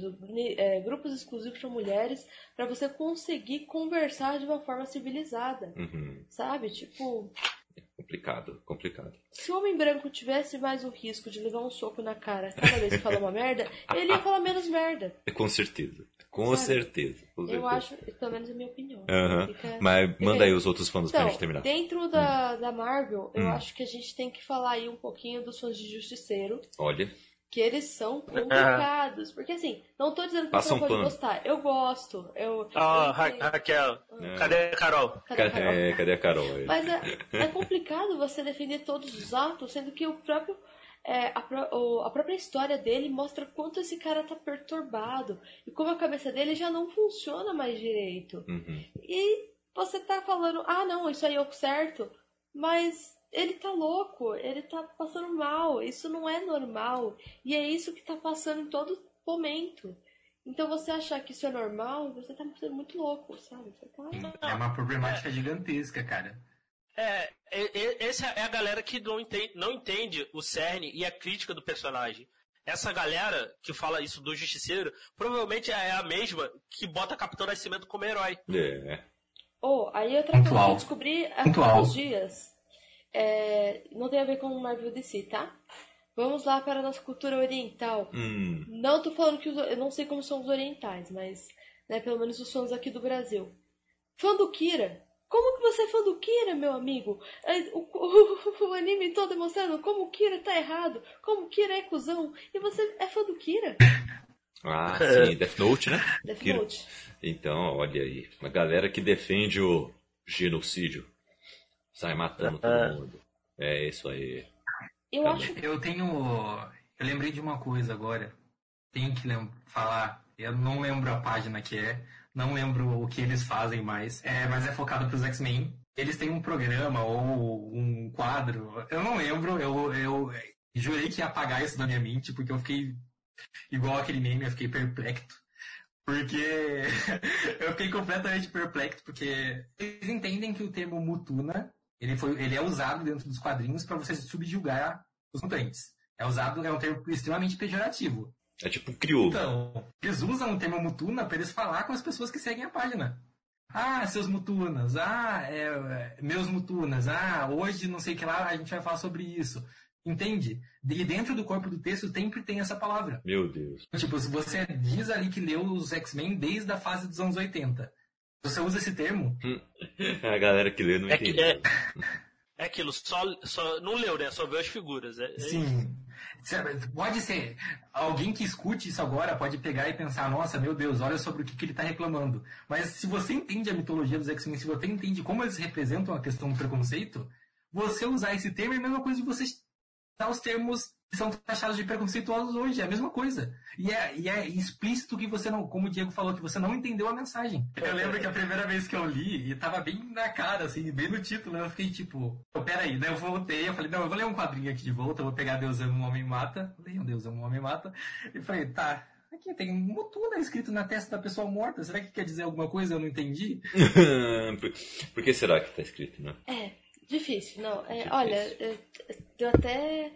é, grupos exclusivos para mulheres, para você conseguir conversar de uma forma civilizada, Uhum. sabe? Tipo, Complicado, complicado. se o homem branco tivesse mais o risco de levar um soco na cara cada vez que fala uma merda, ele ia falar menos merda. Com certeza. Com Sabe? certeza. Com certeza. Eu acho, pelo menos é a minha opinião. Fica- Mas manda aí os outros fãs pra Então, gente terminar. dentro da, da Marvel, eu Hum. acho que a gente tem que falar aí um pouquinho dos fãs de Justiceiro, Olha. que eles são complicados. Porque assim, não tô dizendo que Passa você um não pode pano. gostar. Eu gosto. Eu, Ó, eu Ra entendo. Raquel, É. cadê a Carol? Cadê a Carol? É, cadê a Carol? Mas é, é complicado você defender todos os atos, sendo que o próprio. É, a, pró- o- a própria história dele mostra quanto esse cara tá perturbado e como a cabeça dele já não funciona mais direito. Uhum. E você tá falando, ah não, isso aí é o certo, mas ele tá louco, ele tá passando mal, isso não é normal. E é isso que tá passando em todo momento. Então você achar que isso é normal, você tá sendo muito louco, sabe? Você tá... É uma problemática gigantesca, cara. É, essa é a galera que não entende, não entende o cerne e a crítica do personagem. Essa galera que fala isso do Justiceiro provavelmente é a mesma que bota Capitão Nascimento como herói. É. Oh, aí outra coisa que eu descobri há Pontual. poucos dias. É, não tem a ver com o Marvel DC, tá? Vamos lá para a nossa cultura oriental. Hum. Não tô falando que os, eu não sei como são os orientais, mas né? Pelo menos os fãs aqui do Brasil. Fã do Kira. Como que você é fã do Kira, meu amigo? É, O, o- o anime todo mostrando como o Kira tá errado, como o Kira é cuzão, e você é fã do Kira? Ah, sim, Death Note, né? Death Kira. Note. Então, olha aí. Uma galera que defende o genocídio. Sai matando todo mundo. É isso aí. Eu Tá acho Eu tenho. Eu lembrei de uma coisa agora. Tenho que lem- falar. Eu não lembro a página que é. Não lembro o que eles fazem mais. É, mas é focado pros X-Men. Eles têm um programa ou um quadro. Eu não lembro. Eu, eu jurei que ia apagar isso da minha mente, porque eu fiquei igual aquele meme, eu fiquei perplexo. Porque eu fiquei completamente perplexo, porque eles entendem que o termo mutuna ele, foi, ele é usado dentro dos quadrinhos para você subjugar os mutantes. É usado, é um termo extremamente pejorativo. É tipo um crioulo. Então, eles usam o termo mutuna para eles falar com as pessoas que seguem a página. Ah, seus mutunas. Ah, é, é, meus mutunas. Ah, hoje não sei o que lá, a gente vai falar sobre isso. Entende? E dentro do corpo do texto sempre tem essa palavra. Meu Deus. Tipo, se você diz ali que leu os X-Men desde a fase dos anos 80, você usa esse termo, A galera que lê não É, que- entende. é, é aquilo, só, só não leu, né? Só viu as figuras. É, é- Sim. Pode ser. Alguém que escute isso agora pode pegar e pensar, nossa, meu Deus, olha sobre o que, que ele está reclamando. Mas se você entende a mitologia dos X-Men, se você entende como eles representam a questão do preconceito, você usar esse termo é a mesma coisa de você usar os termos são taxados de preconceituosos hoje. É a mesma coisa. E é, e é explícito que você não, como o Diego falou, que você não entendeu a mensagem. Eu lembro que a primeira vez que eu li, e tava bem na cara, assim, bem no título, eu fiquei tipo, oh, peraí, daí eu voltei, eu falei, não, eu vou ler um quadrinho aqui de volta, eu vou pegar Deus ama um homem mata, leio Deus ama um homem mata, e falei, tá, aqui tem Mutuna escrito na testa da pessoa morta, será que quer dizer alguma coisa? Eu não entendi. por, por que será que tá escrito, né? É, difícil, não. É, Difícil. Olha, eu, eu até.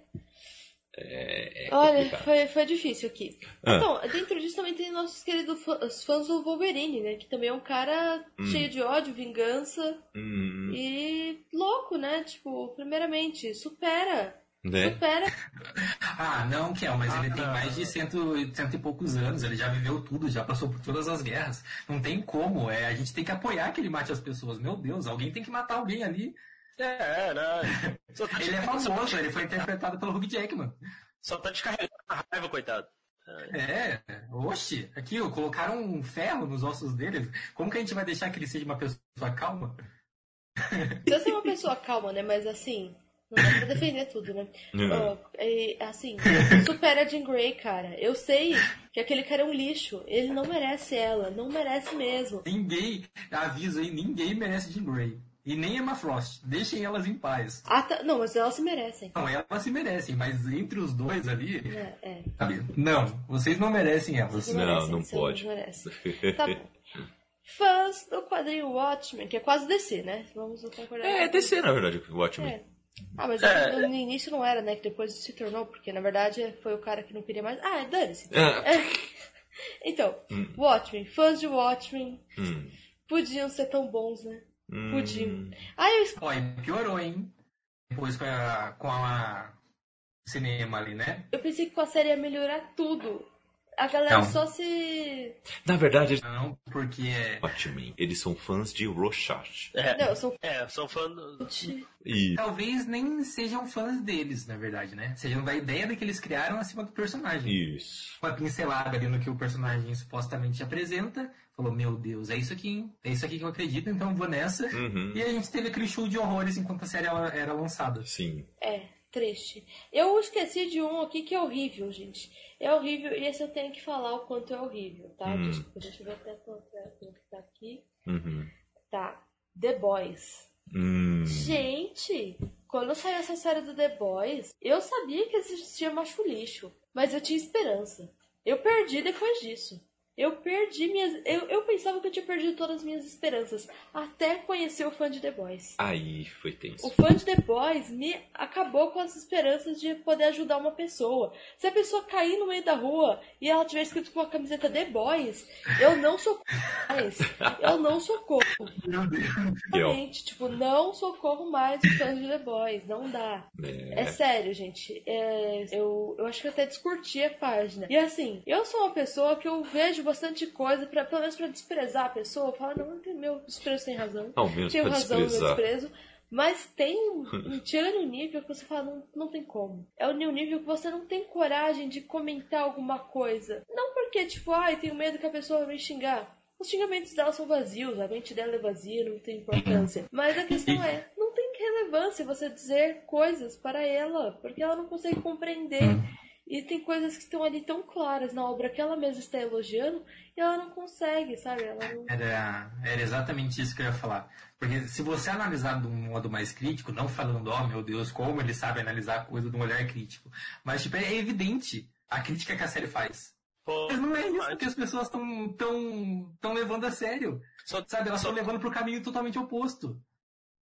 É, é Olha, foi, foi difícil aqui. Ah. Então, dentro disso também tem nossos queridos fã- os fãs do Wolverine, né? Que também é um cara Hum. cheio de ódio, vingança Hum, e louco, né? Tipo, primeiramente, supera. né? Supera. Ah, não, Kel, mas ele tem Ah. mais de cento, cento e poucos anos, ele já viveu tudo, já passou por todas as guerras. Não tem como, é, a gente tem que apoiar que ele mate as pessoas. Meu Deus, alguém tem que matar alguém ali. É, né? Só tá, Ele é famoso, ele foi interpretado pelo Hugh Jackman. só tá descarregando a raiva, coitado. É, oxe, aqui, ó, colocaram um ferro nos ossos dele. Como que a gente vai deixar que ele seja uma pessoa calma? Precisa ser uma pessoa calma, né? Mas assim, não dá pra defender tudo, né? Não. Ó, é, assim, supera a Jean Grey, cara. Eu sei que aquele cara é um lixo. Ele não merece ela. Não merece mesmo. Ninguém, aviso aí, ninguém merece Jean Grey. E nem Emma Frost. Deixem elas em paz. Ah, tá- Não, mas elas se merecem. Não, elas se merecem, mas entre os dois ali. É, é. Sabe? Não, vocês não merecem elas. Vocês Não, merecem, não pode. merecem. Tá bom. Fãs do quadrinho Watchmen, que é quase DC, né? Vamos concordar. É, DC, na verdade, o Watchmen. É. Ah, mas É. no início não era, né? Que depois se tornou, porque na verdade foi o cara que não queria mais. Ah, dane-se. Ah, É. Então, Hum. Watchmen, fãs de Watchmen hum, podiam ser tão bons, né? Hum. Podiam. Ah, eu es- Ó, e piorou, hein? Depois com a, com a cinema ali, né? Eu pensei que com a série ia melhorar tudo. A galera Não. só se. Na verdade, Não, porque é. Watchmen, eles são fãs de Rorschach. É, Não, eu sou é são fã do... de. E Talvez nem sejam fãs deles, na verdade, né? Sejam da ideia de que eles criaram acima do personagem. isso. Uma pincelada ali no que o personagem supostamente apresenta. Falou, meu Deus, é isso aqui, hein? É isso aqui que eu acredito, então eu vou nessa. Uhum. E a gente teve aquele show de horrores enquanto a série ela era lançada. Sim. É, triste. Eu esqueci de um aqui que é horrível, gente. É horrível e esse eu tenho que falar o quanto é horrível, tá? Hum. Desculpa, deixa eu ver até quanto é quanto tá aqui. Uhum. Tá. The Boys. Hum. Gente, quando saiu essa série do The Boys, eu sabia que existia macho lixo, mas eu tinha esperança. Eu perdi depois disso. Eu perdi minhas. Eu, eu pensava que eu tinha perdido todas as minhas esperanças. Até conhecer o fã de The Boys. Aí foi tenso. O fã de The Boys me acabou com as esperanças de poder ajudar uma pessoa. Se a pessoa cair no meio da rua e ela tiver escrito com uma camiseta The Boys, eu não socorro mais. Eu não socorro. Meu. Realmente, tipo, não socorro mais os fãs de The Boys. Não dá. É. É sério, gente. É, eu, eu acho que eu até descurti a página. E assim, eu sou uma pessoa que eu vejo bastante coisa, pra, pelo menos pra desprezar a pessoa. Falar, não, tem- meu desprezo tem razão. Ao menos pra razão no meu desprezar. desprezo. Mas tem um, um chega no nível que você fala, não, não tem como. É o nível que você não tem coragem de comentar alguma coisa. Não porque, tipo, ai, tenho medo que a pessoa vai me xingar. Os xingamentos dela são vazios, a mente dela é vazia, não tem importância. Mas a questão é, não tem relevância você dizer coisas para ela, porque ela não consegue compreender. E tem coisas que estão ali tão claras na obra que ela mesma está elogiando e ela não consegue, sabe? Ela não... Era, era exatamente isso que eu ia falar. Porque se você analisar de um modo mais crítico, não falando, oh meu Deus, como ele sabe analisar a coisa de um olhar crítico, mas tipo, é evidente a crítica que a série faz. Pô, Mas não é isso mas- que as pessoas estão tão, tão levando a sério. Só, Sabe, elas só, estão levando pro caminho totalmente oposto.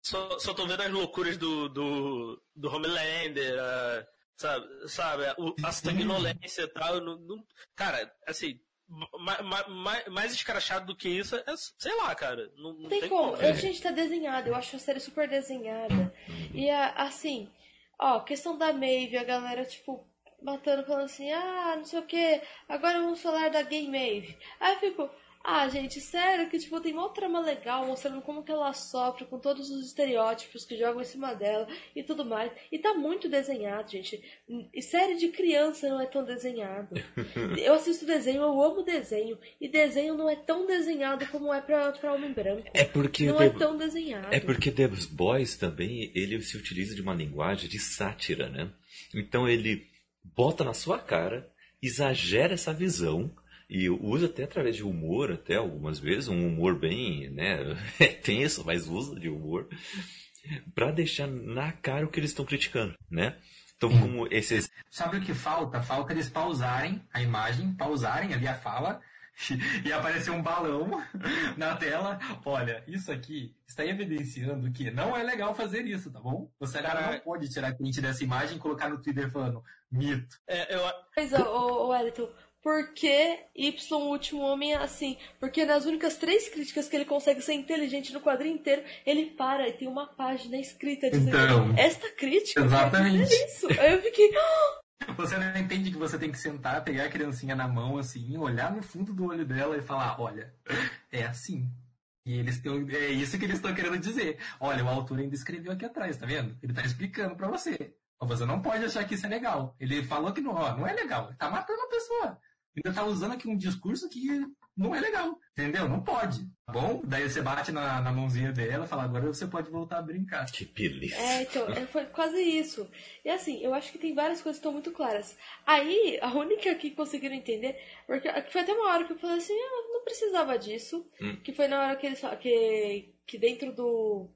só, só tô vendo as loucuras do, do, do Homelander, a- sabe, sabe o- a sanguinolência e tal. não- não- cara, assim, ma, ma, ma- mais escrachado do que isso é, sei lá, cara. Não, não Não tem como. como. A gente tá desenhado, eu acho a série super desenhada. E assim, ó, questão da Maeve, a galera, tipo, matando, falando assim, ah, não sei o que, agora vamos falar da gay Maeve. Aí eu fico, ah, gente, sério, que tipo, tem uma trama legal, mostrando como que ela sofre com todos os estereótipos que jogam em cima dela e tudo mais. E tá muito desenhado, gente. E série de criança não é tão desenhado. Eu assisto desenho, eu amo desenho. E desenho não é tão desenhado como é pra, pra homem branco. É porque Não The- é tão desenhado. É porque The Boys também, ele se utiliza de uma linguagem de sátira, né? Então ele bota na sua cara, exagera essa visão e usa até através de humor, até algumas vezes, um humor bem, né, tenso, mas usa de humor, pra deixar na cara o que eles estão criticando, né? Então, como esses. Sabe o que falta? Falta eles pausarem a imagem, pausarem ali a fala e aparecer um balão na tela. Olha, isso aqui está evidenciando que não é legal fazer isso, tá bom? Você agora Cara, não pode tirar print dessa imagem e colocar no Twitter falando mito. É, eu, coisa, ô, ô Wellington, por que Y, o último homem, é assim? Porque nas únicas três críticas que ele consegue ser inteligente no quadrinho inteiro, ele para e tem uma página escrita dizendo Então. esta crítica Exatamente. quer dizer isso. Aí eu fiquei, Você não entende que você tem que sentar, pegar a criancinha na mão assim, olhar no fundo do olho dela e falar, olha, é assim. E eles têm, é isso que eles estão querendo dizer. Olha, o autor ainda escreveu aqui atrás, tá vendo? Ele tá explicando pra você. Ó, Você não pode achar que isso é legal. Ele falou que não, ó, não é legal. Ele tá matando a pessoa. Ainda tá usando aqui um discurso que não é legal. Entendeu? Não pode. Tá bom? Daí você bate na, na mãozinha dela e fala, agora você pode voltar a brincar. Que beleza. É, então, é, foi quase isso. E assim, eu acho que tem várias coisas que estão muito claras. Aí, a única que conseguiram entender, porque que foi até uma hora que eu falei assim, ah, não precisava disso. Hum. Que foi na hora que eles que, que dentro do,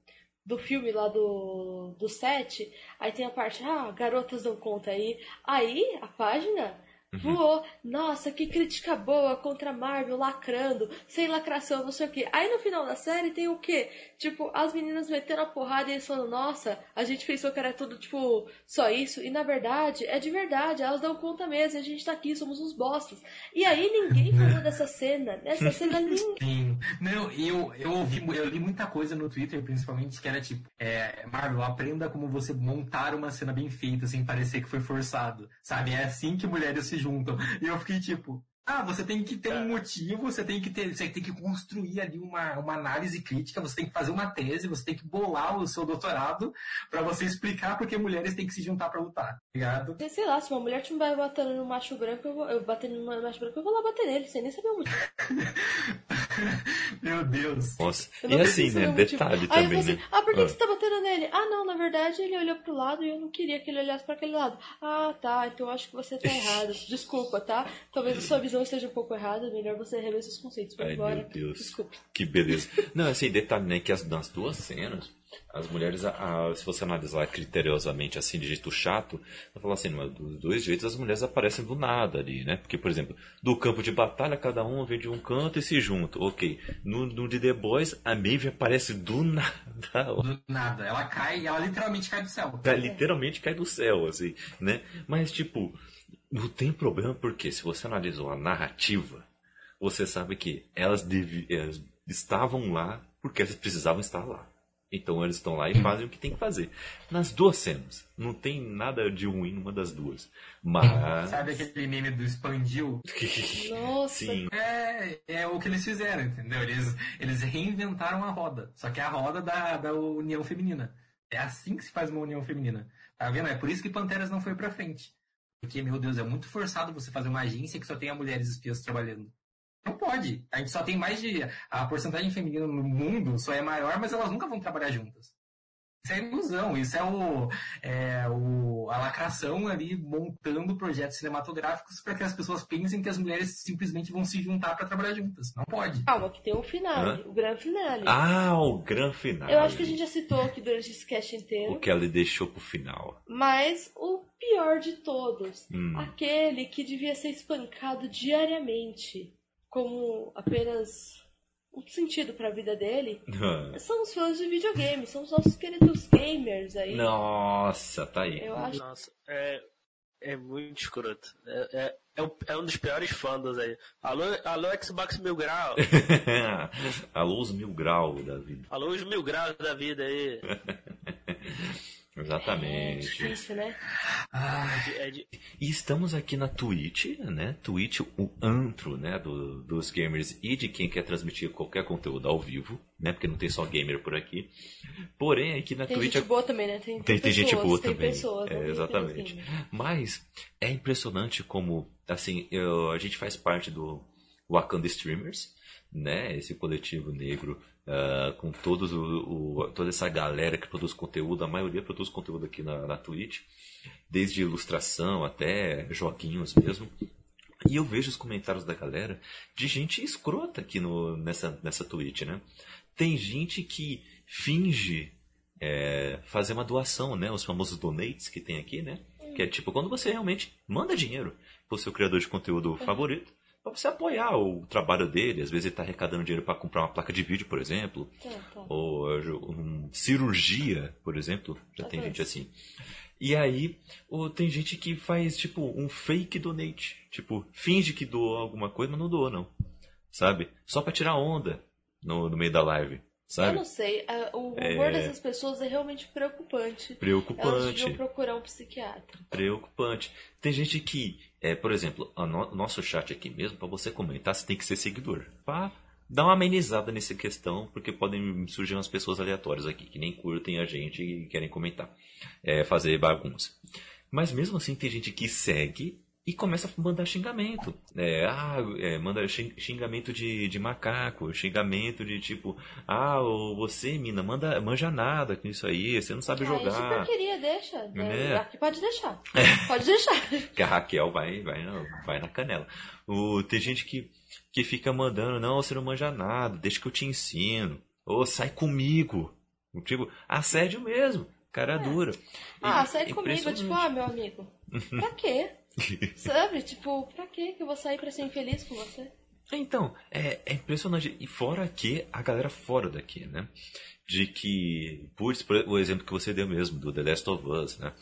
do filme lá do, do set, aí tem a parte, ah, garotas dão conta aí. Aí, a página voou. Nossa, que crítica boa contra a Marvel, lacrando, sem lacração, não sei o quê. Aí no final da série tem o quê? Tipo, as meninas metendo a porrada e eles falando, nossa, a gente pensou que era tudo, tipo, só isso. E na verdade, é de verdade, elas dão conta mesmo, e a gente tá aqui, somos uns bostas. E aí ninguém falou dessa cena. Nessa cena ninguém. Sim. Não, eu, eu ouvi, eu li muita coisa no Twitter, principalmente, que era tipo, é, Marvel, aprenda como você montar uma cena bem feita, sem parecer que foi forçado. Sabe? É assim que mulheres se juntam. E eu fiquei tipo. Ah, você tem que ter um motivo, você tem que ter, você tem que construir ali uma, uma análise crítica, você tem que fazer uma tese, você tem que bolar o seu doutorado pra você explicar porque mulheres têm que se juntar pra lutar, tá ligado? Sei lá, se uma mulher te vai batendo no macho branco, eu vou, eu batendo no macho branco, eu vou lá bater nele, sem nem saber o motivo. Meu Deus. Nossa. E não assim, né? saber o motivo. Detalhe Aí eu também, falei assim, né? ah, por que, Ah. que você tá batendo nele? Ah, não, na verdade ele olhou pro lado e eu não queria que ele olhasse pra aquele lado. Ah, tá, então eu acho que você tá errado. Desculpa, tá? Talvez a sua visão esteja um pouco errada, melhor você rever seus conceitos. Vai Ai, embora. meu Deus. Desculpe. Que beleza. Não, assim, detalhe, né, que as, nas duas cenas, as mulheres, a- se você analisar criteriosamente, assim, de jeito chato, vai falar assim, mas dos dois jeitos as mulheres aparecem do nada ali, né? Porque, por exemplo, do campo de batalha, cada um vem de um canto e se junta. Ok. No, no de The Boys, a Maeve aparece do nada. Do nada. Ela cai, ela literalmente cai do céu. Ela literalmente cai do céu, assim, né? Mas, tipo, não tem problema porque se você analisou a narrativa, você sabe que elas, elas estavam lá porque elas precisavam estar lá. Então eles estão lá e fazem o que tem que fazer. Nas duas cenas. Não tem nada de ruim numa das duas. Mas. Sabe aquele meme do expandiu? Nossa, Sim. É, é o que eles fizeram, entendeu? Eles, eles reinventaram a roda. Só que é a roda da, da união feminina. É assim que se faz uma união feminina. Tá vendo? É por isso que Panteras não foi pra frente. Porque, meu Deus, é muito forçado você fazer uma agência que só tenha mulheres espiãs trabalhando. Não pode. A gente só tem mais de. A porcentagem feminina no mundo só é maior, mas elas nunca vão trabalhar juntas. Isso é ilusão, isso é, o, é o, a lacração ali montando projetos cinematográficos para que as pessoas pensem que as mulheres simplesmente vão se juntar para trabalhar juntas. Não pode. calma, que tem o finale, o grande finale. Ah, o grande final. Eu acho que a gente já citou aqui durante esse cast inteiro. O que ela deixou pro final. Mas o pior de todos, Hum. aquele que devia ser espancado diariamente, como apenas um sentido pra vida dele, são os fãs de videogame, são os nossos queridos gamers aí. Nossa, tá aí. Eu acho Nossa, é, é muito escroto. É, é, é, um, é um dos piores fandoms aí. Alô, alô Xbox Mil Grau. Alô, os mil graus da vida. alô os Mil Graus da vida aí. é Exatamente. difícil, né? É de- E estamos aqui na Twitch, né? Twitch, o antro, né? do- dos gamers e de quem quer transmitir qualquer conteúdo ao vivo, né? Porque não tem só gamer por aqui. Porém, aqui na Tem Twitch gente boa também, né? Tem, Tem, tem gente pessoas, boa tem também. Pessoas, É, tem exatamente. gamers. Mas é impressionante como, assim, eu- a gente faz parte do Wakanda Streamers, né? Esse coletivo negro ah, com todos o, o- toda essa galera que produz conteúdo, a maioria produz conteúdo aqui na, na Twitch, desde ilustração até joguinhos mesmo. E eu vejo os comentários da galera de gente escrota aqui no, nessa, nessa Twitch, né? Tem gente que finge é, fazer uma doação, né? Os famosos donates que tem aqui, né? Que é tipo quando você realmente manda dinheiro pro seu criador de conteúdo favorito pra você apoiar o trabalho dele. Às vezes ele tá arrecadando dinheiro para comprar uma placa de vídeo, por exemplo, Tá, tá. ou um, cirurgia, por exemplo. Já tem gente assim. E aí, ou tem gente que faz, tipo, um fake donate. Tipo, finge que doou alguma coisa, mas não doou, não. Sabe? Só pra tirar onda no, no meio da live. Eu Sabe? não sei, o É. humor dessas pessoas é realmente preocupante. Elas Preocupante. deviam procurar um psiquiatra. Preocupante. Tem gente que, é, por exemplo, o no- nosso chat aqui mesmo, pra você comentar, você tem que ser seguidor. Pra dar uma amenizada nessa questão, porque podem surgir umas pessoas aleatórias aqui, que nem curtem a gente e querem comentar, é, fazer bagunça. Mas mesmo assim, tem gente que segue e começa a mandar xingamento. É, ah, é, manda xing- xingamento de, de macaco, xingamento de tipo, ah, ô, você, mina, manda, manja nada com isso aí, você não sabe Ah, jogar. super queria, deixa. né? É. Pode deixar. Pode deixar. que a Raquel vai, vai, vai na canela. O, tem gente que, que fica mandando, não, você não manja nada, deixa que eu te ensino. Ou sai comigo. Tipo, assédio mesmo, cara dura. Ah, E- sai comigo, tipo, ah, meu amigo. Pra quê? Sabe? Tipo, pra que eu vou sair pra ser infeliz com você? Então, é, é impressionante. E fora que a galera fora daqui, né? De que, putz, por- o exemplo que você deu mesmo, do The Last of Us, né?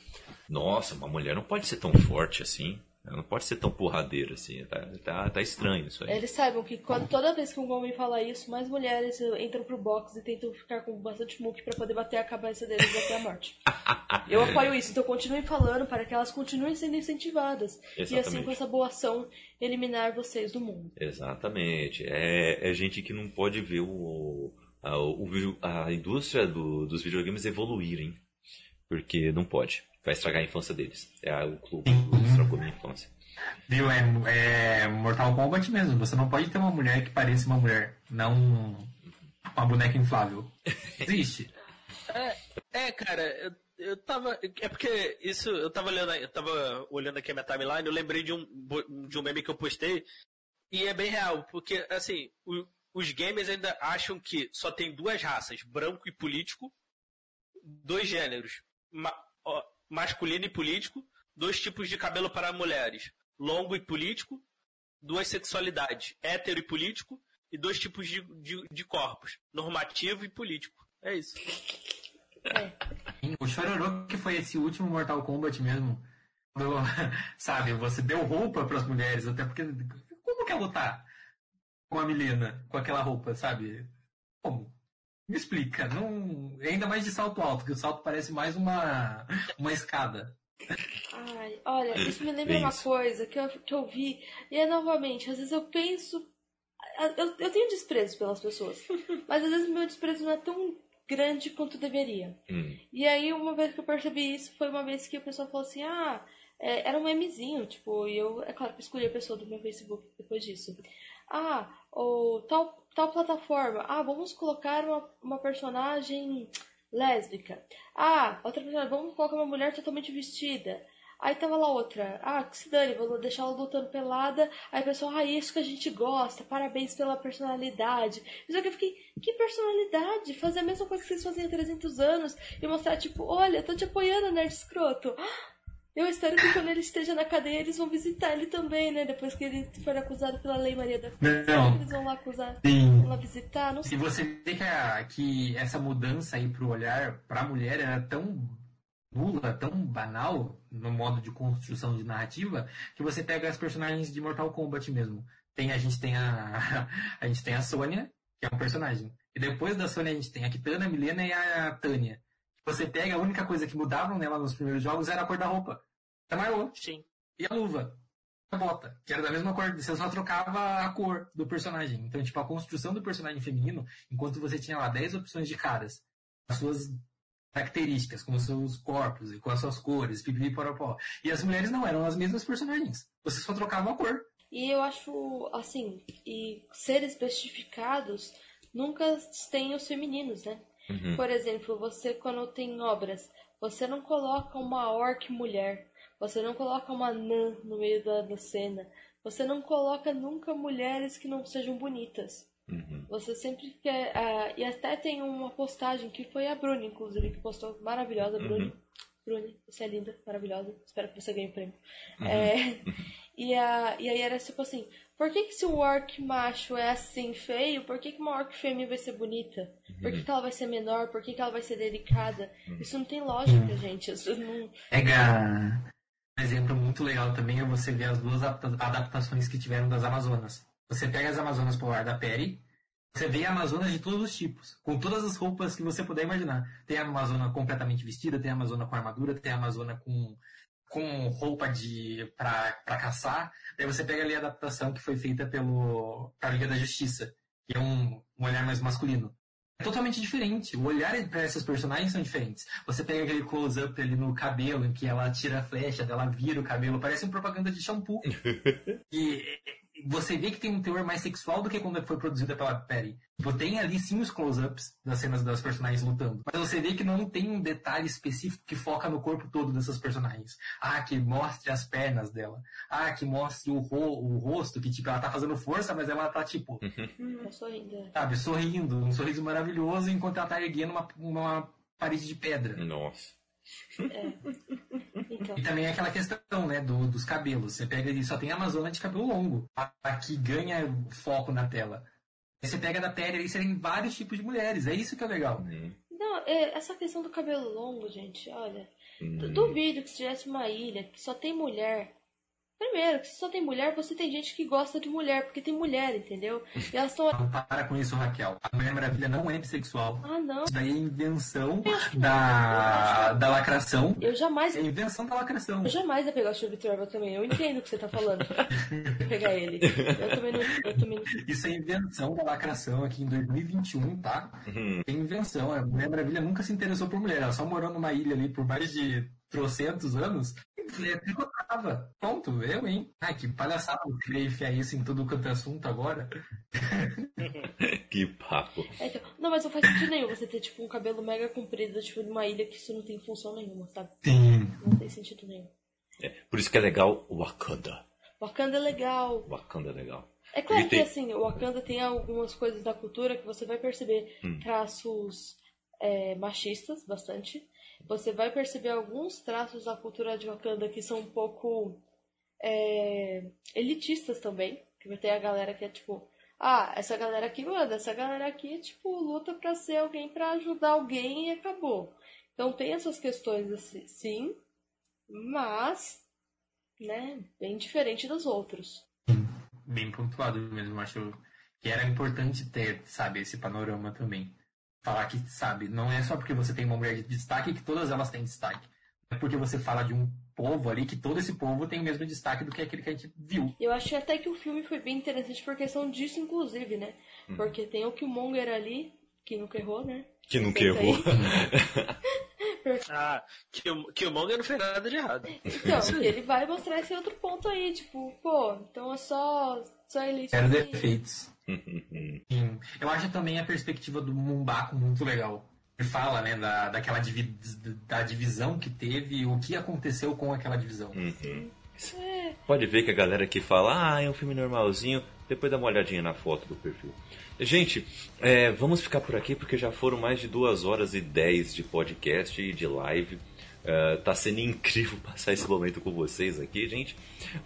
Nossa, uma mulher não pode ser tão forte assim. Ela não pode ser tão porradeira assim. Tá, tá, tá estranho isso aí. Eles saibam que quando, toda vez que um homem fala isso, mais mulheres entram pro box e tentam ficar com bastante muque pra poder bater a cabeça deles até a morte. Eu apoio isso, então continuem falando para que elas continuem sendo incentivadas. E assim, Exatamente. com essa boa ação, eliminar vocês do mundo. Exatamente. É, é gente que não pode ver o, a, o a indústria do- dos videogames evoluírem. Porque não pode. Vai estragar a infância deles. É o clube estragou minha infância. Viu? É, é Mortal Kombat mesmo. Você não pode ter uma mulher que pareça uma mulher, não uma boneca inflável. Existe. É, cara, eu, eu tava. É porque isso. Eu tava olhando, eu tava olhando aqui a minha timeline, eu lembrei de um, de um meme que eu postei. E é bem real, porque assim, o- os gamers ainda acham que só tem duas raças, branco e político, dois gêneros, ma- ó, masculino e político, dois tipos de cabelo para mulheres, longo e político, duas sexualidades, hétero e político, e dois tipos de, de, de corpos, normativo e político. É isso. O Chororô, que foi esse último Mortal Kombat mesmo. quando, sabe, você deu roupa para as mulheres, até porque. Como que é lutar com a Milena com aquela roupa, sabe? Como? Me explica, não. Ainda mais de salto alto, que o salto parece mais uma, uma escada. Ai, olha, isso me lembra Bem uma isso. coisa que eu, que eu vi, e é novamente, às vezes eu penso. Eu, eu tenho desprezo pelas pessoas, mas às vezes meu desprezo não é tão grande quanto deveria. Hum. E aí, uma vez que eu percebi isso, foi uma vez que a pessoa falou assim: ah, é, era um memezinho, tipo, e eu, é claro escolhi a pessoa do meu Facebook depois disso. Ah, ou tal, tal plataforma, ah, vamos colocar uma, uma personagem lésbica. Ah, outra personagem, vamos colocar uma mulher totalmente vestida. Aí tava lá outra, ah, que se dane, vou deixar ela lutando pelada. Aí o pessoal, ah, isso que a gente gosta, parabéns pela personalidade. Só que eu fiquei, que personalidade? Fazer a mesma coisa que vocês faziam há 300 anos e mostrar, tipo, olha, tô te apoiando, nerd escroto. Eu espero que quando ele esteja na cadeia eles vão visitar ele também, né? Depois que ele for acusado pela Lei Maria da Não. eles vão lá acusar, Sim. vão lá visitar? Não Se sei. você vê que, a- que essa mudança aí pro olhar pra mulher era tão nula, tão banal no modo de construção de narrativa, que você pega as personagens de Mortal Kombat mesmo. Tem, a gente tem a, a gente tem a Sônia, que é um personagem. E depois da Sônia a gente tem a Kitana, a Milena e a Tânia. Você pega, a única coisa que mudavam nela nos primeiros jogos era a cor da roupa. A maior Sim. e a luva. A bota, que era da mesma cor, você só trocava a cor do personagem. Então, tipo, a construção do personagem feminino, enquanto você tinha lá 10 opções de caras, as suas características, com os seus corpos e com as suas cores, pipi poropó. E as mulheres não eram as mesmas personagens. Você só trocava a cor. E eu acho, assim, e seres bestificados nunca têm os femininos, né? Uhum. Por exemplo, você quando tem obras, você não coloca uma orc mulher, você não coloca uma nã no meio da, da cena, você não coloca nunca mulheres que não sejam bonitas. Uhum. Você sempre quer. ah, e até tem uma postagem que foi a Bruni, inclusive, que postou maravilhosa, Bruni. Uhum. Bruni, você é linda, maravilhosa. Espero que você ganhe o prêmio. Uhum. É, e, a, e aí era tipo assim: por que, que se o orc macho é assim feio, por que, que uma orc fêmea vai ser bonita? Por que, que ela vai ser menor? Por que, que ela vai ser delicada? Isso não tem lógica, gente. Isso não. Pega um exemplo muito legal também é você ver as duas adapta- adaptações que tiveram das Amazonas. Você pega as Amazonas Polar da Perry, você vê Amazonas de todos os tipos, com todas as roupas que você puder imaginar. Tem a Amazona completamente vestida, tem a Amazona com armadura, tem a Amazona com, com roupa de pra, pra caçar. Daí você pega ali a adaptação que foi feita pelo pra Liga da Justiça, que é um, um olhar mais masculino. É totalmente diferente. O olhar para esses personagens são diferentes. Você pega aquele close-up ali no cabelo, em que ela tira a flecha, dela vira o cabelo, parece uma propaganda de shampoo. e você vê que tem um teor mais sexual do que quando foi produzida pela Perry. Tipo, tem ali sim os close-ups das cenas das personagens lutando. Mas você vê que não tem um detalhe específico que foca no corpo todo dessas personagens. Ah, que mostre as pernas dela. Ah, que mostre o, ro o rosto, que tipo, ela tá fazendo força, mas ela tá tipo, Hum, sorrindo. sabe, sorrindo, um sorriso maravilhoso, enquanto ela tá erguendo uma, uma parede de pedra. Nossa. Então. E também é aquela questão, né, do, dos cabelos. Você pega ali, só tem a Amazônia de cabelo longo, a, a que ganha foco na tela. Aí você pega da pele e você tem vários tipos de mulheres. É isso que é legal. Não, é, essa questão do cabelo longo, gente, olha. Du- Duvido que se tivesse uma ilha que só tem mulher. Primeiro, que se só tem mulher, você tem gente que gosta de mulher, porque tem mulher, entendeu? E elas estão. Não para com isso, Raquel. A Mulher Maravilha não é bissexual. Ah, não. Isso daí é invenção da, da lacração. Eu jamais. É invenção da lacração. Eu jamais ia pegar o Steve Trevor também. Eu entendo o que você tá falando. pegar ele. Eu também não. Eu também não. Isso é invenção da lacração aqui em 2021, tá? Uhum. É invenção. A Mulher Maravilha nunca se interessou por mulher. Ela só morou numa ilha ali por mais de trocentos anos. E tricotava. Ponto. Eu, hein? Ai, que palhaçada. Eu queria enfiar isso em tudo quanto é assunto agora. Que papo. É, então, não, mas não faz sentido nenhum você ter, tipo, um cabelo mega comprido, tipo, numa ilha que isso não tem função nenhuma, sabe? Sim. Não tem sentido nenhum. É, por isso que é legal o Wakanda. Wakanda é legal. Wakanda é legal. É claro E que tem- assim, o Wakanda tem algumas coisas da cultura que você vai perceber Hum. traços é, machistas bastante. Você vai perceber alguns traços da cultura de Wakanda que são um pouco é, elitistas também. Que vai ter a galera que é tipo, ah, essa galera aqui manda, essa galera aqui tipo luta pra ser alguém pra ajudar alguém e acabou. Então tem essas questões assim, sim, mas né, bem diferente dos outros. Bem pontuado mesmo. Acho que era importante ter, sabe, esse panorama também. Falar que, sabe, não é só porque você tem uma mulher de destaque que todas elas têm destaque. É porque você fala de um povo ali que todo esse povo tem o mesmo destaque do que aquele que a gente viu. Eu achei até que o filme foi bem interessante por questão disso, inclusive, né? Hum. Porque tem o Killmonger ali, que nunca errou, né? Que nunca Perfeito errou. Ah, Kill- Killmonger não fez nada de errado. Então, ele vai mostrar esse outro ponto aí, tipo, pô, então é só, só ele. Zero defeitos. Sim. Eu acho também a perspectiva do Mumbaco muito legal. Ele fala, né, da, daquela divi- da divisão que teve e o que aconteceu com aquela divisão. Uhum. É, Pode ver que a galera que fala, ah, é um filme normalzinho, depois dá uma olhadinha na foto do perfil. Gente, é, vamos ficar por aqui porque já foram mais de duas horas e dez de podcast e de live. É, tá sendo incrível passar esse momento com vocês aqui, gente.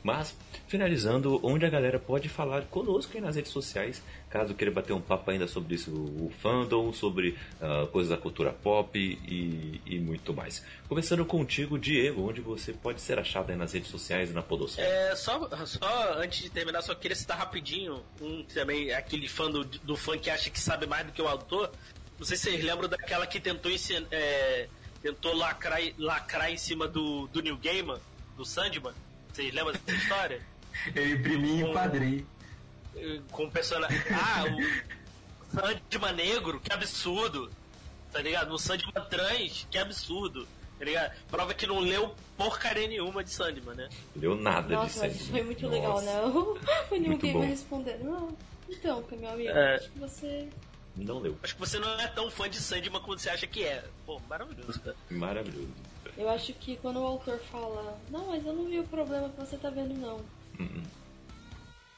Mas, finalizando, onde a galera pode falar conosco aí nas redes sociais, caso queira bater um papo ainda sobre isso, o fandom, sobre ah, coisas da cultura pop e, e muito mais. Começando contigo, Diego, onde você pode ser achado aí nas redes sociais e na Podosfera. É, só, só antes de terminar, só queria citar rapidinho um também, aquele fã do, do fã que acha que sabe mais do que o autor. Não sei se vocês lembram daquela que tentou ensinar, é, tentou lacrar, lacrar em cima do, do New Gamer, do Sandman. Vocês lembram dessa história? Eu imprimi e enquadrei. com o personagem. Ah, o Sandman negro, que absurdo. Tá ligado? O Sandman trans, que absurdo. Tá ligado? Prova que não leu porcaria nenhuma de Sandman, né? Deu nada de nossa, mas sangue. isso foi muito Nossa. legal, né? O New Gamer respondendo. Não, então, meu amigo, É. acho que você. Não leu. Acho que você não é tão fã de Sandman quanto você acha que é. Pô, maravilhoso, cara. Maravilhoso. Eu acho que quando o autor fala, não, mas eu não vi o problema que você tá vendo, não.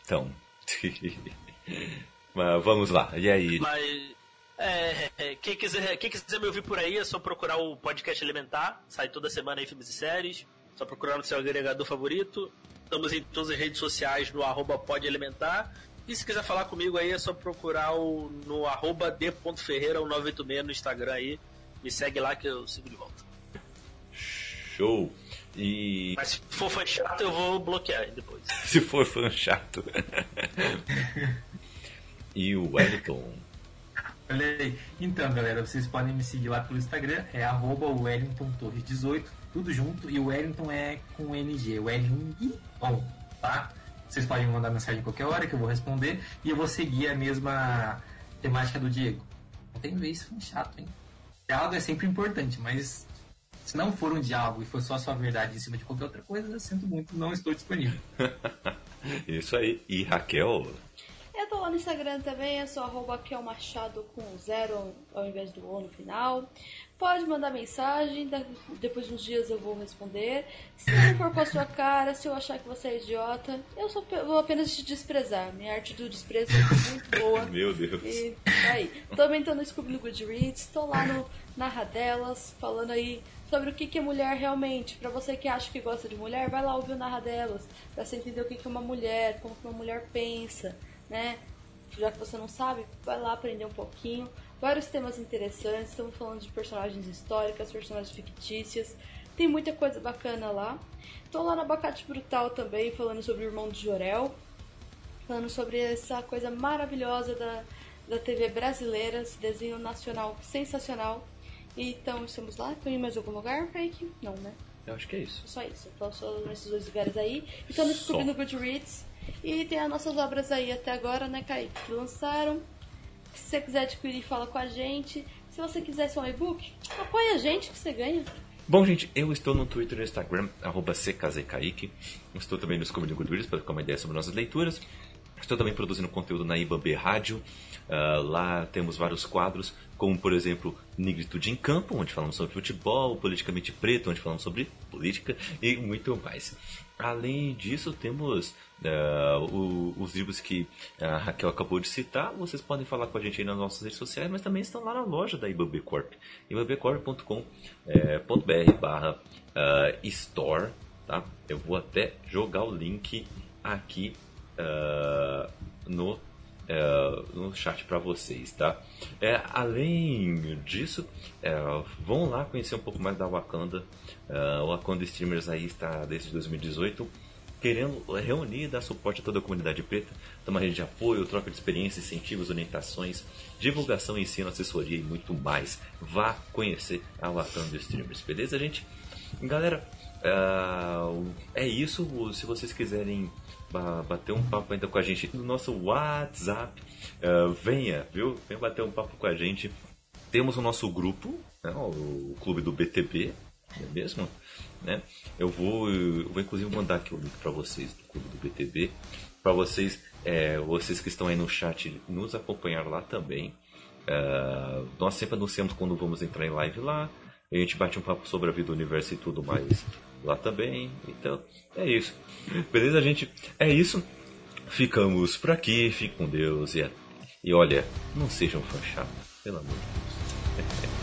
Então. Mas vamos lá. E aí? Mas. É, é, quem, quiser, quem quiser me ouvir por aí é só procurar o podcast Elementar. Sai toda semana aí filmes e séries. Só procurar no seu agregador favorito. Estamos em todas as redes sociais no arroba podelementar. E se quiser falar comigo aí é só procurar o, no arroba d.ferreira 986 no Instagram aí. Me segue lá que eu sigo de volta. Show. E Mas se for fã chato eu vou bloquear depois. se for fã chato. e o Wellington. Olha aí. Então, galera, vocês podem me seguir lá pelo Instagram, é arroba Wellington Torres 18, tudo junto, e o Wellington é com NG, Wellington, tá? Vocês podem mandar mensagem qualquer hora que eu vou responder, e eu vou seguir a mesma temática do Diego. Não tem vez foi chato, hein? Diálogo é sempre importante, mas se não for um diálogo e for só a sua verdade em cima de qualquer outra coisa, eu sinto muito, não estou disponível. Isso aí. E Raquel. Tô lá no Instagram também, é só arroba Kel Machado com zero ao invés do O no final. Pode mandar mensagem, depois de uns dias eu vou responder. Se não for com a sua cara, se eu achar que você é idiota, eu só vou apenas te desprezar. Minha arte do desprezo é muito boa. Meu Deus. E tá aí. Também tô no Scooby Goodreads, tô lá no Narradelas, falando aí sobre o que, que é mulher realmente. Pra você que acha que gosta de mulher, vai lá ouvir o Narradelas, pra você entender o que, que é uma mulher, como que uma mulher pensa, né? Já que você não sabe, vai lá aprender um pouquinho. Vários temas interessantes, estamos falando de personagens históricas, personagens fictícias. Tem muita coisa bacana lá. Tô lá no Abacate Brutal também, falando sobre o irmão de Jorel falando sobre essa coisa maravilhosa da, da TV brasileira, esse desenho nacional sensacional. Então, estamos lá. Tô em mais algum lugar, Frank? Não, né? Eu acho que é isso. Só isso. Então, só nesses dois lugares aí. No Só. Scooby no Goodreads. E tem as nossas obras aí até agora, né, Kaique? Que lançaram. Se você quiser adquirir, fala com a gente. Se você quiser ser um e-book, apoia a gente que você ganha. Bom, gente, eu estou no Twitter e no Instagram, CKZKaique. Estou também no Scooby do Goodreads para ficar uma ideia sobre nossas leituras. Estou também produzindo conteúdo na IBAB Rádio. Ah, lá temos vários quadros, como por exemplo Negritude em Campo, onde falamos sobre futebol, Politicamente Preto, onde falamos sobre política e muito mais. Além disso, temos ah, o- os livros que a Raquel acabou de citar. Vocês podem falar com a gente aí nas nossas redes sociais, mas também estão lá na loja da IBAB Corp. ibabcorp.com.br barra ah, store. Tá? Eu vou até jogar o link aqui ah, no, ah, no chat para vocês, tá? É, além disso, é, vão lá conhecer um pouco mais da Wakanda. Ah, o Wakanda Streamers aí está desde 2018 querendo reunir e dar suporte a toda a comunidade preta, ter uma rede de apoio, troca de experiências, incentivos, orientações, divulgação, ensino, assessoria e muito mais. Vá conhecer a Latando Streamers, beleza, gente? Galera, uh, é isso. Se vocês quiserem bater um papo ainda com a gente no nosso WhatsApp, uh, venha, viu? Venha bater um papo com a gente. Temos o nosso grupo, né, o Clube do BTB, não é mesmo? Né? Eu, vou, eu vou inclusive mandar aqui o link para vocês do Clube do BTB, para vocês, é, vocês que estão aí no chat, nos acompanhar lá também. Uh, nós sempre anunciamos quando vamos entrar em live lá. A gente bate um papo sobre a vida do universo e tudo mais lá também. Então, é isso. Beleza, gente? É isso. Ficamos por aqui. Fique com Deus. E, e olha, não sejam chato, pelo amor de Deus.